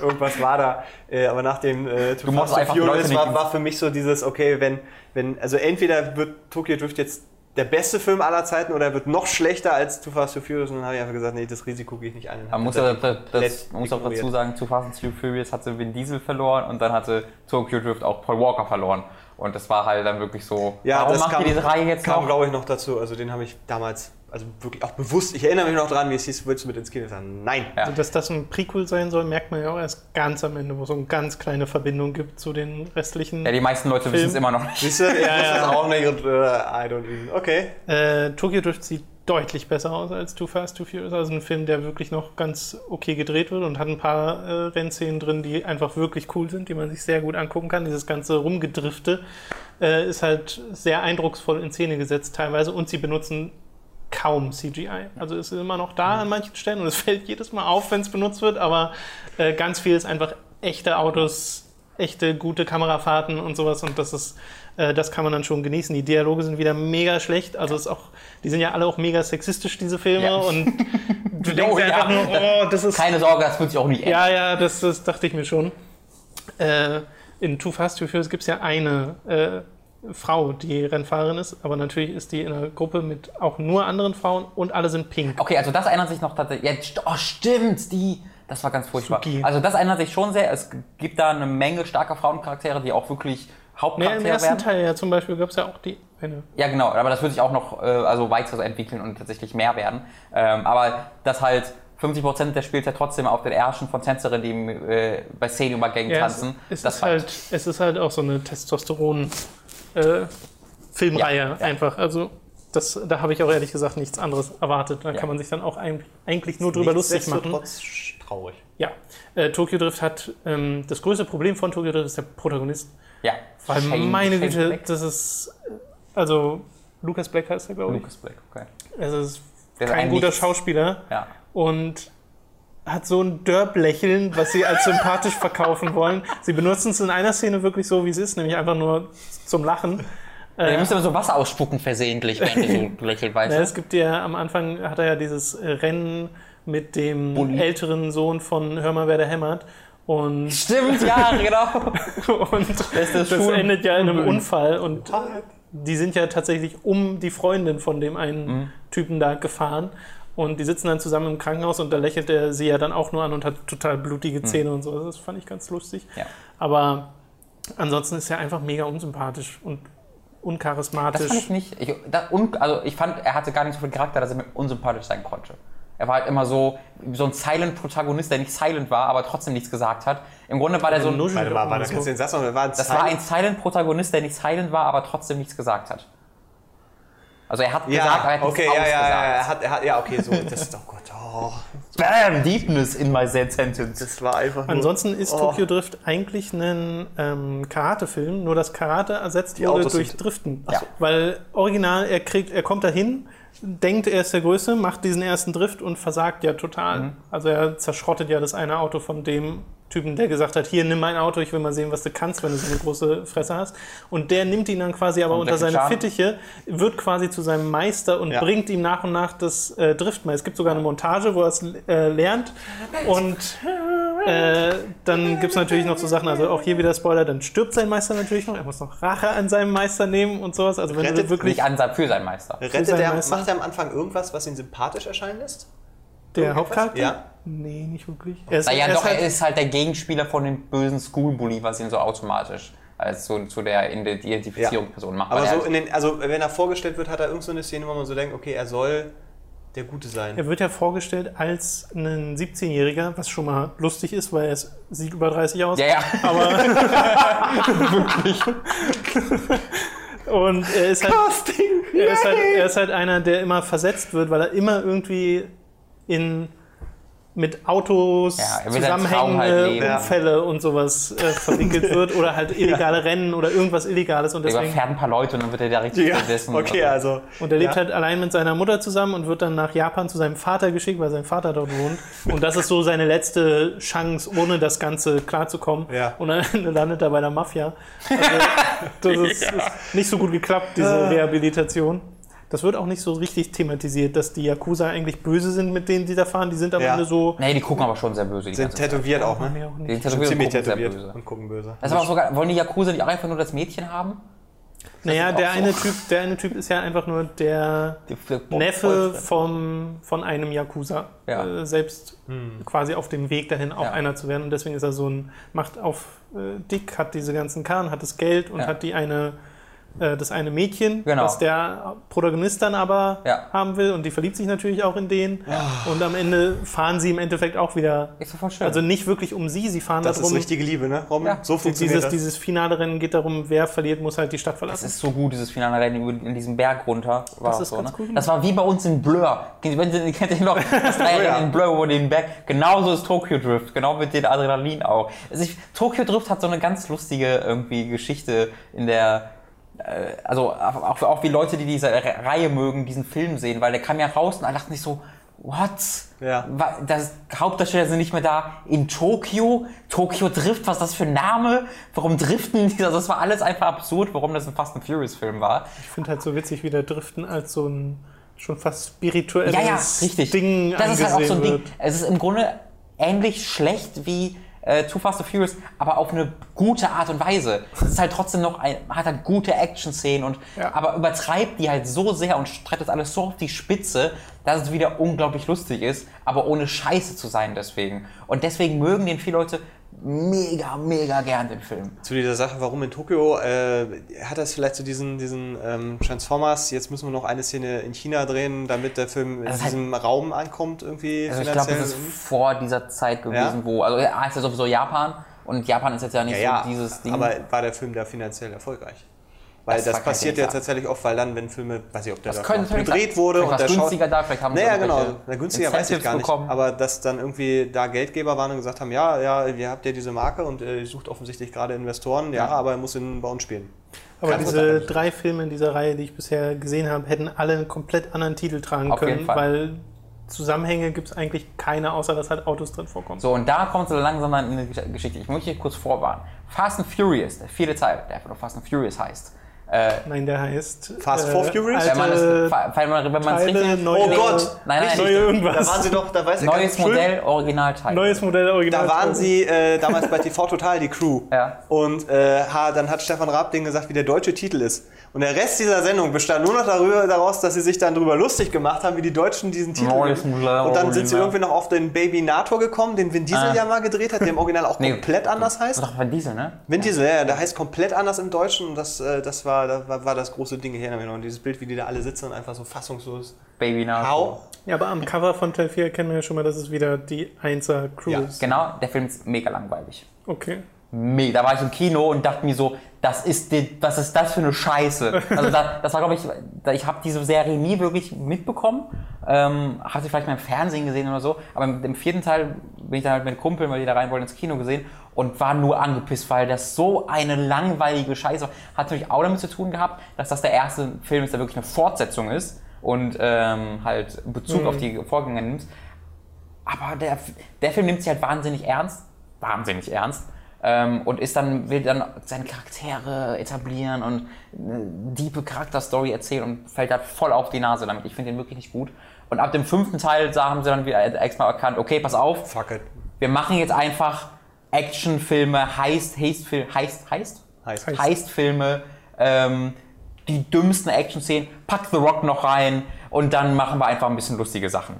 Irgendwas war da. Äh, aber nach dem äh, Too Fast Furious war, war für mich so dieses, okay, wenn, wenn, also entweder wird Tokyo Drift jetzt der beste Film aller Zeiten oder er wird noch schlechter als Too Fast and Furious und dann habe ich einfach gesagt, nee, das Risiko gehe ich nicht ein. Man muss, Das das, man muss auch dazu sagen, zu Fast and Furious hatte Vin Diesel verloren und dann hatte Tokyo Drift auch Paul Walker verloren. Und das war halt dann wirklich so, Ja, warum das macht kam, ihr diese Reihe jetzt kam, noch? glaube ich, noch dazu. Also den habe ich damals, also wirklich auch bewusst, ich erinnere mich noch dran, wie es hieß, willst du mit ins Kino sagen? Nein. Ja. Also, dass das ein Prequel sein soll, merkt man ja auch erst ganz am Ende, wo es so eine ganz kleine Verbindung gibt zu den restlichen. Ja, die meisten Leute wissen es immer noch nicht. Siehst du, ich Ja, ja. das auch nicht und äh, I don't even. Okay. Äh, Tokyo Drift sieht deutlich besser aus als Too Fast, Too Furious. Also ein Film, der wirklich noch ganz okay gedreht wird und hat ein paar äh, Rennszenen drin, die einfach wirklich cool sind, die man sich sehr gut angucken kann. Dieses ganze Rumgedrifte äh, ist halt sehr eindrucksvoll in Szene gesetzt teilweise und sie benutzen kaum CGI. Also es ist immer noch da an manchen Stellen und es fällt jedes Mal auf, wenn es benutzt wird, aber äh, ganz viel ist einfach echte Autos, echte gute Kamerafahrten und sowas und das ist, äh, das kann man dann schon genießen. Die Dialoge sind wieder mega schlecht, also ist auch, die sind ja alle auch mega sexistisch, diese Filme Ja. und du denkst Oh, dir einfach ja. nur, oh, das ist Keine Sorge, das wird sich auch nicht ändern. ja, ja, das, das dachte ich mir schon. Äh, in Too Fast, Too Furious gibt es ja eine äh, Frau, die Rennfahrerin ist, aber natürlich ist die in einer Gruppe mit auch nur anderen Frauen und alle sind pink. Okay, also das erinnert sich noch tatsächlich. Ja, oh, stimmt, die. Das war ganz furchtbar. Suki. Also das erinnert sich schon sehr. Es gibt da eine Menge starker Frauencharaktere, die auch wirklich Nee, Hauptcharaktere Im ersten werden. Teil ja zum Beispiel gab es ja auch die eine. Ja, genau, aber das wird sich auch noch äh, also weiter entwickeln und tatsächlich mehr werden. Ähm, aber dass halt 50% der Spielzeit trotzdem auf den Ärschen von Tänzerinnen, die äh, bei Szenen über Gang Ja, es, tanzen. es, das ist halt, es ist halt auch so eine Testosteron-Filmreihe einfach. Also das, da habe ich auch ehrlich gesagt nichts anderes erwartet. Da Ja. kann man sich dann auch ein, eigentlich nur drüber lustig machen. Traurig. Ja, äh, Tokyo Drift hat ähm, das größte Problem von Tokyo Drift ist der Protagonist. Ja. Weil Shane- meine Shane Güte, Black? das ist äh, also Lucas Black heißt er, glaube ich. Lucas Black, okay. Es ist Der ist kein ein guter Nichts. Schauspieler Ja. und hat so ein Derb-Lächeln, was sie als sympathisch verkaufen wollen. Sie benutzen es in einer Szene wirklich so, wie es ist, nämlich einfach nur zum Lachen. Der müsste immer so Wasser ausspucken versehentlich, während er so lächelt, weißt Ja, es gibt ja am Anfang hat er ja dieses äh, Rennen mit dem Bulli. älteren Sohn von Hör mal, wer da hämmert. Und, Stimmt, ja, genau. und das, Schul- endet ja in einem Unfall. Und die sind ja tatsächlich um die Freundin von dem einen Mhm. Typen da gefahren. Und die sitzen dann zusammen im Krankenhaus und da lächelt er sie ja dann auch nur an und hat total blutige Zähne und so. Das fand ich ganz lustig. Mhm. Ja. Aber ansonsten ist er einfach mega unsympathisch und Das uncharismatisch. fand ich nicht. Ich, da, un, also ich fand, er hatte gar nicht so viel Charakter, dass er mir unsympathisch sein konnte. Er war halt immer so, so ein Silent-Protagonist, der nicht silent war, aber trotzdem nichts gesagt hat. Im Grunde war der so ein, Nuschel Warte mal, und warte, so. den Satz noch? War ein das war ein Silent-Protagonist, der nicht silent war, aber trotzdem nichts gesagt hat. Also er hat gesagt, aber er ja, hat okay, nichts ja, ja, ja, ausgesagt. er hat, er hat, ja, okay, so, das ist, oh Gott, oh, Bam, Deepness in my said sentence. das war einfach nur, Ansonsten ist oh. Tokyo Drift eigentlich ein ähm, Karate-Film, nur dass Karate ersetzt Die wurde Autos durch sind- Driften. Ja. Weil original, er kriegt, er kommt dahin, denkt, er ist der Größte, macht diesen ersten Drift und versagt ja total. Mhm. Also er zerschrottet ja das eine Auto von dem Typen, der gesagt hat, hier, nimm mein Auto, ich will mal sehen, was du kannst, wenn du so eine große Fresse hast. Und der nimmt ihn dann quasi aber Und unter seine Chan. Fittiche, wird quasi zu seinem Meister und Ja. bringt ihm nach und nach das äh, Driften. Es gibt sogar eine Montage, wo er es äh, lernt und äh, dann gibt es natürlich noch so Sachen, also auch hier wieder Spoiler, dann stirbt sein Meister natürlich noch, er muss noch Rache an seinem Meister nehmen und sowas. Also wenn du Rettet wirklich Nicht ansagt für seinen Meister. Rettet sein er, Meister? macht er am Anfang irgendwas, was ihn sympathisch erscheinen lässt? der? Hauptcharakter? Ja. Nee, nicht wirklich. Er ist, Naja, er doch, ist halt, er ist halt der Gegenspieler von dem bösen Schoolbully, was ihn so automatisch als zu, zu der Identifizierungsperson macht. Aber so in den, also wenn er vorgestellt wird, hat er irgend so eine Szene, wo man so denkt, okay, er soll der Gute sein. er wird ja vorgestellt als ein 17-Jähriger, was schon mal lustig ist, weil er sieht über 30 aus. ja, ja. Aber Und er ist halt, er ist halt, er ist halt einer, der immer versetzt wird, weil er immer irgendwie in mit Autos Ja, zusammenhängende halt. Unfälle und sowas äh, verwickelt wird oder halt illegale Rennen oder irgendwas Illegales und Der deswegen überfährt ein paar Leute und dann wird er da richtig Ja, vergessen. okay, also. und er lebt ja. halt allein mit seiner Mutter zusammen und wird dann nach Japan zu seinem Vater geschickt, weil sein Vater dort wohnt. Und das ist so seine letzte Chance, ohne das Ganze klarzukommen. Ja. Und dann landet er bei der Mafia. Also, das ist, ist nicht so gut geklappt, diese Ah. Rehabilitation. Das wird auch nicht so richtig thematisiert, dass die Yakuza eigentlich böse sind, mit denen die da fahren. Die sind am Ja. Ende so. Nee, die gucken aber schon sehr böse. Die Sind ganze Zeit. tätowiert auch, Nee, ne? auch Die nicht. sind Sind tätowiert und ziemlich gucken sehr tätowiert böse. und gucken böse. Das ist aber auch sogar, wollen die Yakuza nicht auch einfach nur das Mädchen haben? Naja, ist auch der so. eine, typ, der eine Typ ist ja einfach nur der Die- die- Neffe vom, von einem Yakuza. Ja. Äh, selbst quasi auf dem Weg dahin auch Ja. einer zu werden. Und deswegen ist er so ein, macht auf äh, dick, hat diese ganzen Karren, hat das Geld und Ja. hat die eine, äh, das eine Mädchen, Genau. was der Protagonist dann aber Ja. haben will. Und die verliebt sich natürlich auch in den. Und am Ende fahren sie im Endeffekt auch wieder. Ist voll schön. Also nicht wirklich um sie, sie fahren Das ist darum. richtige Liebe, ne? Robin? Ja. So funktioniert dieses, das. dieses finale Rennen geht darum, wer verliert, muss halt die Stadt Das verlassen. ist so gut, dieses finale Rennen in diesem Berg runter. War Das ist so, ganz ne? cool. Das war wie bei uns in Blur. Wenn Sie, kennt ihr noch das Dreieck Oh ja. in Blur, wo den Berg. Genauso ist Tokyo Drift, genau mit den Adrenalin auch. Also ich, Tokyo Drift hat so eine ganz lustige irgendwie Geschichte in der. Äh, Also auch, auch wie Leute, die diese Re- Reihe mögen, diesen Film sehen, weil der kam ja raus und alle dachten sich so, what? Ja. Das Hauptdarsteller sind nicht mehr da in Tokio. Tokyo Drift, was ist das für ein Name? Warum driften die? Also das war alles einfach absurd, warum das ein Fast and Furious Film war. Ich finde halt so witzig, wie der Driften als so ein schon fast spirituelles Ja, ja, richtig. Ding das ist halt auch so ein Ding. wird. Es ist im Grunde ähnlich schlecht wie äh, Too Fast and Furious, aber auf eine gute Art und Weise. Es ist halt trotzdem noch ein, hat halt gute Action-Szenen und Ja. aber übertreibt die halt so sehr und treibt das alles so auf die Spitze, dass es wieder unglaublich lustig ist, aber ohne Scheiße zu sein deswegen. Und deswegen mögen den viele Leute. Mega, mega gern den Film. Zu dieser Sache, warum in Tokio, äh, hat das vielleicht so diesen, diesen ähm, Transformers, jetzt müssen wir noch eine Szene in China drehen, damit der Film in Also halt- diesem Raum ankommt irgendwie Also ich glaube, das ist vor dieser Zeit gewesen, Ja? wo, also ja, ist ja sowieso Japan und Japan ist jetzt ja nicht ja, ja, so dieses Ding. aber war der Film da finanziell erfolgreich? Weil Das das, passiert ja tatsächlich oft, weil dann, wenn Filme, weiß ich, ob der das gedreht wurde und der günstiger da, vielleicht haben Naja, genau. Na, günstiger weiß ich gar nicht. bekommen. Aber dass dann irgendwie da Geldgeber waren und gesagt haben, ja, ja, ihr habt ja diese Marke und äh, ihr sucht offensichtlich gerade Investoren, ja, aber er muss in, bei uns spielen. Aber Kann diese drei Filme in dieser Reihe, die ich bisher gesehen habe, hätten alle einen komplett anderen Titel tragen Auf können, weil Zusammenhänge gibt es eigentlich keine, außer dass halt Autos drin vorkommen. So, und da kommt so langsam dann in eine Gesch- Geschichte. Ich muss hier kurz vorwarnen. Fast and Furious, der vierte Teil, der einfach nur Fast and Furious heißt. Äh, Nein, der heißt äh, Fast Four Furious? wenn man es, alte wenn man, wenn man es Teile, richtig. neue, Oh Gott! Nein, nein, neue irgendwas. Da waren sie doch, da weiß ich Neues Modell, Originalteil. Neues Modell Original. Da waren sie äh, damals bei TV Total, die Crew. Ja. Und äh, ha, dann hat Stefan Raab denen gesagt, wie der deutsche Titel ist. Und der Rest dieser Sendung bestand nur noch darüber, daraus, dass sie sich dann darüber lustig gemacht haben, wie die Deutschen diesen Titel. Modell, Und dann sind sie irgendwie noch auf den Baby Nator gekommen, den Vin Diesel Ah. ja mal gedreht hat, der im Original auch Nee. komplett anders heißt. doch Van Diesel, ne? Vin Diesel, ja, der heißt komplett anders im Deutschen und das, äh, das, war, das war, war das große Ding hier. Und dieses Bild, wie die da alle sitzen und einfach so fassungslos. Baby. How? Ja, aber am Cover von Teil 4 erkennen wir ja schon mal, dass es wieder die 1er Crew Ja. ist. Genau, der Film ist mega langweilig. Okay. Mega. Da war ich im Kino und dachte mir so, das ist, was ist das für eine Scheiße? Also da, das war, glaube ich, ich habe diese Serie nie wirklich mitbekommen. Ähm, hatte sie vielleicht mal im Fernsehen gesehen oder so. Aber im, vierten Teil bin ich dann halt mit Kumpeln, weil die da rein wollten, ins Kino gesehen und war nur angepisst, weil das so eine langweilige Scheiße war. Hat natürlich auch damit zu tun gehabt, dass das der erste Film ist, der wirklich eine Fortsetzung ist und ähm, halt Bezug auf die Vorgänger nimmt. Aber der, der Film nimmt sich halt wahnsinnig ernst. Wahnsinnig ernst. Ähm, und ist dann, will dann seine Charaktere etablieren und eine diepe Charakterstory erzählen und fällt da voll auf die Nase damit. Ich finde den wirklich nicht gut. Und ab dem fünften Teil da haben sie dann wieder extra erkannt, okay, pass auf, Fuck it. wir machen jetzt einfach Actionfilme, Heist, Heist, Heist, Heist? Heißt. Heist. Heist-Filme, ähm, die dümmsten Action-Szenen, pack The Rock noch rein und dann machen wir einfach ein bisschen lustige Sachen.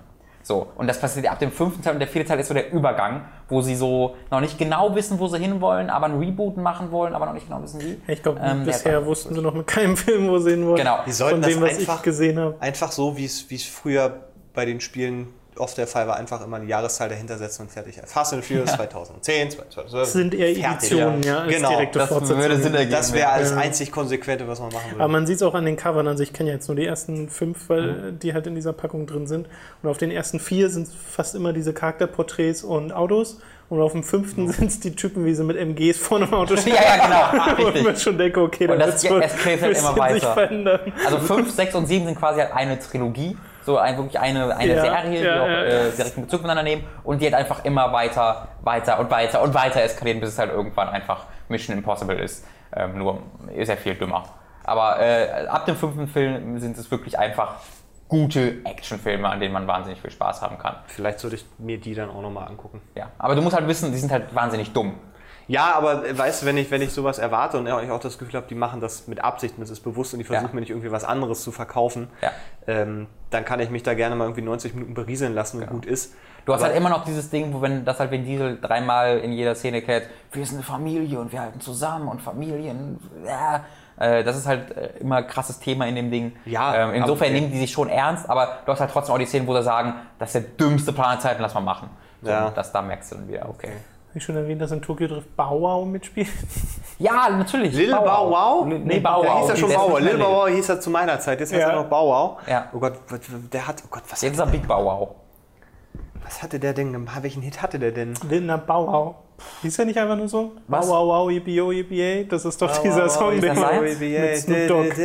So, und das passiert ab dem fünften Teil und der vierte Teil ist so der Übergang, wo sie so noch nicht genau wissen, wo sie hinwollen, aber ein Reboot machen wollen, aber noch nicht genau wissen wie. Ich glaube, Ähm, bisher wussten sie noch mit keinem Film, wo sie hin wollen. Genau. Die sollten Von dem, das was einfach ich gesehen habe. Einfach so, wie es wie es früher bei den Spielen oft der Fall war, einfach immer die Jahreszahl dahinter setzen und fertig. Fast and Furious 2010, 2012. Das sind eher fertig. Editionen, ja, als Genau. direkte Das Fortsetzungen. Sinn ergeben. Das wäre alles Ja. einzig Konsequente, was man machen würde. Aber man sieht es auch an den Covern. Also ich kenne ja jetzt nur die ersten fünf, weil Mhm. die halt in dieser Packung drin sind. Und auf den ersten vier sind fast immer diese Charakterporträts und Autos. Und auf dem fünften sind es die Typen, wie sie mit MGs vorne im Auto stehen. Ja, ja, genau. Und man schon denke, okay, da Und das wohl eskaliert halt immer weiter. verändern. Also 5, 6 und 7 sind quasi halt eine Trilogie. So ein, wirklich eine, eine Ja, Serie, die ja, auch ja, äh, direkten Bezug miteinander nehmen und die halt einfach immer weiter, weiter und weiter und weiter eskalieren, bis es halt irgendwann einfach Mission Impossible ist. Ähm, nur ist ja viel dümmer. Aber äh, ab dem fünften Film sind es wirklich einfach gute Actionfilme, an denen man wahnsinnig viel Spaß haben kann. Vielleicht sollte ich mir die dann auch nochmal angucken. Ja. Aber du musst halt wissen, die sind halt wahnsinnig dumm. Ja, aber äh, weißt du, wenn ich, wenn ich sowas erwarte und ich auch das Gefühl habe, die machen das mit Absicht und es ist bewusst und die versuchen Ja. mir nicht irgendwie was anderes zu verkaufen, Ja. ähm, dann kann ich mich da gerne mal irgendwie 90 Minuten berieseln lassen und gut ist. Du hast Aber- halt immer noch dieses Ding, wo wenn das halt Vin Diesel dreimal in jeder Szene erklärt, wir sind eine Familie und wir halten zusammen und Familien, ja. Äh, Das ist halt äh, immer ein krasses Thema in dem Ding. Ja, ähm, insofern aber- nehmen die sich schon ernst, aber du hast halt trotzdem auch die Szenen, wo sie sagen, das ist der dümmste Plan der Zeiten, lass mal machen. So, Ja. Das, da merkst du dann wieder, okay. Wie schon erwähnt, dass in Tokyo Drift Bow Wow mitspielt. Ja, natürlich. Lil Bow Wow? Nee, nee Bow Wow. hieß er schon Bow Wow. Lil Bow. Wow hieß er zu meiner Zeit, jetzt heißt Ja. er noch Bow Wow. Ja. Oh Gott, der hat, oh Gott, was, Jetzt ist er Big Bow Wow. was hatte der denn gemacht? Welchen Hit hatte der denn? Lindner Bow Wow. Hieß er nicht einfach nur so? Was? Wow Wow, yippie yo, yippie. Das ist doch dieser Wow, Song, wow, den mit Snoop Dogg.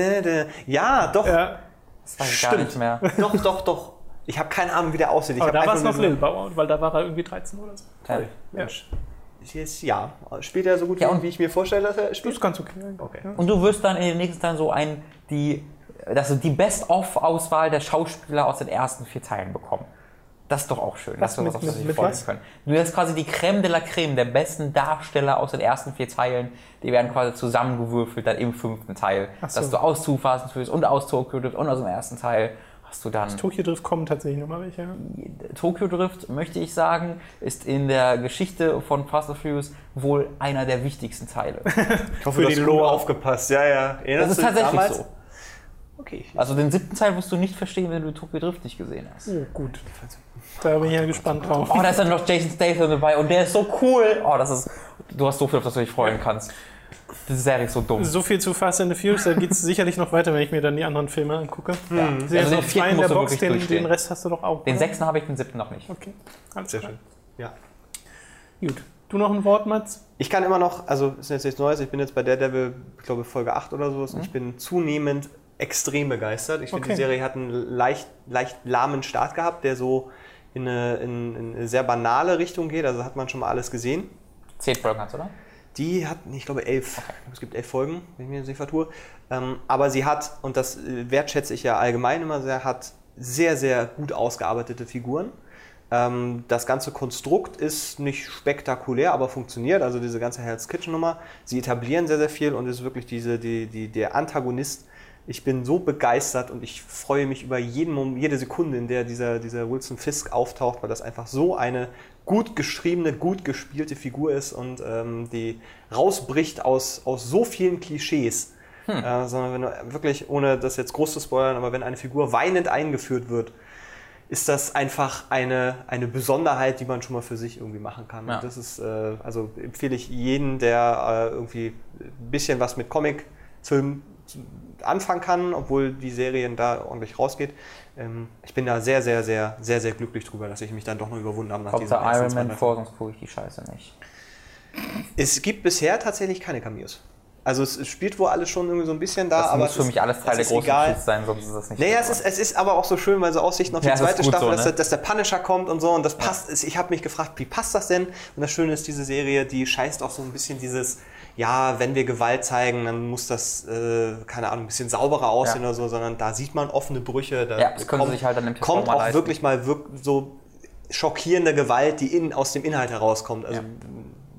Ja, doch. Ja, Das weiß ich gar Stimmt. nicht mehr. Doch, doch, doch. Ich habe keine Ahnung, wie der aussieht. Ich aber hab da war es noch Lil Wow, weil da war er irgendwie 13 oder so. Ja. Mensch. Jetzt, ja, spielt er so gut, Ja, wie, und- wie ich mir vorstelle, dass er Das spielt? ist ganz okay. Okay. Und du wirst dann in den nächsten Teilen so ein, die, das ist die Best-of-Auswahl der Schauspieler aus den ersten vier Teilen bekommen. Das ist doch auch schön. Was, das ist mit- was, mit vorstellen was? können. Du hast quasi die Creme de la Creme der besten Darsteller aus den ersten vier Teilen. Die werden quasi zusammengewürfelt dann im fünften Teil. Ach so. Dass du aus Too Fast and Furious und aus Tokyo Drift und aus dem ersten Teil Hast du dann Tokyo Drift kommen tatsächlich nochmal welche. Tokyo Drift, möchte ich sagen, ist in der Geschichte von Fast and Furious wohl einer der wichtigsten Teile. Ich hoffe, Für du die hast Lore. gut aufgepasst. Ja, ja. Erinnerst Das ist tatsächlich damals? so. Okay. Also den siebten Teil wirst du nicht verstehen, wenn du Tokyo Drift nicht gesehen hast. Oh, gut. Da bin ich ja gespannt drauf. Oh, da ist dann noch Jason Statham dabei und der ist so cool. Oh, das ist. Du hast so viel, auf das du dich freuen kannst. Die Serie ist so dumm. So viel zu Fast and the Furious, da geht es sicherlich noch weiter, wenn ich mir dann die anderen Filme angucke. Ja. Sind Also jetzt den vierten in der musst Box, wirklich den, den Rest hast du doch auch. Den oder? sechsten habe ich, den siebten noch nicht. Okay, alles Sehr klar. schön. Ja. Gut. Du noch ein Wort, Mats? Ich kann immer noch, also ist jetzt nichts Neues, ich bin jetzt bei Daredevil, ich glaube Folge 8 oder so, und ich bin zunehmend extrem begeistert. Ich finde, Okay. die Serie hat einen leicht, leicht lahmen Start gehabt, der so in eine, in, in eine sehr banale Richtung geht, also hat man schon mal alles gesehen. Zehn Folgen hast du, oder? Die hat, ich glaube, elf. Es gibt elf Folgen, wenn ich mir nicht vertue. Ähm, aber sie hat, und das äh, wertschätze ich ja allgemein immer sehr, hat sehr, sehr gut ausgearbeitete Figuren. Ähm, das ganze Konstrukt ist nicht spektakulär, aber funktioniert. Also diese ganze Hell's Kitchen Nummer. Sie etablieren sehr, sehr viel und ist wirklich diese, die, die, der Antagonist. Ich bin so begeistert und ich freue mich über jeden Moment, jede Sekunde, in der dieser, dieser Wilson Fisk auftaucht, weil das einfach so eine gut geschriebene, gut gespielte Figur ist und ähm, die rausbricht aus, aus so vielen Klischees. Äh, sondern wenn du wirklich, ohne das jetzt groß zu spoilern, aber wenn eine Figur weinend eingeführt wird, ist das einfach eine, eine Besonderheit, die man schon mal für sich irgendwie machen kann. Ja. Und das ist, äh, also empfehle ich jeden, der äh, irgendwie ein bisschen was mit Comicfilm anfangen kann, obwohl die Serien da ordentlich rausgeht. Ähm, ich bin da sehr, sehr, sehr, sehr, sehr glücklich drüber, dass ich mich dann doch noch überwunden habe nach Hauptsache ersten Iron Man vor, sonst gucke ich die Scheiße nicht. Es gibt bisher tatsächlich keine Cameos. Also es spielt wohl alles schon irgendwie so ein bisschen da, Das aber muss es für ist- mich alles Teil der großen egal. Sein, sonst ist das nicht Naja, es ist, es ist aber auch so schön, weil so Aussichten auf die Ja, das ist zweite Staffel, so, dass, ne? der, dass der Punisher kommt und so und das passt. Ich habe mich gefragt, wie passt das denn? Und das Schöne ist, diese Serie, die scheißt auch so ein bisschen dieses, ja, wenn wir Gewalt zeigen, dann muss das, äh, keine Ahnung, ein bisschen sauberer aussehen Ja. oder so, sondern da sieht man offene Brüche. Da Ja, das können sie sich halt dann im TV kommt auch leisten. wirklich mal wirk so schockierende Gewalt, die in, aus dem Inhalt herauskommt. Also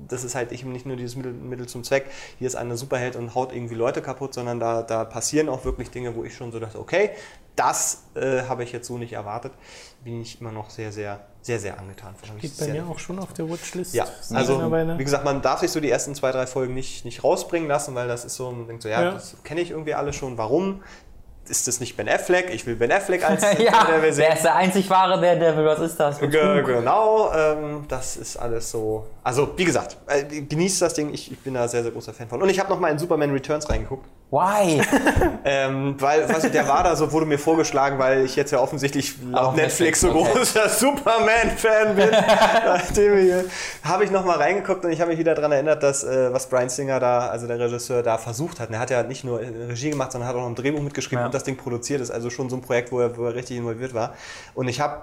das ist halt eben nicht nur dieses Mittel, Mittel zum Zweck, hier ist einer Superheld und haut irgendwie Leute kaputt, sondern da, da passieren auch wirklich Dinge, wo ich schon so dachte, okay, das äh, habe ich jetzt so nicht erwartet. Bin ich immer noch sehr, sehr, sehr, sehr angetan. Steht bei mir auch schon auf der Watchlist. Ja, also wie gesagt, man darf sich so die ersten zwei, drei Folgen nicht, nicht rausbringen lassen, weil das ist so, man denkt so, ja, Ja. das kenne ich irgendwie alle schon. Warum? Ist das nicht Ben Affleck? Ich will Ben Affleck als ja, der Version. der ist der einzig wahre Daredevil, was ist das? Ge genau, ähm, das ist alles so. Also, wie gesagt, äh, genießt das Ding. Ich, ich bin da sehr, sehr großer Fan von. Und ich habe noch mal in Superman Returns reingeguckt. Why? Ähm, weil, weißt du, der war da so, wurde mir vorgeschlagen, weil ich jetzt ja offensichtlich laut Auf Netflix, Netflix, so okay. großer Superman-Fan bin. Nachdem ich, habe ich noch mal reingeguckt und ich habe mich wieder daran erinnert, dass äh, was Brian Singer da, also der Regisseur, da versucht hat. Und er hat ja nicht nur Regie gemacht, sondern hat auch noch ein Drehbuch mitgeschrieben Ja. und das Ding produziert. ist also schon so ein Projekt, wo er, wo er richtig involviert war. Und ich habe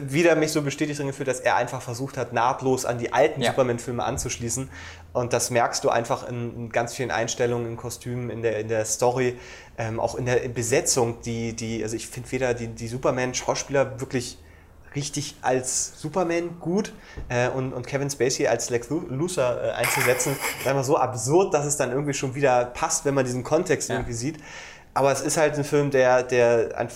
wieder mich so bestätigt drin gefühlt, dass er einfach versucht hat, nahtlos an die alten Ja. Superman-Filme anzuschließen. Und das merkst du einfach in, in ganz vielen Einstellungen, in Kostümen, in der, in der Story, ähm, auch in der Besetzung, die, die also ich finde weder die, die Superman-Schauspieler wirklich richtig als Superman gut äh, und, und Kevin Spacey als Lex Lu- Luthor äh, einzusetzen, ist einfach so absurd, dass es dann irgendwie schon wieder passt, wenn man diesen Kontext Ja. irgendwie sieht. Aber es ist halt ein Film, der, der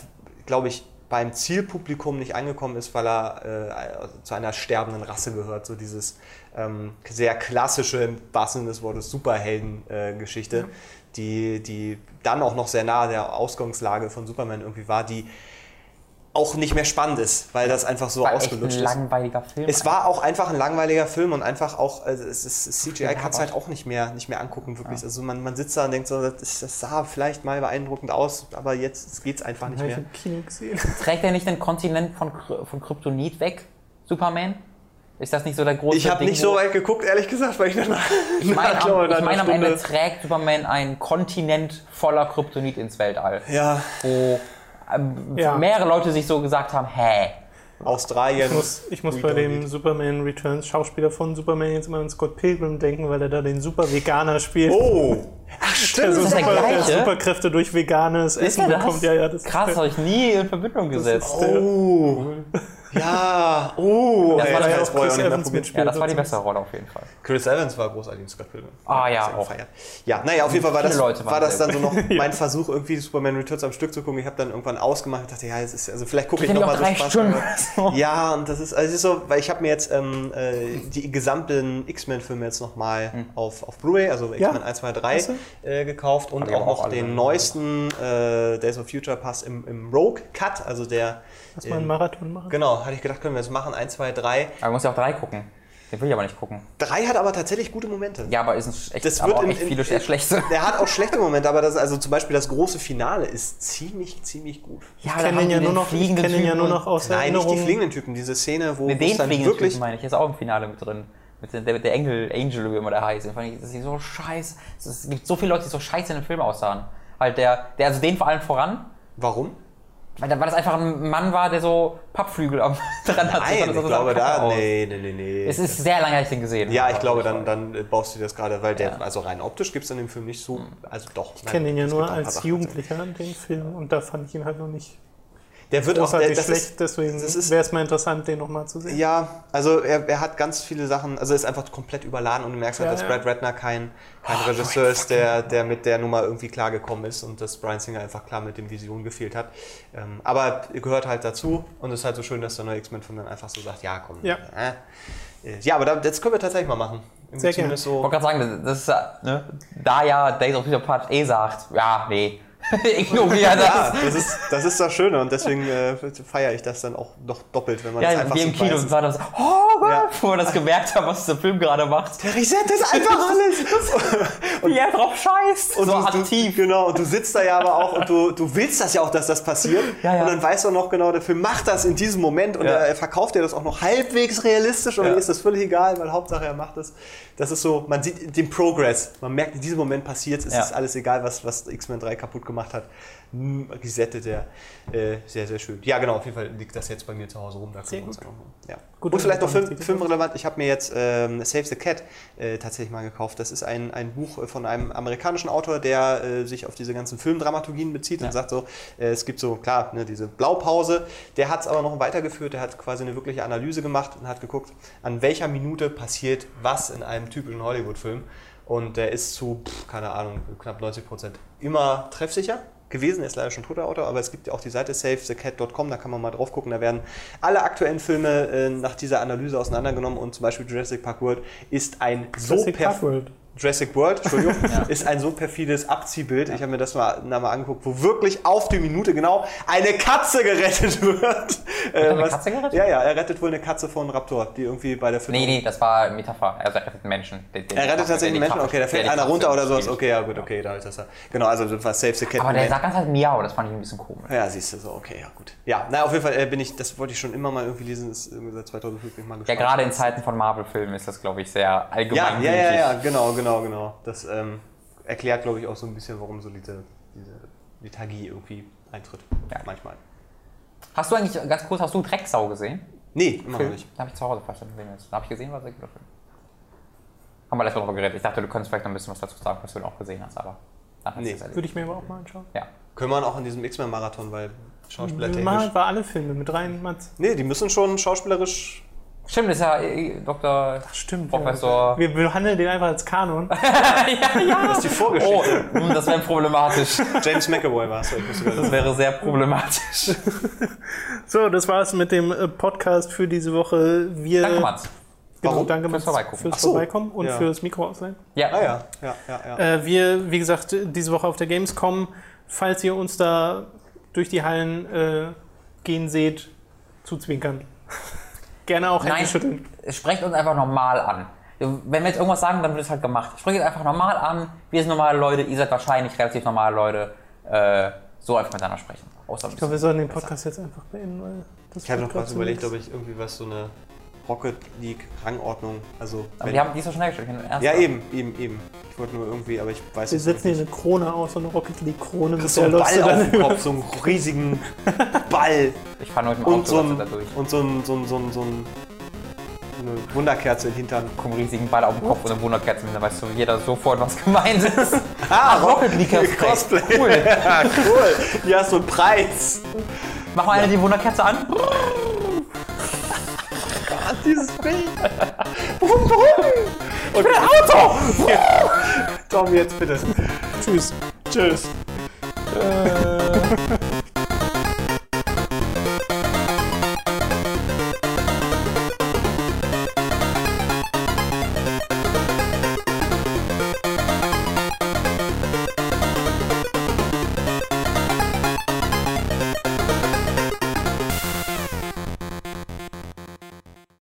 glaube ich, beim Zielpublikum nicht angekommen ist, weil er äh, zu einer sterbenden Rasse gehört. So dieses ähm, sehr klassische, im wahrsten Sinne des Wortes, Superhelden-Geschichte, die, die dann auch noch sehr nahe der Ausgangslage von Superman irgendwie war, die auch nicht mehr spannend ist, weil das einfach so War echt ein ausgelutscht ist. langweiliger Film. Es war auch einfach ein langweiliger Film und einfach auch, also es ist, CGI Ja, kannst du halt auch nicht mehr, nicht mehr angucken, wirklich. Also man, man sitzt da und denkt so, das, das sah vielleicht mal beeindruckend aus, aber jetzt geht es einfach nicht mehr. Trägt er nicht den Kontinent von, von Kryptonit weg, Superman? Ist das nicht so der große Ich habe nicht so weit geguckt, ehrlich gesagt, weil ich danach. Ich meine, nach, am, ich meine am Ende trägt Superman einen Kontinent voller Kryptonit ins Weltall, Ja, wo ähm, Ja. mehrere Leute sich so gesagt haben, hä? Australien. Ich muss, ich muss bei dem Superman Returns Schauspieler von Superman jetzt immer an Scott Pilgrim denken, weil er da den super Veganer spielt. Oh! Ach, der stimmt. so ist der super, der gleiche? Superkräfte durch veganes Essen er das? bekommt. Ja, ja, das Krass, habe ich nie in Verbindung gesetzt. Oh! Ja, oh, Das ey, war das ja Chris Evans mitspielt. Ja, das war die bessere Rolle auf jeden Fall. Chris Evans war großartig in Scott Pilgrim. Ah, ja, auch. gefeiert. Ja, naja, auf jeden Fall war das, war das dann so noch mein Versuch, irgendwie Superman Returns am Stück zu gucken. Ich habe dann irgendwann ausgemacht und dachte, ja, es ist, also vielleicht gucke ich Geht ja noch nicht mal auch so drei Spaß. Stunden. aber- Ja, und das ist, also es ist so, weil ich habe mir jetzt ähm, äh, die gesamten X-Men-Filme jetzt nochmal Hm. auf, auf Blu-ray, also X-Men 1, 2, 3 Hast du? äh, gekauft und auch auch noch den neuesten äh, Days of Future Pass im, im Rogue Cut, also der. Lass mal einen ähm, Marathon machen. Genau, hatte ich gedacht, können wir das machen. 1, 2, 3. Aber man muss ja auch drei gucken. Den will ich aber nicht gucken. 3 hat aber tatsächlich gute Momente. Ja, aber ist ein echt, Das aber wird auch in- echt in- viele sehr schlechte. Der hat auch schlechte Momente, aber das, also zum Beispiel das große Finale ist ziemlich, ziemlich gut. Ja, Ich kenne ihn ja nur noch, ich kenn ihn ja nur noch aus Nein, nicht die Erinnerung. fliegenden Typen, diese Szene, wo Nee, wo den es dann wirklich. Typen meine ich, ist auch im Finale mit drin. Mit der, der Engel, Angel, wie immer der heißt. Fand ich, das ist so scheiße. Es gibt so viele Leute, die so scheiße in dem Film aussahen. Halt der, der also den vor allem voran, Warum? Weil, weil das einfach ein Mann war, der so Pappflügel am dran hat. Nein, So sah ich glaube da. aus. Nee, nee, nee, nee. Es ist sehr lange, als ich den gesehen ja, ich glaube, dann, dann äh, baust du dir das gerade, weil der, Ja. also rein optisch gibt es in dem Film nicht so. Also doch. Ich kenne ihn ja nur als. Jugendlicher, den Film, und da fand ich ihn halt noch nicht Der wird auch. Der, das schlecht, ist, deswegen wäre es mal interessant, den nochmal zu sehen. Ja, also er, er hat ganz viele Sachen, also er ist einfach komplett überladen und du merkst halt, Ja, dass ja. Brad Ratner kein, kein Regisseur ist, der, der mit der Nummer irgendwie klargekommen ist und dass Brian Singer einfach klar mit den Visionen gefehlt hat. Ähm, aber gehört halt dazu und es ist halt so schön, dass der neue X-Men-Film dann einfach so sagt, ja komm. Ja. Äh, äh, ja, aber da, das können wir tatsächlich mal machen. Irgendwie Sehr gerne. Ich so. wollte gerade sagen, das ist, ja, ne, da ja Days of Future Part eh sagt, ja, nee, ignoriere das. Ja, das ist, das ist das Schöne und deswegen äh, feiere ich das dann auch noch doppelt, wenn man das Ja, einfach wie so im Kino weiß. und war das, oh Gott, Ja. wo wir das gemerkt haben, was der Film gerade macht. Der resettet einfach alles. Wie er drauf scheißt. Und so du, aktiv. Du, genau, und du sitzt da ja aber auch und du, du willst das ja auch, dass das passiert. Ja, ja. Und dann weißt du auch noch genau, der Film macht das in diesem Moment und er, er verkauft dir das auch noch halbwegs realistisch und mir ist das völlig egal, weil Hauptsache er macht das. Das ist so, man sieht den Progress. Man merkt, in diesem Moment passiert es, Ja. ist alles egal, was, was X-Men 3 kaputt gemacht hat. Hm, Resettet er. Äh, sehr, sehr schön. Ja, genau, auf jeden Fall liegt das jetzt bei mir zu Hause rum. Da Sehr gut. ja Ja. Gut, und vielleicht noch Film, filmrelevant. Ich habe mir jetzt ähm, Save the Cat äh, tatsächlich mal gekauft. Das ist ein, ein Buch von einem amerikanischen Autor, der äh, sich auf diese ganzen Filmdramaturgien bezieht und sagt so, äh, es gibt so, klar, ne, diese Blaupause. Der hat es aber noch weitergeführt. Der hat quasi eine wirkliche Analyse gemacht und hat geguckt, an welcher Minute passiert was in einem typischen Hollywood-Film. Und der ist zu, pff, keine Ahnung, knapp 90 Prozent immer treffsicher gewesen. Er ist leider schon toter Autor, aber es gibt ja auch die Seite savethecat.com, da kann man mal drauf gucken. Da werden alle aktuellen Filme äh, nach dieser Analyse auseinandergenommen und zum Beispiel Jurassic Park World ist ein so Jurassic perf- Park World. Jurassic World, Entschuldigung, ist ein so perfides Abziehbild. Ich habe mir das mal, na, mal angeguckt, wo wirklich auf die Minute genau eine Katze gerettet wird. Äh, eine was- Katze gerettet? Ja, ja, er rettet wohl eine Katze von Raptor, die irgendwie bei der Nee, nee, das war Metapher. Also er rettet Menschen. Den- den- Er rettet tatsächlich einen die Menschen, Katze- okay, da fällt einer Katze runter oder sowas. Okay, ja gut, okay, da ist das ja. Genau, also das war Save the Cat. Aber der sagt ganz halt Miau, das fand ich ein bisschen komisch. Ja, siehst du so, okay, ja gut. Ja, na auf jeden Fall äh, bin ich, das wollte ich schon immer mal irgendwie lesen, ist irgendwie seit 2005 bin ich mal Ja, gespannt. gerade in Zeiten von Marvel-Filmen ist das, glaube ich, sehr allgemein. ja, ja, ja, ja, genau, genau, genau. Das ähm, erklärt, glaube ich, auch so ein bisschen, warum so diese, diese Lethargie irgendwie eintritt. Ja. Manchmal. Hast du eigentlich, ganz kurz, hast du Drecksau gesehen? Nee, immer noch Film? nicht. Da habe ich zu Hause fast gesehen. Da habe ich gesehen, ein sehr guter Film. Haben wir letztes Mal drüber geredet. Ich dachte, du könntest vielleicht noch ein bisschen was dazu sagen, was du auch gesehen hast, aber dann hast Nee. du es erledigt. Würde ich mir aber auch mal anschauen. Ja. Können wir auch in diesem X-Men-Marathon, weil Wir schauspielertechnisch. machen war alle Filme mit rein, Mats. Nee, die müssen schon schauspielerisch. Stimmt, ist ja äh, Dr. Stimmt. Professor. Ja. Wir behandeln den einfach als Kanon. ja, ja. Das ist die Oh, Vorgeschichte. hm, das wäre problematisch. James McAvoy war es. Das wäre sehr problematisch. So, das war's mit dem äh, Podcast für diese Woche. Wir, Danke, Mats. Genau, Warum? danke Fürs Mats, Vorbeigucken. fürs Ach so. Vorbeikommen und Ja. fürs Mikro ausleihen. Ja. Ah ja, ja, ja, ja. Äh, wir, wie gesagt, diese Woche auf der Gamescom. Falls ihr uns da durch die Hallen äh, gehen seht, zuzwinkern. Gerne auch Hände Nein, schütteln. sprecht uns einfach normal an. Wenn wir jetzt irgendwas sagen, dann wird es halt gemacht. Sprecht uns einfach normal an. Wir sind normale Leute, ihr seid wahrscheinlich relativ normale Leute. Äh, so einfach miteinander sprechen. Außer Ich glaube, wir sollen den Podcast jetzt einfach beenden, weil das Ich habe noch so überlegt, ob ich irgendwie was so eine Rocket League Rangordnung, also Aber die haben die so schnell gestellt. ja eben, eben, eben. Ich wollte nur irgendwie, aber ich weiß Wir es setzen hier nicht. eine Krone aus, so eine Rocket League Krone, mit so einen Ball auf dem Kopf, so einen riesigen Ball Ich fahre mit dem und Auto so, ein, da durch. und so, ein, so, ein, so, ein, so ein, eine Wunderkerze im Hintern. Kommen riesigen Ball auf dem Kopf und eine Wunderkerze mit, dann weißt du jeder sofort, was gemeint ist. Ah, Rocket League Cosplay. Cool. Ja, cool. Hier hast du einen Preis. Mach mal eine die Wunderkerze an. Dieses Bild. Brumm, brumm. Okay. Auto. Tom, jetzt bitte. Tschüss. Tschüss. Äh,